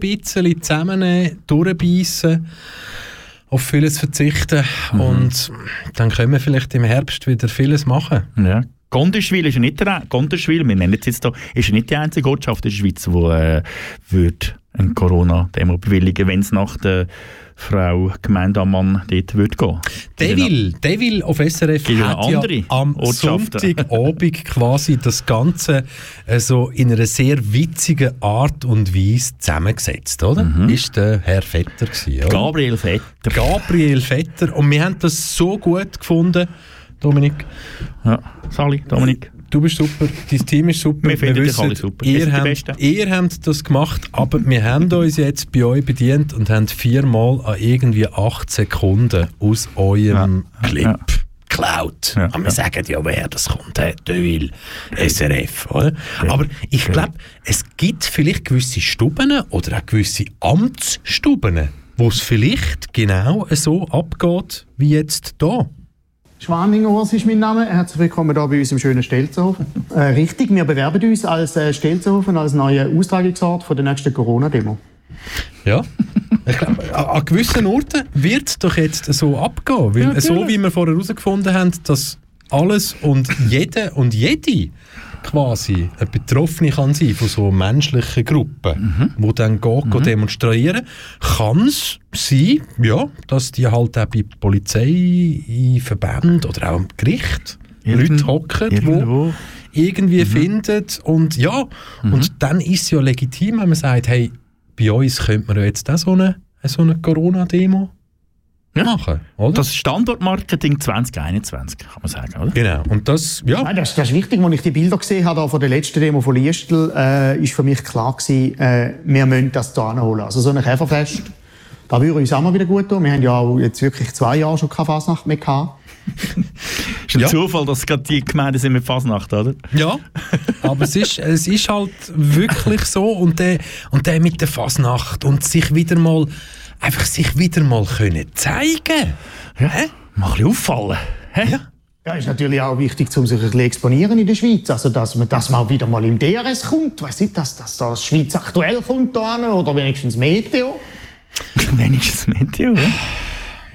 bisschen zusammennehmen, durchbeissen, auf vieles verzichten mhm. und dann können wir vielleicht im Herbst wieder vieles machen. Ja. Gondeschwil ist ja nicht der, wir nennen es jetzt hier, ist ja nicht die einzige Ortschaft in der Schweiz, die äh, würde eine Corona-Demo bewilligen, wenn es nach der Frau Gemeindeammann dort würde gehen. Der will, der will auf SRF hat ja am. Sonntagabend (laughs) quasi das Ganze äh, so in einer sehr witzigen Art und Weise zusammengesetzt, oder? Mhm. Ist der Herr Vetter gewesen, oder? Gabriel Vetter. Gabriel Vetter. Und wir haben das so gut gefunden, Dominik. Ja, Sali, Dominik. Du bist super, dein Team ist super. Wir finden dich wissen, alle super. Wir Ihr habt, ihr habt das gemacht, aber wir haben uns jetzt bei euch bedient und haben viermal an irgendwie acht Sekunden aus eurem Clip ja. geklaut. Ja, aber wir ja. sagen ja, wer das kommt. Hey, Deville, SRF. Oder? Aber ich glaube, es gibt vielleicht gewisse Stuben oder auch gewisse Amtsstuben, wo es vielleicht genau so abgeht wie jetzt hier. Schwaninger Urs ist mein Name. Herzlich willkommen hier bei uns im schönen Stelzhofen. Äh, richtig, wir bewerben uns als äh, Stelzhofen als neuer Austragungsort für die nächste Corona-Demo. Ja. Ich glaube, an, an gewissen Orten wird es doch jetzt so abgehen. Weil Ja, so wie wir vorher herausgefunden haben, dass alles und jede und jede quasi eine Betroffene kann sein von so menschlichen Gruppen, Mhm. die dann gehen, gehen demonstrieren, kann es sein, ja, dass die halt auch bei Polizei, in Verbänden oder auch am Gericht Irgend- Leute hocken, die irgendwo. irgendwie findet und ja, und dann ist es ja legitim, wenn man sagt, hey, bei uns könnte man ja jetzt auch so eine, so eine Corona-Demo machen, oder? Das Standortmarketing 2021, kann man sagen, oder? genau, und das, ja, Nein, das, das ist wichtig. Als ich die Bilder gesehen habe von der letzten Demo von Liestel, äh, ist für mich klar gewesen, äh, wir müssen das hier anholen. Also so ein Käferfest, da würde uns auch mal wieder gut tun. Wir haben ja auch jetzt wirklich zwei Jahre schon keine Fasnacht mehr gehabt. (laughs) Ist ein Ja. Zufall, dass gerade die Gemeinden sind mit Fasnacht, oder? ja, (laughs) aber es ist, es ist halt wirklich so und der, und der mit der Fasnacht und sich wieder mal, einfach sich wieder mal können zeigen. Hä? Mal ein bisschen auffallen. Hä? Ja. Ja, ist natürlich auch wichtig, um sich ein bisschen exponieren in der Schweiz. Also, dass man, dass man wieder mal im DRS kommt. Weiss nicht, dass, dass da Schweiz aktuell kommt da hin, oder wenigstens Meteo. (laughs) Wenigstens Meteo, ja.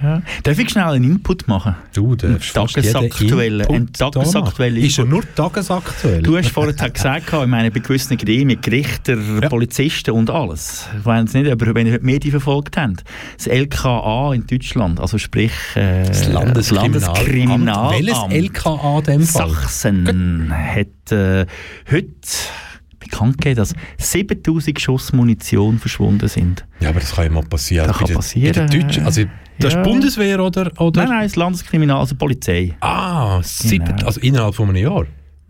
Ja. Darf ich schnell einen Input machen? Du, der Tagesaktuelle, ein tagesaktuelle Ist ja Input. nur tagesaktuell. Du hast vorhin gesagt, ich meine, bei gewissen Gremien, Gerichter, Polizisten und alles. Ich weiß nicht, aber wenn ihr die Medien verfolgt habt. Das LKA in Deutschland, also sprich äh, Das Landeskriminalamt. Landeskriminalamt Welches LKA in dem Fall? Sachsen hat äh, heute bekannt gegeben, dass 7000 Schuss Munition verschwunden sind. Ja, aber das kann ja mal passieren. Das Bei kann passieren. Bei Deutschen, also das Ja. ist Bundeswehr oder? oder? Nein, nein, das Landeskriminal, also Polizei. Ah, sieben, Genau. also innerhalb von einem Jahr?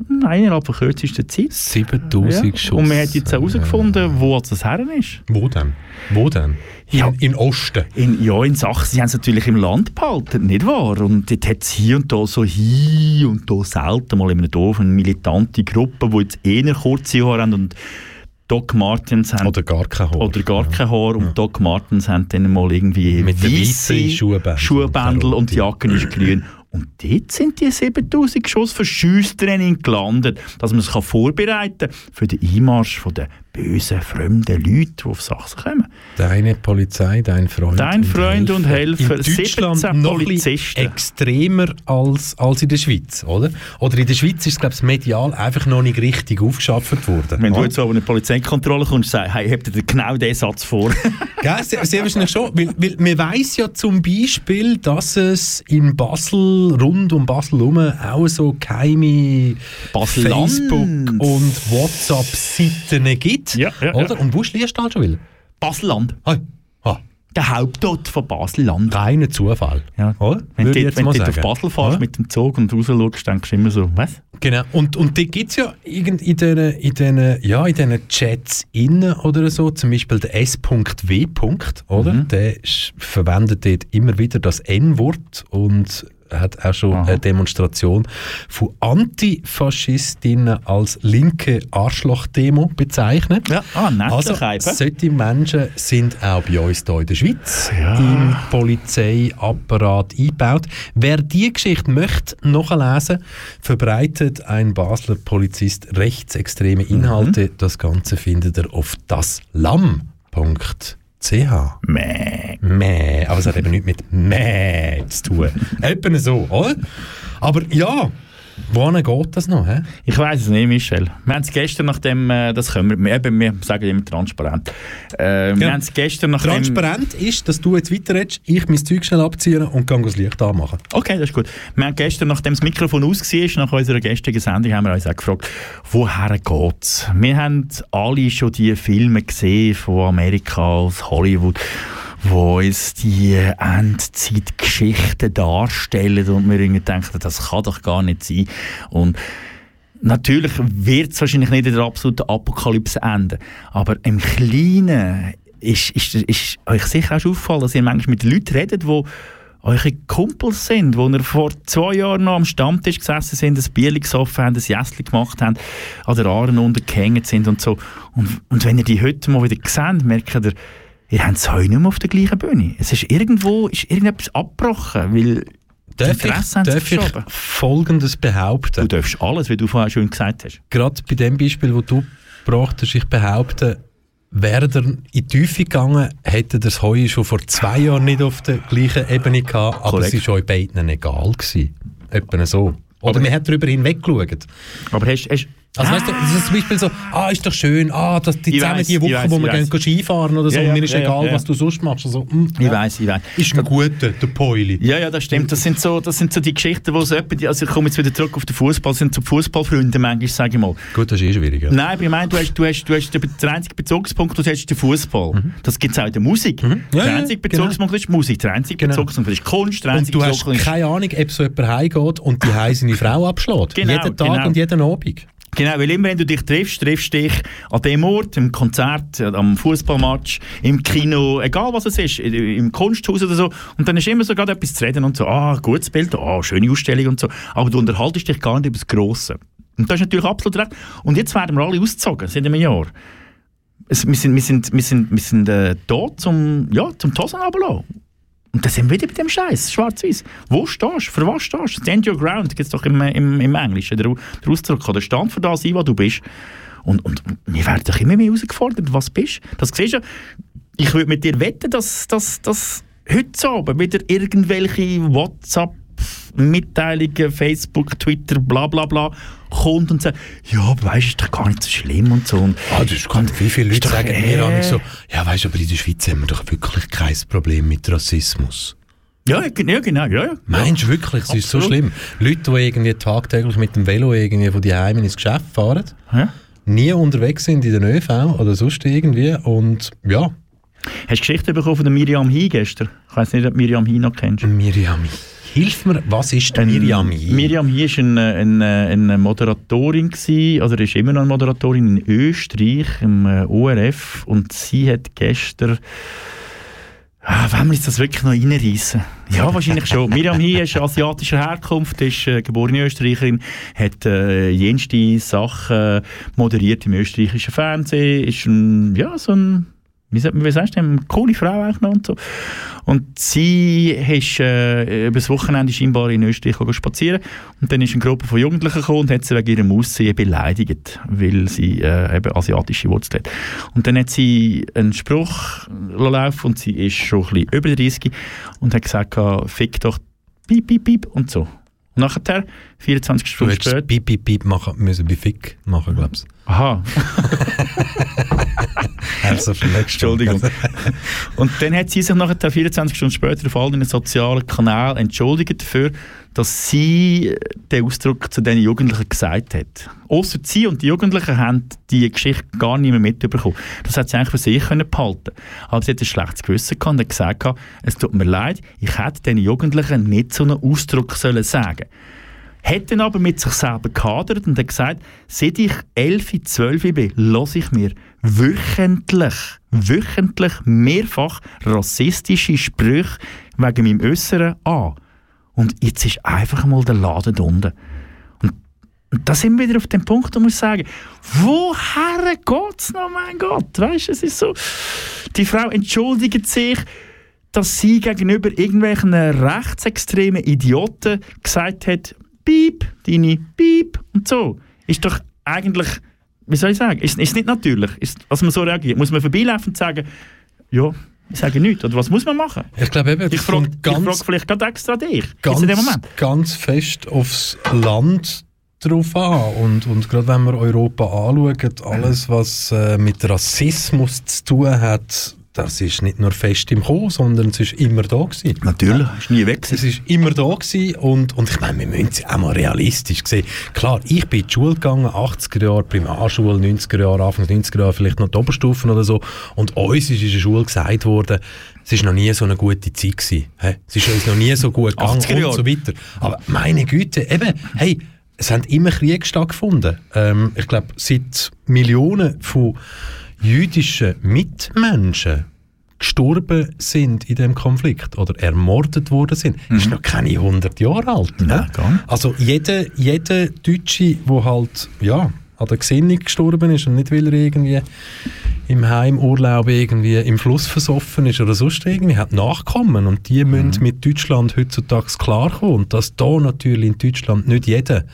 Nein, innerhalb von kürzester Zeit. 7000 Ja. Schuss. Und wir haben jetzt herausgefunden, wo das her ist. Wo denn? Wo denn? Ja. In, in Osten. In, ja, in Sachsen, sie haben es natürlich im Land behalten, nicht wahr? Und dort hat es hier und da so hier und da selten mal in einem Dorf eine militante Gruppe, die jetzt eher kurze Haare haben und Doc Martens haben. Oder gar kein Haar. Oder gar kein Haar. Und Doc Martens haben dann mal irgendwie Mit den weisse weissen Schuhbändel. Schuhbändel und die Jacken ist grün. (clears throat) Und dort sind die 7000 Schuss für Schiesstraining gelandet, dass man es vorbereiten kann für den Einmarsch den bösen, fremden Leuten, die auf Sachsen kommen. Deine Polizei, dein Freund. Dein Freund und Helfer. In Deutschland 17 noch Polizisten. extremer als, als in der Schweiz, oder? Oder in der Schweiz ist es, glaube ich, medial einfach noch nicht richtig aufgeschafft worden. Wenn du jetzt aber in eine Polizeikontrolle kommst und sagst, hey, habt ihr genau diesen Satz vor? (laughs) Gell, sehr, sehr wahrscheinlich schon. Weil, weil man weiss ja zum Beispiel, dass es in Basel, rund um Basel herum, auch so geheime Basel-Land. Facebook- und WhatsApp-Seiten gibt. Ja, ja, oder? ja. Und wo schließt du halt schon wieder? Baselland. Ah, ah, Der Hauptort von Baselland. reiner Zufall. Ja. Wenn du jetzt mal wenn du auf. Basel fährst Oder? mit dem Zug und raus schaust, denkst du immer so, was? Genau. Und, und da gibt es ja irgend in diesen in den, ja, in Chats innen oder so, zum Beispiel der S.W. oder? Mhm. Der verwendet dort immer wieder das N-Wort und hat auch schon Aha. eine Demonstration von Antifaschistinnen als linke Arschloch-Demo bezeichnet. Ja, ah, nett, Also, solche Menschen sind auch bei uns hier in der Schweiz Ja. im Polizeiapparat eingebaut. Wer die Geschichte möchte nachlesen, verbreitet ein Basler Polizist rechtsextreme Inhalte. Mhm. Das Ganze findet ihr auf daslam.ch. Mäh. Mäh, aber es hat eben nichts mit Mäh zu tun. Etwa so, oder? Aber ja, Wohin geht das noch? Hä? Ich weiß es nicht, Michel. Wir haben es gestern nach dem, äh, das können wir, eben, wir sagen immer transparent. Äh, Wir Ja. haben es gestern nach dem... Transparent ist, dass du jetzt weiterredest, ich mein Zeug schnell abziehen und gehe das Licht anmachen. Okay, das ist gut. Wir haben gestern, nachdem das Mikrofon aus war, nach unserer gestrigen Sendung, haben wir uns auch gefragt, woher geht's? Wir haben alle schon die Filme gesehen von Amerika aus Hollywood, wo uns die Endzeitgeschichten darstellen und wir irgendwie denken, das kann doch gar nicht sein. Und Natürlich wird es wahrscheinlich nicht in der absoluten Apokalypse enden, aber im Kleinen ist, ist, ist euch sicher auch schon aufgefallen, dass ihr manchmal mit Leuten redet, die eure Kumpels sind, wo ihr vor zwei Jahren noch am Stammtisch gesessen sind, ein Bier gesoffen haben, ein Jässli gemacht haben, an der Aaren untergehängt sind und so. Und, und wenn ihr die heute mal wieder seht, merkt ihr, ihr habt es heute nicht mehr auf der gleichen Bühne. Es ist irgendwo ist irgendetwas abgebrochen, weil Darf ich, darf ich. Folgendes behaupten? Du darfst alles, wie du vorher schon gesagt hast. Gerade bei dem Beispiel, das du gebracht hast, ich behaupte, wäre er in die Tiefe gegangen, hätte das Heu schon vor zwei Jahren nicht auf der gleichen Ebene gehabt, aber Korrekt. es war euch beiden egal. Gewesen. Etwa so. Oder Aber- man hat darüber hinweggeschaut. Aber hast, hast Also weißt du, das ist zum Beispiel so, ah, ist doch schön, ah, das, die Ich zusammen die Woche, weiss, wo wir gehen Skifahren oder so, Ja, ja, und mir ist ja, egal, ja. was du sonst machst. Also, mm, Ich ja. weiß, ich weiß. Ist ein guter, der Poili. Ja, ja, das stimmt. Das sind so, das sind so die Geschichten, wo so die- also ich komme jetzt wieder zurück auf den Fußball, sind so Fußballfreunde manchmal, sage ich mal. Gut, das ist eh schwierig. Ja. Nein, aber ich meine, du hast, du hast, du hast den, der einzige Bezugspunkt, den du hast, der Fußball. Das gibt es auch in der Musik. Mhm. Der einzige genau. Bezugspunkt ist Musik, der einzige Genau. Bezugspunkt ist Kunst, der Und einzige du hast Bezugspunkt ist... keine Ahnung, ob so jemand heimgeht und die heim seine Frau abschlägt. Genau, jeden Tag genau. und jeden Abend. Genau, weil immer wenn du dich triffst, triffst du dich an dem Ort, im Konzert, äh, am Fußballmatch, im Kino, egal was es ist, im Kunsthaus oder so. Und dann ist immer so gerade etwas zu reden und so, ah, gutes Bild, ah, schöne Ausstellung und so. Aber du unterhaltest dich gar nicht über das Grosse. Und das ist natürlich absolut recht. Und jetzt werden wir alle ausgezogen, seit einem Jahr. Es, wir sind, wir sind, wir sind, wir sind äh, da zum, ja, zum Tosen runterlassen. Und dann sind wir wieder bei dem Scheiß, schwarz-weiß. Wo stehst du? Für was stehst du? Stand your ground, gibt es doch im, im, im Englischen, der, der Ausdruck. Oder stand für das ein, was du bist. Und, und wir werden doch immer mehr herausgefordert, was du bist. Das siehst du ja. Ich würde mit dir wetten, dass, dass, dass heute Abend wieder irgendwelche WhatsApp-Mitteilungen, Facebook, Twitter, bla bla bla, kommt und sagt, ja, aber weißt du, ist doch gar nicht so schlimm und so. Und, Ah, das ist gut. Wie viele Leute sagen äh, mir äh, so, ja weißt du, aber in der Schweiz haben wir doch wirklich kein Problem mit Rassismus. ja, ja, genau, ja, ja. Meinst du wirklich, es ist so schlimm? Leute, die irgendwie tagtäglich mit dem Velo irgendwie von die Heim ins Geschäft fahren, Ja. nie unterwegs sind in den ÖV oder sonst irgendwie und ja, Hast du Geschichte bekommen von der Miriam Hi gestern? Ich weiß nicht, ob du Miriam Hi noch kennst. Miriam, hilf mir, was ist die Miriam? hier? Miriam Hi war eine, eine, eine Moderatorin, gewesen, oder ist immer noch eine Moderatorin in Österreich, im äh, ORF. Und sie hat gestern. Ah, wollen wir uns das wirklich noch reinreissen? Ja, wahrscheinlich schon. (laughs) Miriam Hi ist asiatischer Herkunft, ist äh, geborene Österreicherin, hat äh, jenste Sachen moderiert im österreichischen Fernsehen, ist ein, ja, so ein wie, sagst du, eine coole Frau eigentlich noch und so. Und sie ist äh, über Wochenende scheinbar in Österreich spazieren und dann ist eine Gruppe von Jugendlichen gekommen und hat sie wegen ihrem Aussehen beleidigt, weil sie äh, eben asiatische Wurzeln hat. Und dann hat sie einen Spruch laufen und sie ist schon ein bisschen über 30 und hat gesagt, fick doch piep, piep, piep und so. Und nachher, 24 Du Stunden hättest später, Piep, Piep, Piep machen müssen bei Fick machen, glaubst aha, (laughs) Also. Entschuldigung. Und dann hat sie sich nachher 24 Stunden später auf all den sozialen Kanälen entschuldigt dafür, dass sie den Ausdruck zu den Jugendlichen gesagt hat. Außer sie und die Jugendlichen haben die Geschichte gar nicht mehr mitbekommen. Das hat sie eigentlich für sich können behalten. Aber sie hat ein schlechtes Gewissen gehabt und hat gesagt, es tut mir leid, ich hätte den Jugendlichen nicht so einen Ausdruck sollen sagen hat dann aber mit sich selber gehadert und hat gesagt, seit ich 11, 12 bin, höre ich mir wöchentlich, wöchentlich mehrfach rassistische Sprüche wegen meinem Äußeren an. Und jetzt ist einfach mal der Laden unten. Und, und da sind wir wieder auf dem Punkt, wo wir sagen, woher geht's noch, mein Gott? Weißt es ist so, die Frau entschuldigt sich, dass sie gegenüber irgendwelchen rechtsextremen Idioten gesagt hat, Piep, deine Piep und so. Ist doch eigentlich, wie soll ich sagen, ist, ist nicht natürlich, ist, dass man so reagiert. Muss man vorbeilaufen und sagen, ja, ich sage nichts. Oder was muss man machen? Ich glaube eben, Ich frage frag vielleicht gerade extra dich. ganz, ganz fest aufs Land drauf an. Und, und gerade wenn wir Europa anschauen, alles, was äh, mit Rassismus zu tun hat, das ist nicht nur fest im Kommen, sondern es ist immer da gewesen. Natürlich, ist nie weg. Es ist immer da gewesen und, und ich meine, wir müssen es auch mal realistisch sehen. Klar, ich bin in die Schule gegangen, 80er Jahre Primarschule, 90er Jahre, Anfang 90er Jahre vielleicht noch die Oberstufen oder so und uns ist in der Schule gesagt worden, es ist noch nie so eine gute Zeit gewesen. Hä? Es ist uns noch nie so gut gegangen 80er und so weiter. Aber meine Güte, eben, hey, es haben immer Kriege stattgefunden. Ähm, ich glaube, seit Millionen von jüdischen Mitmenschen gestorben sind in dem Konflikt oder ermordet worden sind, ist noch keine 100 Jahre alt. Mhm. Nein, ne? Also jeder, jeder Deutsche, der halt ja, an der Gesinnung gestorben ist und nicht, weil er irgendwie im Heimurlaub irgendwie im Fluss versoffen ist oder sonst irgendwie, hat Nachkommen und die Mhm. müssen mit Deutschland heutzutage klarkommen und dass da natürlich in Deutschland nicht jeder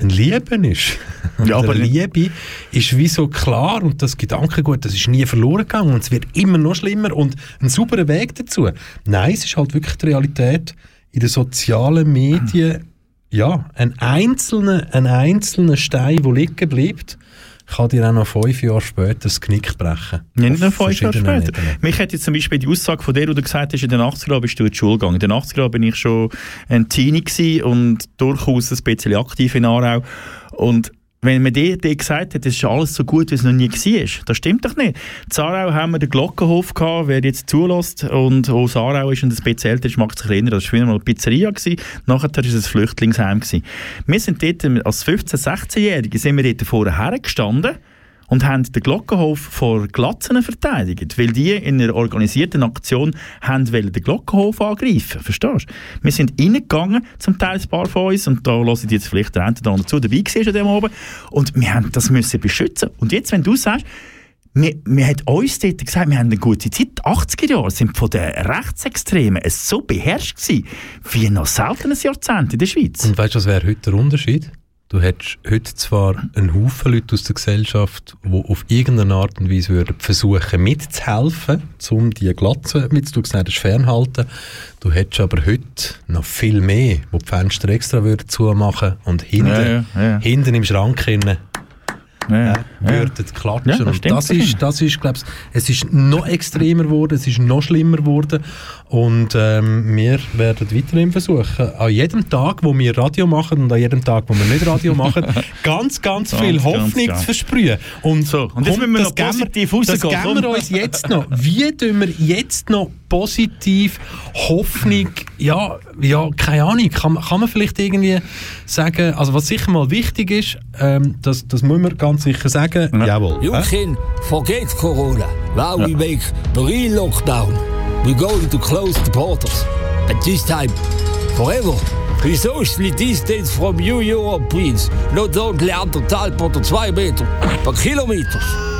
ein Lieben ist. (laughs) Ja, aber Liebe ist wie so klar und das Gedankengut, das ist nie verloren gegangen und es wird immer noch schlimmer und ein sauberer Weg dazu. Nein, es ist halt wirklich die Realität in den sozialen Medien, ja, ein einzelner, ein einzelner Stein, der liegen bleibt, kann dir auch noch fünf Jahre später das Knick brechen. Ja, nicht nur Auf fünf Jahre später. Ebenen. Mich hat jetzt zum Beispiel die Aussage von der, wo du gesagt hast, in den 80er Jahren bist du in die Schule gegangen. In den 80er Jahren bin ich schon ein Teenie und durchaus ein bisschen aktiv in Aarau. Und wenn man dir, gesagt hat, es ist alles so gut, wie es noch nie war, das stimmt doch nicht. In Aarau haben wir den Glockenhof gehabt, wer jetzt zulässt und aus Aarau ist und ein bisschen älter ist, mag sich erinnern, das war früher mal eine Pizzeria, gewesen, nachher war es ein Flüchtlingsheim. Gewesen. Wir sind dort, als 15-, 16-Jährige, sind wir dort vorher hergestanden und haben den Glockenhof vor Glatzen verteidigt, weil die in einer organisierten Aktion haben den Glockenhof angreifen Verstehst du? Wir sind reingegangen, zum Teil ein paar von uns, und da hören die jetzt vielleicht der eine oder andere zu, dabei gewesen an dem oben, und wir haben das müssen beschützen. Und jetzt, wenn du sagst, wir, hat uns dort gesagt, wir haben eine gute Zeit. Die 80er Jahre sind von den Rechtsextremen so beherrscht gewesen, wie noch selten ein Jahrzehnt in der Schweiz. Und weißt du, was wäre heute der Unterschied? Du hättest heute zwar einen Haufen Leute aus der Gesellschaft, die auf irgendeine Art und Weise würden versuchen mitzuhelfen, um die Glatze, wie du gesagt hast, fernhalten. Du hättest aber heute noch viel mehr, die die Fenster extra würden zumachen und hinten, Ja, ja, ja. hinten im Schrank hinein Ja, würden klatschen. Ja, das und das das ist, das ist, glaub's, es ist noch extremer geworden, es ist noch schlimmer geworden. Und ähm, wir werden weiterhin versuchen, an jedem Tag, wo wir Radio machen und an jedem Tag, wo wir nicht Radio machen, (laughs) ganz, ganz viel Ganz, Hoffnung ganz. zu versprühen. Und, So, und jetzt müssen wir das noch geben positiv Das rausgehen, geben komm. wir uns jetzt noch. Wie tun wir jetzt noch positiv Hoffnung, ja, ja keine Ahnung, kann, man- kann man vielleicht irgendwie sagen, also was sicher mal wichtig ist, ähm, das, das muss man ganz sicher sagen, jawohl. You can forget Corona. We make the real lockdown. We're going to close the borders. But this time, forever. We socially distance from you Europeans. Not only anderthalb oder zwei Meter, but kilometers.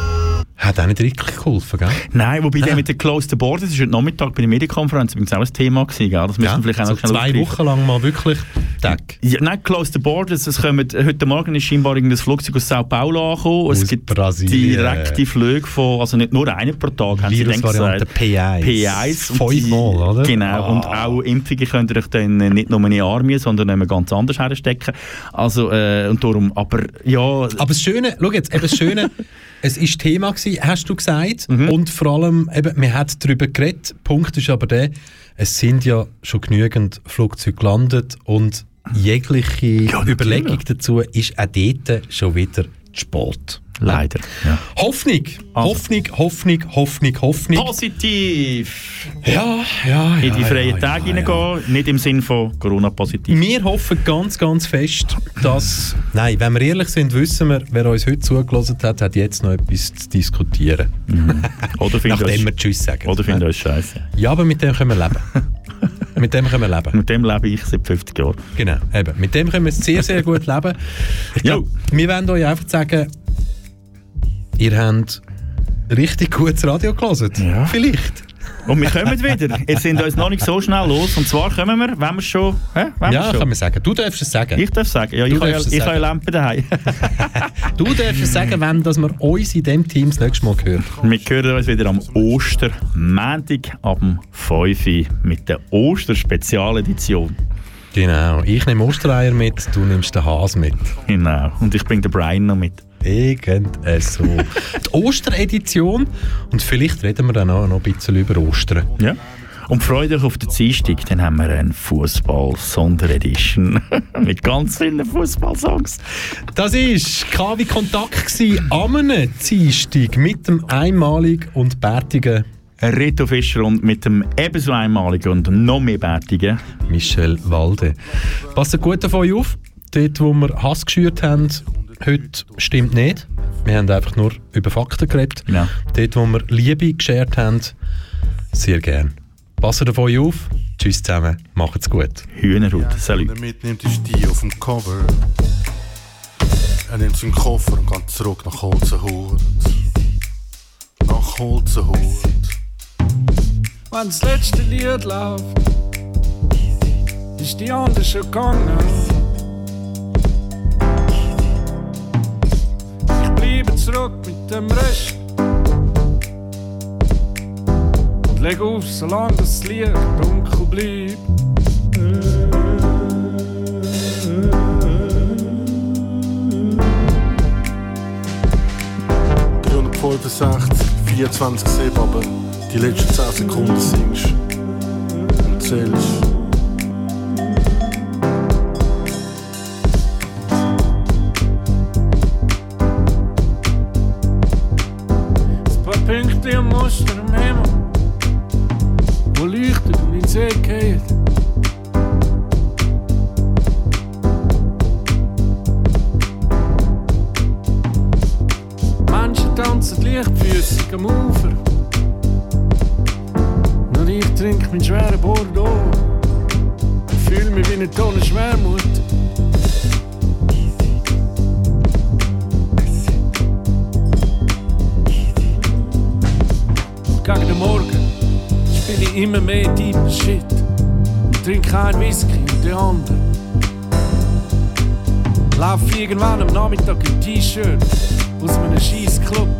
Hat auch nicht wirklich geholfen, gell? Nein, wobei der mit den Closed Borders, das ist heute Nachmittag bei der Medienkonferenz übrigens auch ein Thema gewesen, gell? Das müssen wir vielleicht auch so noch zwei aufgreifen. Wochen lang mal wirklich Tag. Ja, nein, Closed Borders, es kommen, heute Morgen ist scheinbar irgendein Flugzeug aus Sao Paulo angekommen. Aus es gibt Brasilien. direkte Flüge von, also nicht nur einen pro Tag, haben sie dann Virusvariante gesagt. P1. P1. und die- Fünfmal, oder? Genau, Ah. und auch Impfungen könnt ihr euch dann nicht nur in die Arme, sondern ganz anders herstecken. Also, äh, und darum, aber ja... Aber das Schöne, schau jetzt, eben das Schöne, (laughs) es ist Thema gewesen, hast du gesagt, Mhm. und vor allem, eben, man hat darüber geredet, Punkt ist aber der, es sind ja schon genügend Flugzeuge gelandet und jegliche Überlegung dazu ist auch dort schon wieder zu spät. Leider, ja. Hoffnung, Also. Hoffnung, Hoffnung, Hoffnung, Hoffnung. Positiv! Ja, ja, In ja, die freien ja, Tage ja, ja. hineingehen, nicht im Sinn von Corona-positiv. Wir hoffen ganz, ganz fest, dass. Nein, wenn wir ehrlich sind, wissen wir, wer uns heute zugelassen hat, hat jetzt noch etwas zu diskutieren. Oder findet Nachdem uns- wir Tschüss sagen. Oder findet uns scheiße. Ja, aber mit dem können wir leben. (laughs) mit dem können wir leben. Mit dem lebe ich seit 50 Jahren. Genau, eben. Mit dem können wir sehr, sehr gut leben. Ich Ja. glaub, wir wollen euch einfach sagen, ihr habt richtig gutes Radio gelesen. Ja. Vielleicht. Und wir kommen wieder. Ihr sind uns noch nicht so schnell los. Und zwar kommen wir, wenn wir schon... Hä? Wenn Ja, wir schon. kann man sagen. Du darfst es sagen. Ich darf sagen. Ja, ich es ich habe ja sagen. Lampen daheim. (laughs) (laughs) Du darfst es sagen, wenn dass wir uns in dem Team das nächste Mal hören. wir hören uns wieder am Ostermontag ab dem 5 Uhr mit der Osterspezialedition. Genau. Ich nehme Ostereier mit, du nimmst den Hase mit. Genau. Und ich bringe den Brian noch mit. Irgend so. (laughs) Die Osteredition. Und vielleicht reden wir dann auch noch ein bisschen über Ostern. Ja. Und freut euch auf den Dienstag, dann haben wir eine Fußball-Sonderedition (laughs) mit ganz vielen Fußballsongs. Das war KW Kontakt gsi am Dienstag mit dem einmaligen und bärtigen Rito Fischer und mit dem ebenso einmaligen und noch mehr bärtigen Michel Walde. Passt gut auf euch auf. Dort, wo wir Hass geschürt haben, heute stimmt nicht. Wir haben einfach nur über Fakten geredet. Ja. Dort, wo wir Liebe geschert haben, sehr gern. Passt auf euch auf. Tschüss zusammen. Macht's gut. Hühnerhut. Salut. er mitnimmt, ist die auf dem Cover. Er nimmt seinen Koffer und geht zurück nach Holzenhut. Nach Holzenhut. Wenn das letzte Lied läuft, ist die andere schon gegangen. Zurück mit dem Rest. Und leg auf, solange das Lied dunkel bleibt. 365, 24 7, aber die letzten 10 Sekunden singst und zählst. Punkte am Muster im Himmel, wo irgendwann am Nachmittag im T-Shirt aus einem scheiß Club.